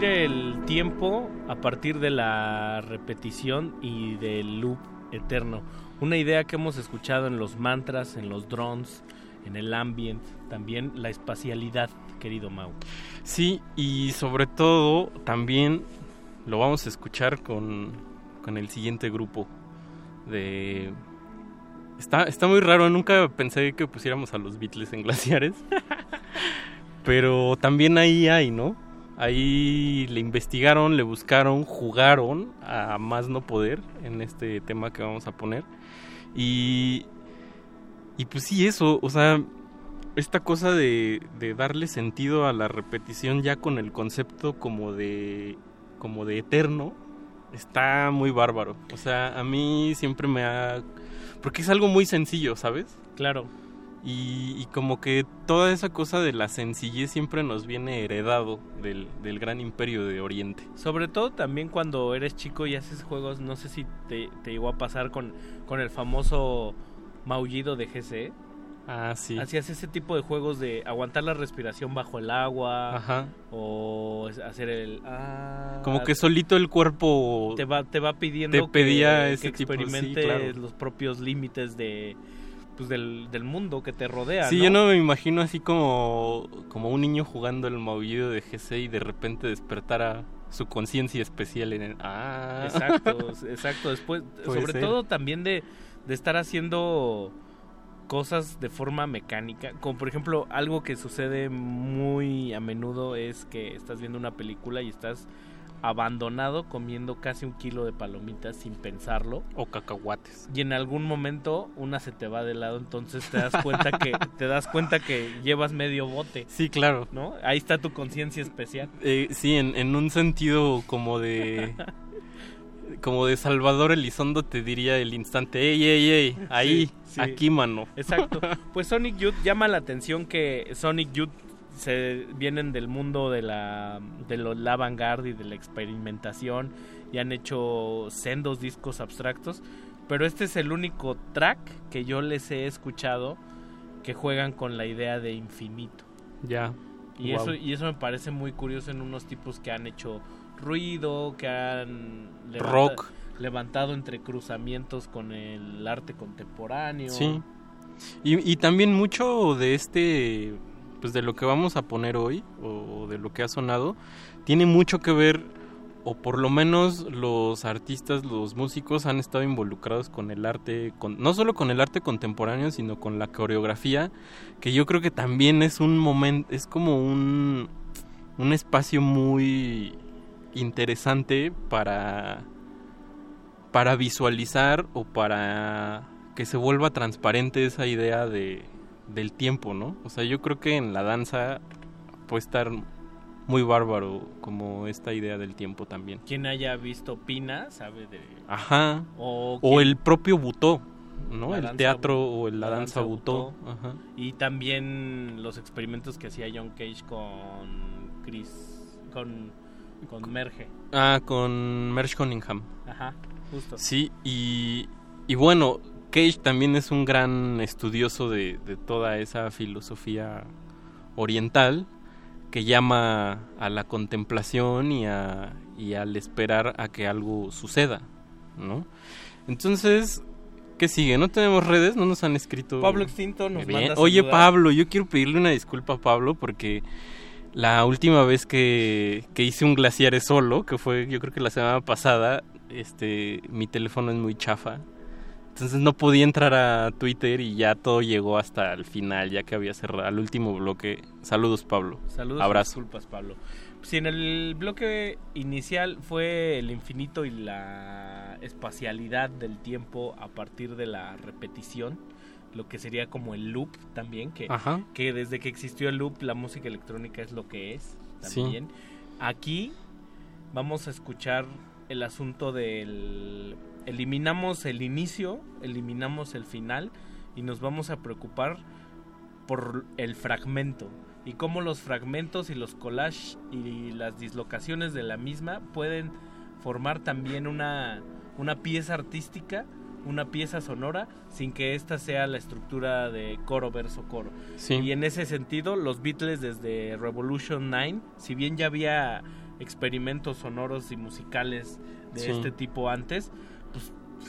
El tiempo a partir de la repetición y del loop eterno. Una idea que hemos escuchado en los mantras, en los drones, en el ambient, también la espacialidad, querido Mau. Sí, y sobre todo también lo vamos a escuchar con, con el siguiente grupo de... Está, está muy raro, nunca pensé que pusiéramos a los Beatles en glaciares. Pero también ahí hay, ¿no? Ahí le investigaron, le buscaron, jugaron a más no poder en este tema que vamos a poner. Y, y pues sí, eso, o sea, esta cosa de, de darle sentido a la repetición ya con el concepto como de, como de eterno, está muy bárbaro. O sea, a mí siempre me ha... Porque es algo muy sencillo, ¿sabes? Claro. Y, y, como que toda esa cosa de la sencillez siempre nos viene heredado del, del, gran imperio de Oriente. Sobre todo también cuando eres chico y haces juegos, no sé si te, te llegó a pasar con, con el famoso maullido de GC. Ah, sí. Hacías ese tipo de juegos de aguantar la respiración bajo el agua. Ajá. O hacer el. Ah, como que solito el cuerpo. Te va, te va pidiendo te pedía que, ese que experimentes tipo, sí, claro. los propios límites de. Pues del, del, mundo que te rodea. Sí, ¿no? yo no me imagino así como, como un niño jugando el maullido de GC y de repente despertara su conciencia especial en el... Ah. Exacto, exacto. Después, sobre ser. todo también de, de estar haciendo cosas de forma mecánica, como por ejemplo algo que sucede muy a menudo es que estás viendo una película y estás abandonado comiendo casi un kilo de palomitas sin pensarlo o cacahuates y en algún momento una se te va de lado entonces te das cuenta que te das cuenta que llevas medio bote sí claro no ahí está tu conciencia especial eh, sí en, en un sentido como de como de Salvador Elizondo te diría el instante, ey, ey, ey, ahí, sí, sí. aquí, mano. Exacto. Pues Sonic Youth llama la atención que Sonic Youth se vienen del mundo de la de lo, la vanguardia y de la experimentación y han hecho sendos discos abstractos, pero este es el único track que yo les he escuchado que juegan con la idea de infinito. Ya. Y wow. eso y eso me parece muy curioso en unos tipos que han hecho ruido, que han levanta, rock levantado entre cruzamientos con el arte contemporáneo. Sí. Y, y, también mucho de este, pues de lo que vamos a poner hoy, o de lo que ha sonado, tiene mucho que ver, o por lo menos los artistas, los músicos han estado involucrados con el arte, no solo con el arte contemporáneo, sino con la coreografía, que yo creo que también es un momento, es como un, un espacio muy interesante para para visualizar o para que se vuelva transparente esa idea de del tiempo, ¿no? O sea, yo creo que en la danza puede estar muy bárbaro como esta idea del tiempo también. Quien haya visto Pina sabe de Ajá. O, o el propio Butó, ¿no? El teatro o la, danza, danza Butó. Ajá. Y también los experimentos que hacía John Cage con Chris con con Merge. Ah, con Merge Cunningham. Ajá, justo. Sí, y, y bueno, Cage también es un gran estudioso de, de, toda esa filosofía oriental que llama a la contemplación y, a, y al esperar a que algo suceda, ¿no? Entonces, ¿qué sigue? ¿No tenemos redes? ¿No nos han escrito? Pablo Extinto nos Bien. manda Oye, Pablo, yo quiero pedirle una disculpa a Pablo porque la última vez que, que hice un glaciar solo, que fue yo creo que la semana pasada, este, mi teléfono es muy chafa. Entonces no podía entrar a Twitter y ya todo llegó hasta el final, ya que había cerrado el último bloque. Saludos, Pablo. Saludos. Abrazo. Disculpas, Pablo. Si en el bloque inicial fue el infinito y la espacialidad del tiempo a partir de la repetición, lo que sería como el loop también, que, Ajá. que desde que existió el loop la música electrónica es lo que es también. Sí. Aquí vamos a escuchar el asunto del... Eliminamos el inicio, eliminamos el final y nos vamos a preocupar por el fragmento y cómo los fragmentos y los collages y las dislocaciones de la misma pueden formar también una, una pieza artística, una pieza sonora, sin que esta sea la estructura de coro verso coro. Sí. Y en ese sentido, los Beatles desde Revolution 9, si bien ya había experimentos sonoros y musicales de Sí. este tipo antes,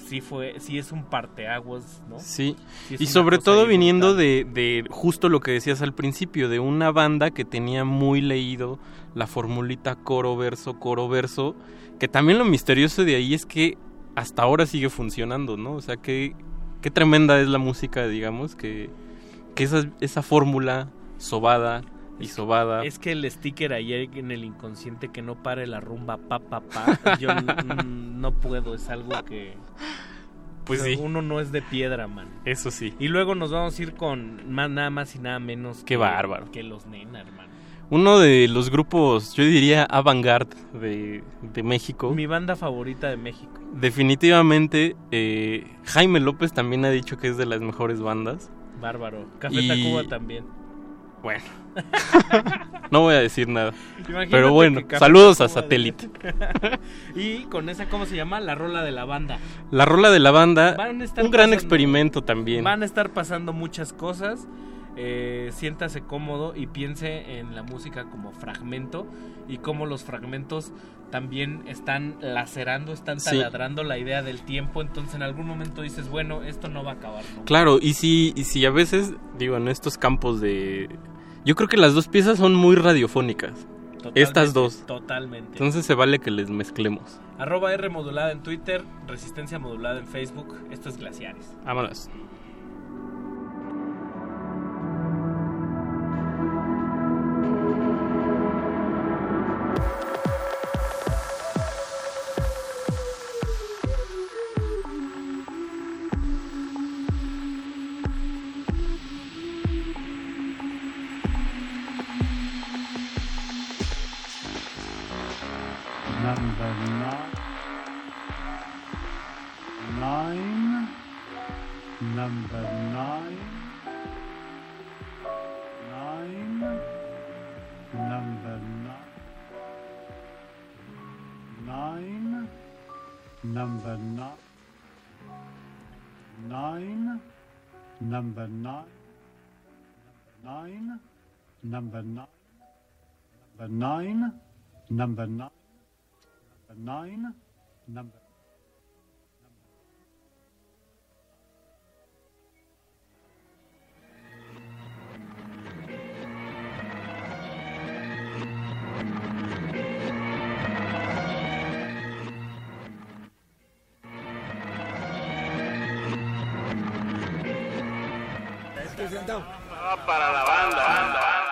sí fue, sí es un parteaguas, ¿no? Sí, y sobre todo viniendo de, de justo lo que decías al principio, de una banda que tenía muy leído la formulita coro verso, coro verso, que también lo misterioso de ahí es que hasta ahora sigue funcionando, ¿no? O sea, que qué tremenda es la música, digamos, que, que esa, esa fórmula sobada y sobada. Es que el sticker ahí en el inconsciente que no pare la rumba pa pa pa, yo no puedo, es algo que Pues sí. uno no es de piedra, man. Eso sí. Y luego nos vamos a ir con más, nada más y nada menos Qué que, bárbaro. que los Nena, hermano. Uno de los grupos, yo diría, avant-garde de, de México. Mi banda favorita de México. Definitivamente, eh, Jaime López también ha dicho que es de las mejores bandas. Bárbaro. Café Y- Tacuba también. Bueno. no voy a decir nada. Imagínate Pero bueno, saludos a Satélite. y con esa, ¿cómo se llama? La rola de la banda. La rola de la banda, Van a estar un gran pasando- experimento también. Van a estar pasando muchas cosas. Eh, siéntase cómodo y piense en la música como fragmento y cómo los fragmentos también están lacerando, están Sí. taladrando la idea del tiempo. Entonces en algún momento dices, bueno, esto no va a acabar. nunca. Claro, y si, y si a veces, digo, en estos campos de... Yo creo que las dos piezas son muy radiofónicas. Totalmente, Estas dos. Totalmente. Entonces se vale que les mezclemos. Arroba R modulada en Twitter, Resistencia modulada en Facebook. Esto es Glaciares. Vámonos. Nine. Number nine. Nine. Number nine. Number nine. Number nine. Number nine. Number. Para la banda.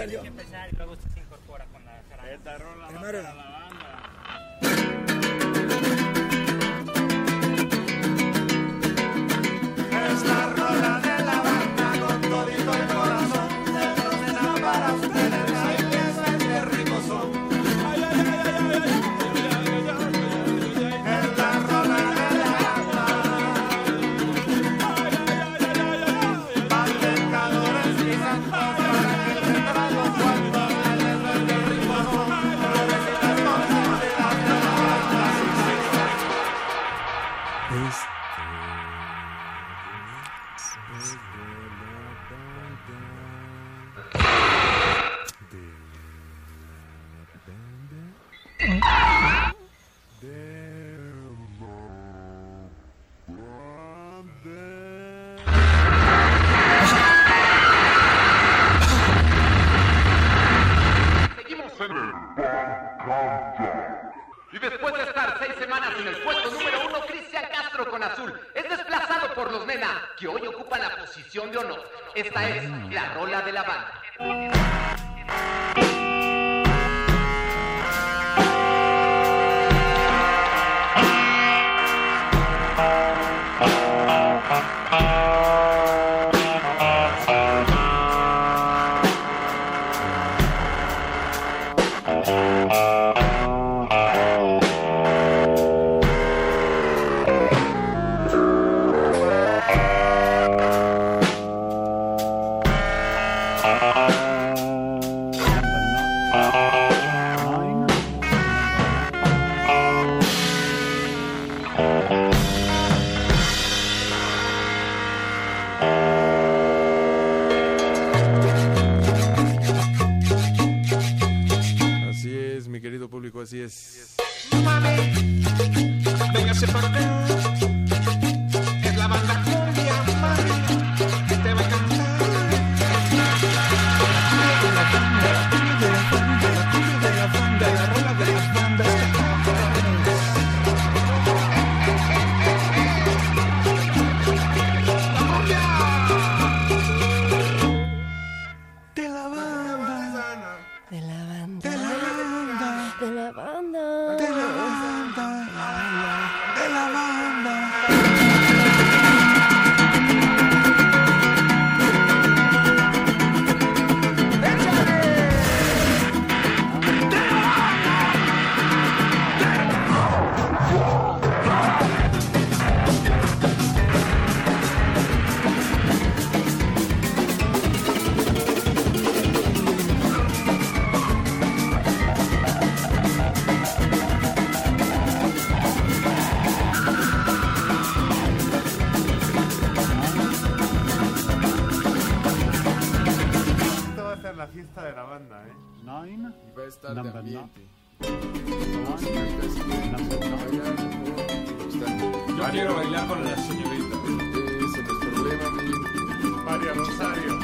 salió. Esta es la la fiesta de la banda, ¿eh? Nine. Y va a estar de ambiente. Yo quiero bailar con la señorita. Ese problema. María Rosario.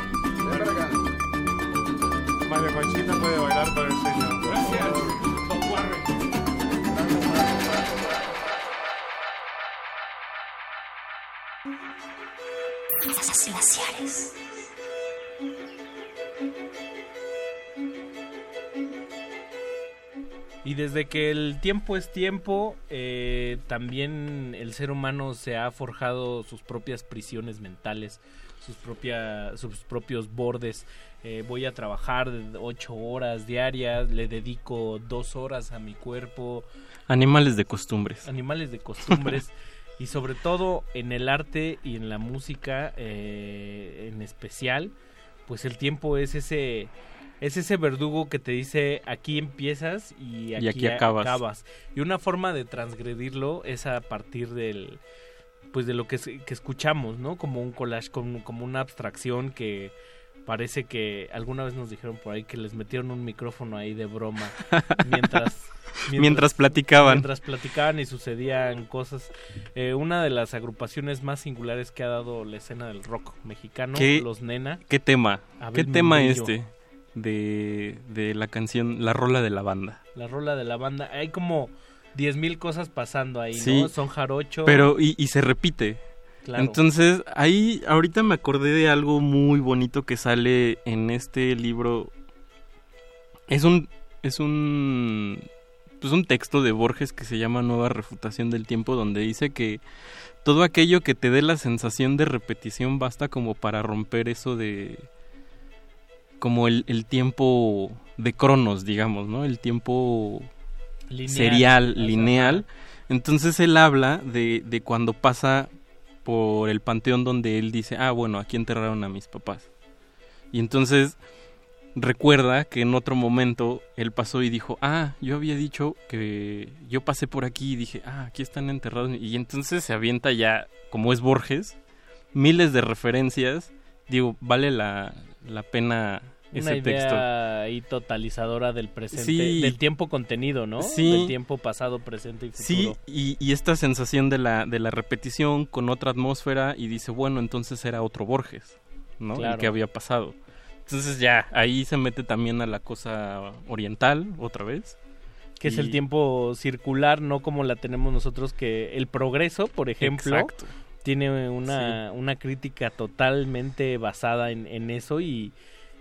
María puede bailar con el señor. Gracias. Y desde que el tiempo es tiempo, eh, también el ser humano se ha forjado sus propias prisiones mentales, sus, propia, sus propios bordes. Eh, voy a trabajar ocho horas diarias, le dedico dos horas a mi cuerpo. Animales de costumbres. Animales de costumbres. y sobre todo en el arte y en la música eh, en especial, pues el tiempo es ese es ese verdugo que te dice aquí empiezas y aquí, acabas. Y una forma de transgredirlo es a partir del pues de lo que, que escuchamos, ¿no? Como un collage, como, como una abstracción que parece que alguna vez nos dijeron por ahí que les metieron un micrófono ahí de broma mientras Mientras platicaban. mientras platicaban y sucedían cosas. Eh, una de las agrupaciones más singulares que ha dado la escena del rock mexicano, ¿Qué, los Nena. ¿Qué tema? Abel ¿Qué tema este? De, de la canción La Rola de la Banda. La rola de la banda. Hay como 10.000 cosas pasando ahí, Sí, ¿no? Son jarocho. Pero, y, y se repite. Claro. Entonces, ahí ahorita me acordé de algo muy bonito que sale en este libro. Es un. Es un. Pues un texto de Borges que se llama Nueva Refutación del Tiempo, donde dice que todo aquello que te dé la sensación de repetición basta como para romper eso de. Como el, el tiempo de Cronos, digamos, ¿no? El tiempo Lineal. serial, lineal. Entonces él habla de, de cuando pasa por el panteón donde él dice, ah, bueno, aquí enterraron a mis papás. Y entonces recuerda que en otro momento él pasó y dijo, ah, yo había dicho que yo pasé por aquí y dije, ah, aquí están enterrados. Y entonces se avienta ya, como es Borges, miles de referencias. Digo, vale la, la pena Una idea texto. ahí totalizadora del presente, Sí. del tiempo contenido, ¿no? Sí. Del tiempo pasado, presente y futuro. Sí, y, y esta sensación de la, de la repetición con otra atmósfera y dice, bueno, entonces era otro Borges, ¿no? El Claro. que había pasado. Entonces ya, ahí se mete también a la cosa oriental, otra vez. Que es el Y- tiempo circular, no como la tenemos nosotros, que el progreso, por ejemplo, Exacto. tiene una, una crítica totalmente basada en, en eso y,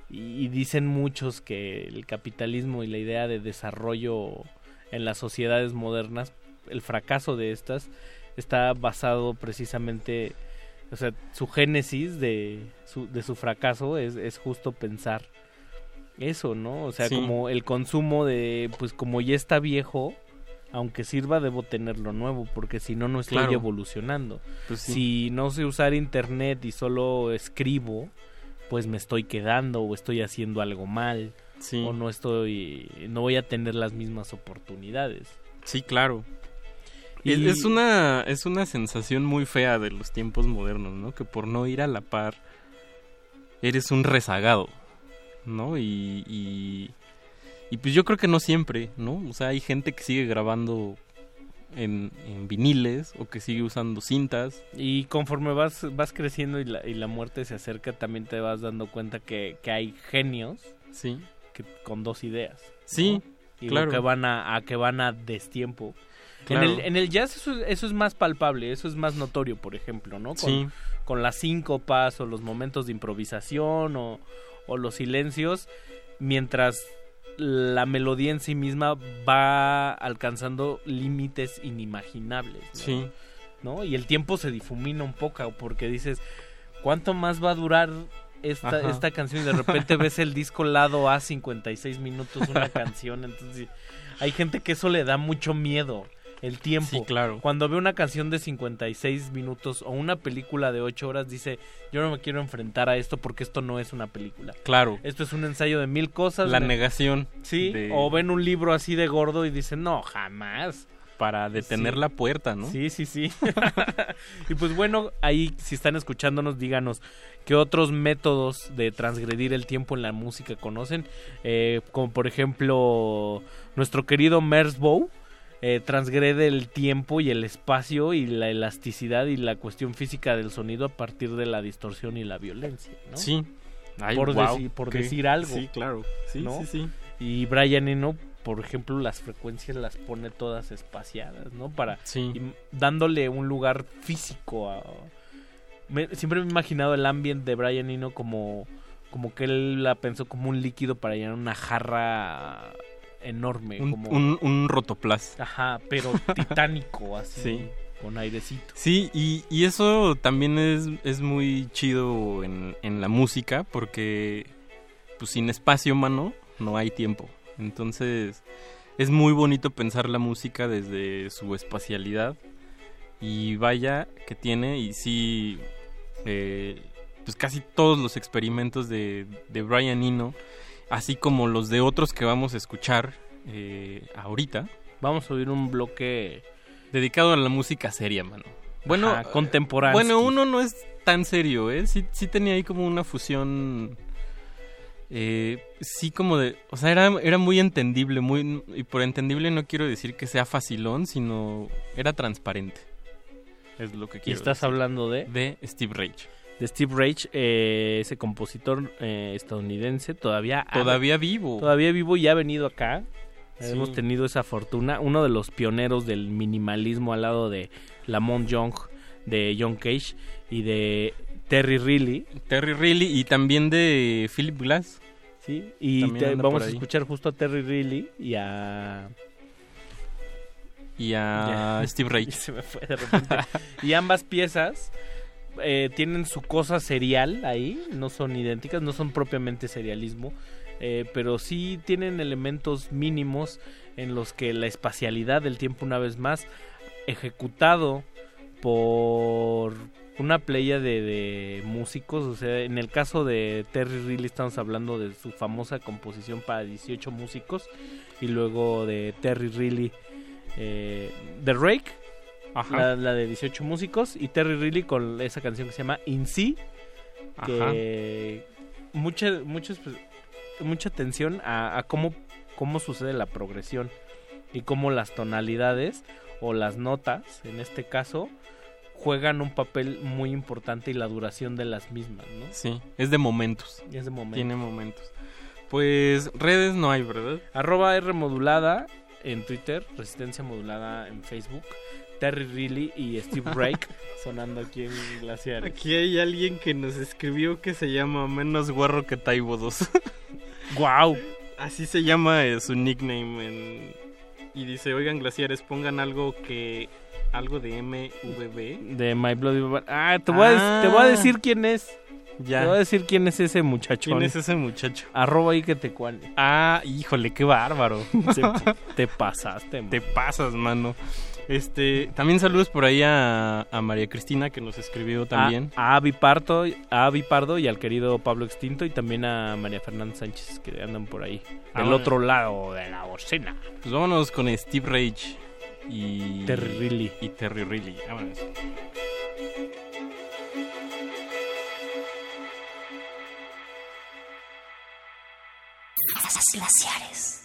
y dicen muchos que el capitalismo y la idea de desarrollo en las sociedades modernas, el fracaso de estas, está basado precisamente, o sea, su génesis de su, de su fracaso es, es justo pensar eso, ¿no? O sea, Sí. como el consumo de, pues como ya está viejo, aunque sirva, debo tenerlo nuevo, porque si no, no estoy Claro. evolucionando. Pues sí. Si no sé usar internet y solo escribo, pues me estoy quedando o estoy haciendo algo mal. Sí. O no estoy, no voy a tener las mismas oportunidades. Sí, claro. Y- Es, es una, es una sensación muy fea de los tiempos modernos, ¿no? Que por no ir a la par, eres un rezagado, ¿no? Y, y, y pues yo creo que no siempre, ¿no? O sea, hay gente que sigue grabando en, en viniles o que sigue usando cintas. Y conforme vas, vas creciendo y la, y la muerte se acerca, también te vas dando cuenta que, que hay genios Sí. que, con dos ideas. Sí, ¿no? Y claro. que van a, a que van a destiempo. Claro. En, el, en el jazz eso, eso es más palpable, eso es más notorio, por ejemplo, ¿no? Con, Sí. con las síncopas o los momentos de improvisación o, o los silencios, mientras la melodía en sí misma va alcanzando límites inimaginables. ¿no? Sí. ¿no? Y el tiempo se difumina un poco porque dices, ¿cuánto más va a durar esta, Ajá. esta canción? Y de repente ves el disco lado A 56 minutos, una canción, entonces hay gente que eso le da mucho miedo. El tiempo. Sí, claro. Cuando ve una canción de 56 minutos o una película de 8 horas, dice: Yo no me quiero enfrentar a esto porque esto no es una película. Claro. Esto es un ensayo de mil cosas. La negación. Sí, de- o ven un libro así de gordo y dicen: No, jamás. Para detener Sí. la puerta, ¿no? Sí, sí, sí. y pues bueno, ahí si están escuchándonos, díganos qué otros métodos de transgredir el tiempo en la música conocen. Eh, como por ejemplo, nuestro querido Merzbow. Eh, transgrede el tiempo y el espacio y la elasticidad y la cuestión física del sonido a partir de la distorsión y la violencia, ¿no? Sí. Ay, por, deci- por decir algo. Sí, claro. Sí, ¿no? sí, sí. Y Brian Eno, por ejemplo, las frecuencias las pone todas espaciadas, ¿no? Para Sí. y dándole un lugar físico a me- siempre me he imaginado el ambiente de Brian Eno como como que él la pensó como un líquido para llenar una jarra enorme. Un, como... un, un rotoplas. Ajá, pero titánico, así. Sí. Con airecito. Sí, y, y eso también es, es muy chido en, en la música porque pues sin espacio, mano, no hay tiempo. Entonces es muy bonito pensar la música desde su espacialidad y vaya que tiene y sí, eh, pues casi todos los experimentos de, de Brian Eno, así como los de otros que vamos a escuchar eh, ahorita. Vamos a oír un bloque dedicado a la música seria, mano. Bueno, Ajá, contemporáneo. Bueno, uno no es tan serio, ¿eh? Sí, sí tenía ahí como una fusión. Eh, sí, como de. O sea, era, era muy entendible. muy Y por entendible no quiero decir que sea facilón, sino era transparente. Es lo que ¿Y quiero estás decir. hablando de? De Steve Rage. De Steve Rage, eh, ese compositor eh, estadounidense, todavía... ha- Todavía vivo. Todavía vivo y ha venido acá. Sí. Hemos tenido esa fortuna. Uno de los pioneros del minimalismo al lado de Lamont Young, de John Cage y de Terry Riley. Terry Riley y también de Philip Glass. Sí, y te- vamos a escuchar justo a Terry Riley y a... Y a Ya. Steve Rage. Se me fue de repente. y ambas piezas eh, tienen su cosa serial ahí, no son idénticas, no son propiamente serialismo, eh, pero sí tienen elementos mínimos en los que la espacialidad del tiempo una vez más, ejecutado por una playa de, músicos, o sea, en el caso de Terry Riley estamos hablando de su famosa composición para 18 músicos y luego de Terry Riley eh, The Rake. La, la de 18 músicos, y Terry Riley con esa canción que se llama In C, que mucha, muchos, pues, mucha atención a, a cómo, cómo sucede la progresión y cómo las tonalidades o las notas, en este caso, juegan un papel muy importante y la duración de las mismas, ¿no? Sí, es de momentos. Es de momentos. Tiene momentos. Pues redes no hay, ¿verdad? Arroba R modulada en Twitter, Resistencia modulada en Facebook, Terry Riley y Steve Rake sonando aquí en Glaciares. Aquí hay alguien que nos escribió que se llama Menos Guarro que Taibo 2. ¡Wow! Así se llama eh, su nickname. en- Y dice, oigan, Glaciares, pongan algo que... Algo de MVB. De My Bloody Ah, te voy, a, te voy a decir quién es. Ya. Te voy a decir quién es ese muchacho. ¿Quién es ese muchacho? Arroba ahí que te cuane. Ah, híjole, qué bárbaro. Te, te pasaste, man. Te pasas, mano. Este, también saludos por ahí a, a María Cristina que nos escribió también. A, a Avi Pardo, a Avi Pardo y al querido Pablo Extinto y también a María Fernanda Sánchez que andan por ahí. Ah, del bueno. otro lado de la bocina. Pues vámonos con Steve Rage y Terry Riley. Y Terry Riley. Vámonos. Glaciares.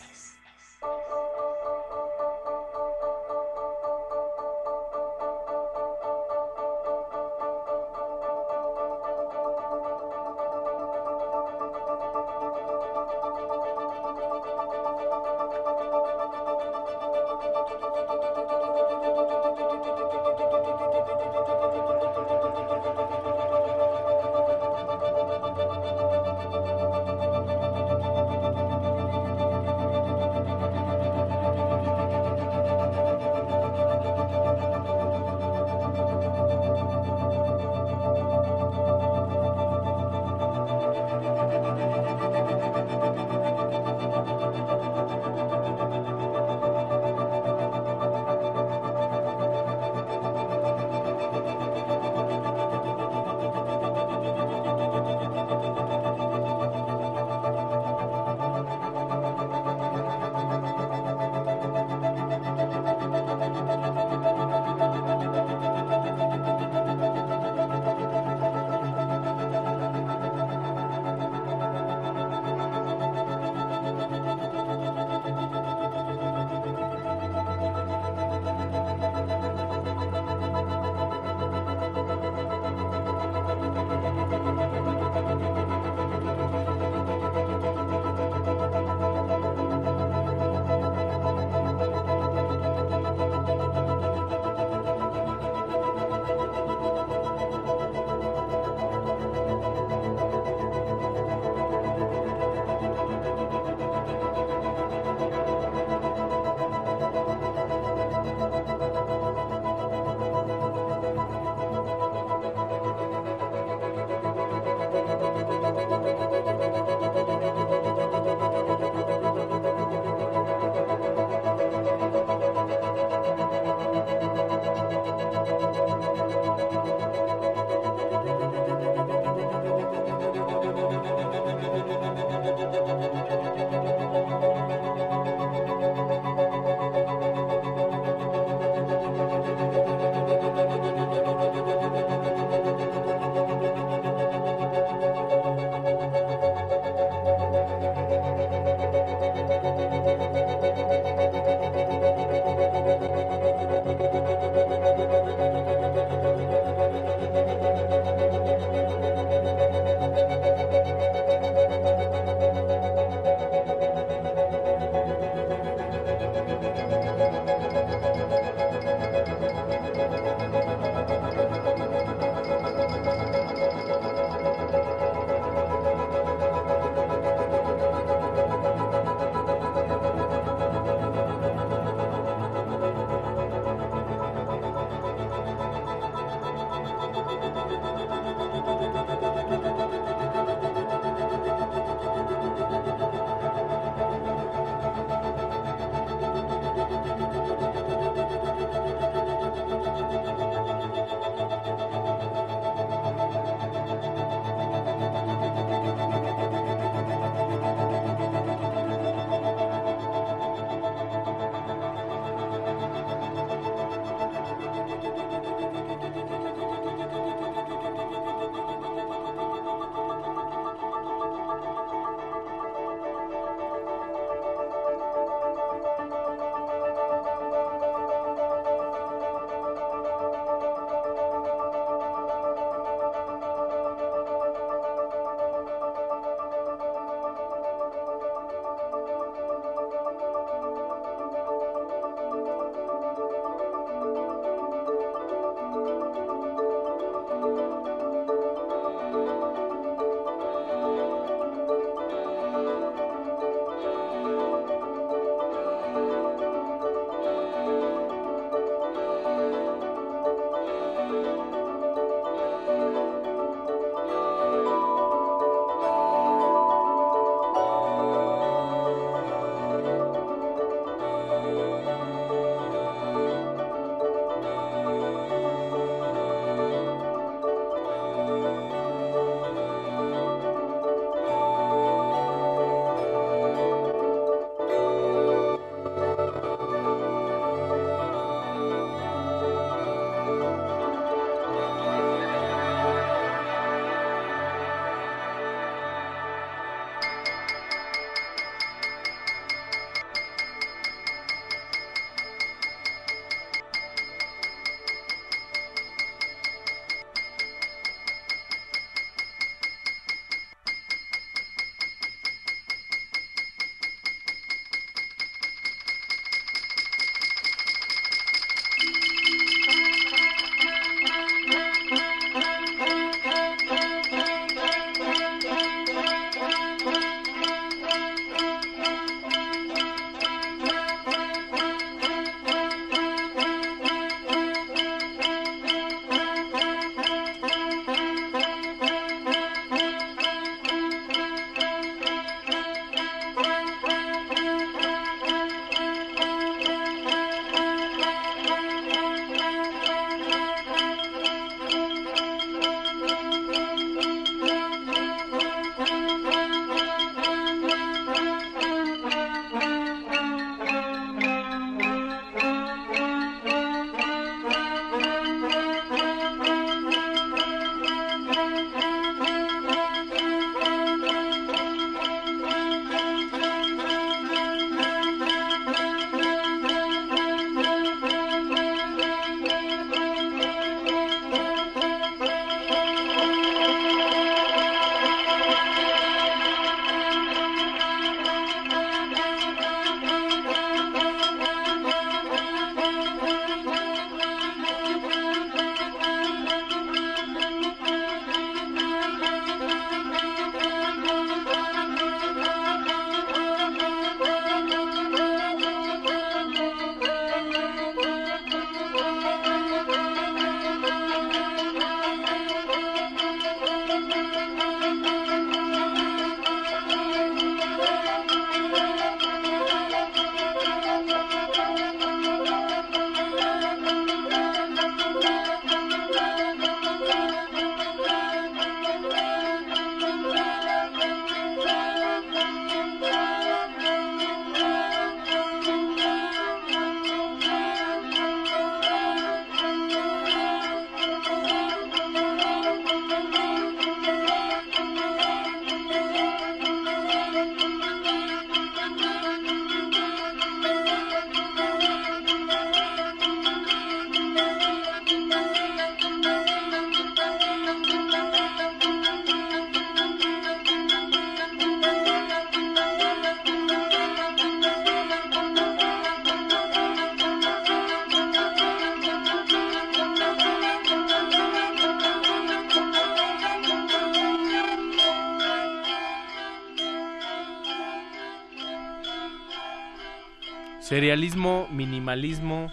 Serialismo, minimalismo,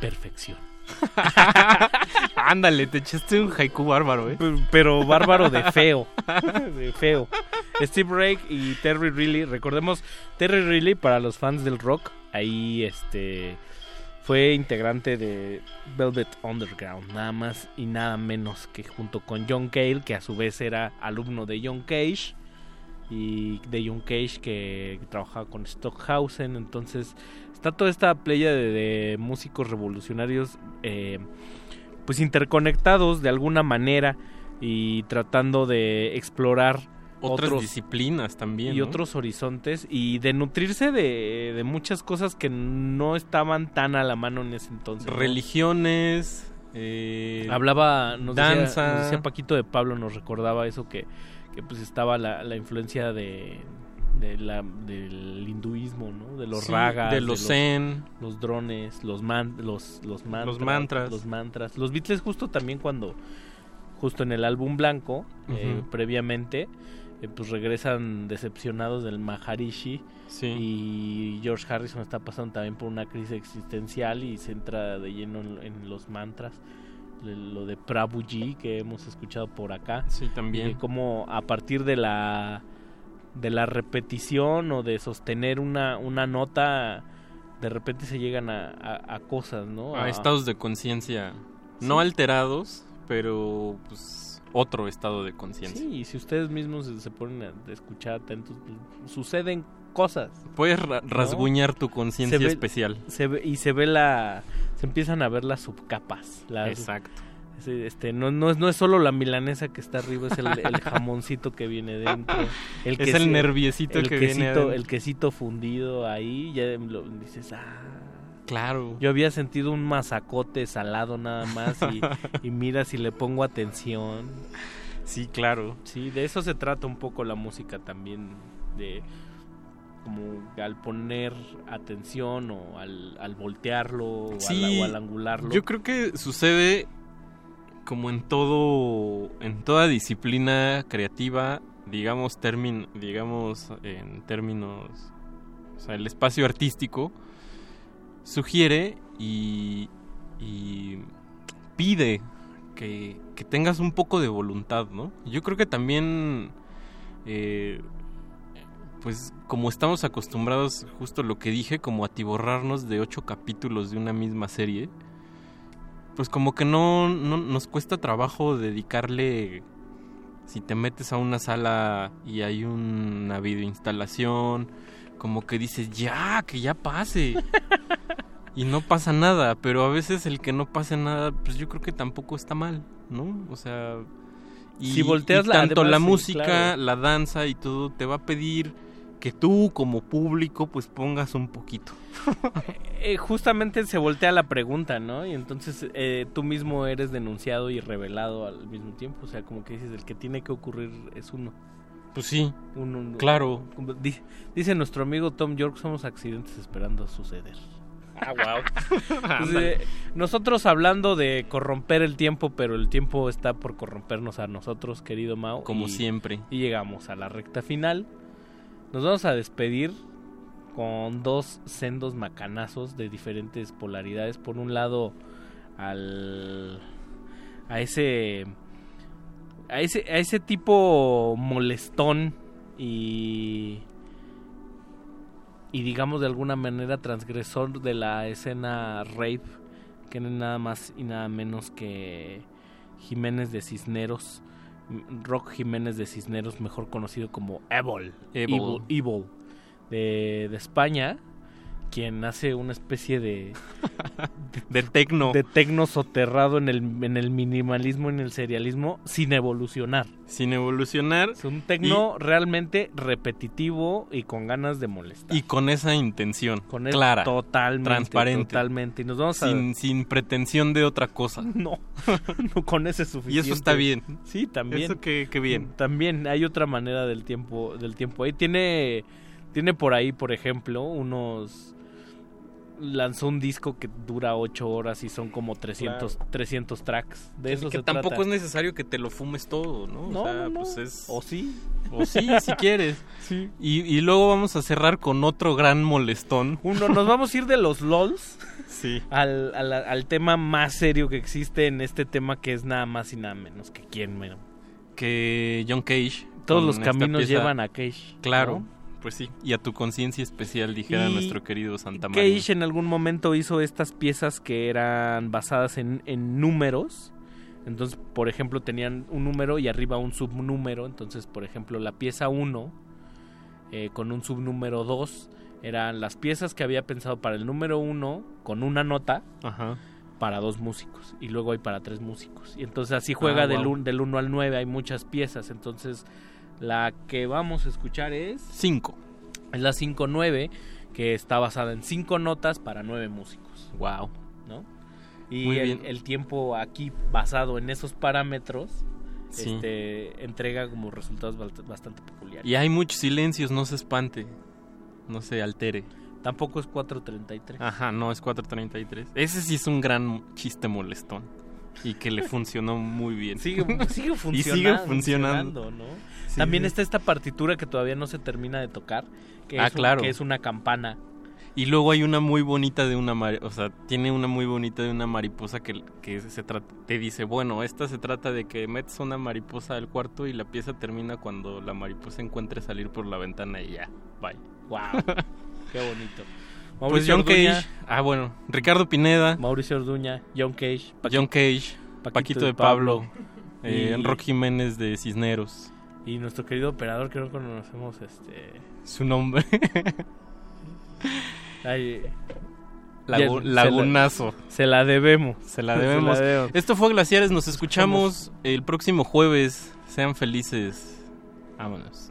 perfección. Ándale, te echaste un haiku bárbaro, ¿eh? Pero, pero bárbaro de feo. de feo. Steve Rake y Terry Riley. Recordemos, Terry Riley, para los fans del rock, ahí este fue integrante de Velvet Underground, nada más y nada menos que junto con John Cale, que a su vez era alumno de John Cage, y de John Cage que trabajaba con Stockhausen. Entonces, está toda esta playa de, de músicos revolucionarios, eh, pues interconectados de alguna manera y tratando de explorar Otras otros disciplinas también. y ¿no? otros horizontes y de nutrirse de, de muchas cosas que no estaban tan a la mano en ese entonces. Religiones. eh, Hablaba, nos decía- danza. nos decía Paquito de Pablo, nos recordaba eso que, que pues estaba la, la influencia de, de la, del hinduismo, ¿no? De los Sí, ragas, de los zen. los drones, los man, los, los mantras, Los mantras. los mantras. Los Beatles justo también cuando, justo en el álbum blanco, eh, previamente, eh, pues regresan decepcionados del Maharishi y George Harrison está pasando también por una crisis existencial y se entra de lleno en, en los mantras lo de Prabhuji que hemos escuchado por acá Sí, también. cómo a partir de la de la repetición o de sostener una, una nota de repente se llegan a, a- a cosas no a estados de conciencia no alterados, pero pues otro estado de conciencia. Sí, y si ustedes mismos se, se ponen a escuchar atentos, pues, suceden cosas. Puedes ra- ¿no? rasguñar tu conciencia especial. Se ve- y se ve la. Se empiezan a ver las subcapas. las- Exacto. Este, no, no, es, no es solo la milanesa que está arriba, es el, el jamoncito que viene dentro. Es el nerviecito el que viene quesito, adentro. El quesito fundido ahí, ya lo, dices, ah. Claro. Yo había sentido un mazacote salado nada más y, y mira si le pongo atención. Sí, claro. Sí, de eso se trata un poco la música también, de como al poner atención o al, al voltearlo o, al, Sí, o al angularlo. Yo creo que sucede como en todo, en toda disciplina creativa, digamos, termin, digamos en términos, o sea, el espacio artístico sugiere y, y pide que, que tengas un poco de voluntad, ¿no? Yo creo que también, eh, pues como estamos acostumbrados, justo lo que dije, como atiborrarnos de ocho capítulos de una misma serie, pues como que no, no nos cuesta trabajo dedicarle, si te metes a una sala y hay una videoinstalación, como que dices, ya, que ya pase. y no pasa nada, pero a veces el que no pase nada, pues yo creo que tampoco está mal, ¿no? O sea, y, Si volteas y tanto la además, música, claro. la danza y todo te va a pedir que tú como público pues pongas un poquito. Eh, justamente se voltea la pregunta, ¿no? Y entonces eh, tú mismo eres denunciado y revelado al mismo tiempo. O sea, como que dices, el que tiene que ocurrir es uno. Pues sí, Uno- claro. como di- Dice nuestro amigo Tom York, somos accidentes esperando a suceder. Ah, wow. nosotros hablando de corromper el tiempo, pero el tiempo está por corrompernos a nosotros, querido Mao. Como y- siempre. Y llegamos a la recta final. Nos vamos a despedir con dos sendos macanazos de diferentes polaridades. Por un lado, al a ese a ese a ese tipo molestón y y digamos de alguna manera transgresor de la escena rape que no es nada más y nada menos que Jiménez de Cisneros Rock Jiménez de Cisneros mejor conocido como Evil. Evil. Evil, Evil, de, de España quien hace una especie de de tecno de tecno soterrado en el en el minimalismo en el serialismo sin evolucionar sin evolucionar es un tecno realmente repetitivo y con ganas de molestar y con esa intención con clara, totalmente transparente, totalmente y nos vamos a sin, sin pretensión de otra cosa. No, no con ese es suficiente. Y eso está bien. Sí, también. Eso que, que bien. También hay otra manera del tiempo del tiempo ahí tiene tiene por ahí, por ejemplo, unos lanzó un disco que dura 8 horas y son como 300, Claro. 300 tracks. De Que- eso que se tampoco trata. es necesario que te lo fumes todo, ¿no? No, o sea, no, no. pues es... O sí. O sí, si quieres. Y, y luego vamos a cerrar con otro gran molestón. Uno, nos vamos a ir de los LOLs Sí. al, al, al tema más serio que existe en este tema que es nada más y nada menos que quién, bueno. Que John Cage. Todos los caminos pieza- llevan a Cage. Claro, ¿no? Pues sí. Y a tu conciencia especial, dijera Y nuestro querido Santa María. Cage en algún momento hizo estas piezas que eran basadas en, en números. Entonces, por ejemplo, tenían un número y arriba un subnúmero. Entonces, por ejemplo, la pieza 1 eh, con un subnúmero 2 eran las piezas que había pensado para el número 1 con una nota Ajá. para dos músicos. Y luego hay para tres músicos. Y entonces así juega Ah, wow. un- del 1 al 9. Hay muchas piezas. Entonces, la que vamos a escuchar es... 5. Es la 5-9, que está basada en cinco notas para nueve músicos. Wow. ¿No? Y Muy el, tiempo aquí basado en esos parámetros Sí. este, entrega como resultados bast- bastante peculiares. Y hay muchos silencios, no se espante. No se altere. Tampoco es 433. Ajá, no, es 433. Ese sí es un gran chiste molestón. Y que le funcionó muy bien. Sigue, sigue funcionando. y sigue funcionando. ¿no? Sí, También sí. está esta partitura que todavía no se termina de tocar, que, Ah, es, un- claro. que es una campana. Y luego hay una muy bonita de una o sea, tiene una muy bonita de una mariposa que, que se te dice, bueno, esta se trata de que metes una mariposa al cuarto y la pieza termina cuando la mariposa encuentre salir por la ventana y ya, bye. Wow. Qué bonito. Pues Mauricio John Orduña, Cage, ah bueno, Ricardo Pineda, Mauricio Orduña, John Cage, John Cage, Paquito, de Pablo, eh, y- Rock Jiménez de Cisneros, Y nuestro querido operador que no conocemos, este... su nombre, ay, Lagu- ya, se Lagunazo. la- Se la, debemos. Se la debemos. debemos. Esto fue Glaciares, nos escuchamos el próximo jueves. Sean felices. Vámonos.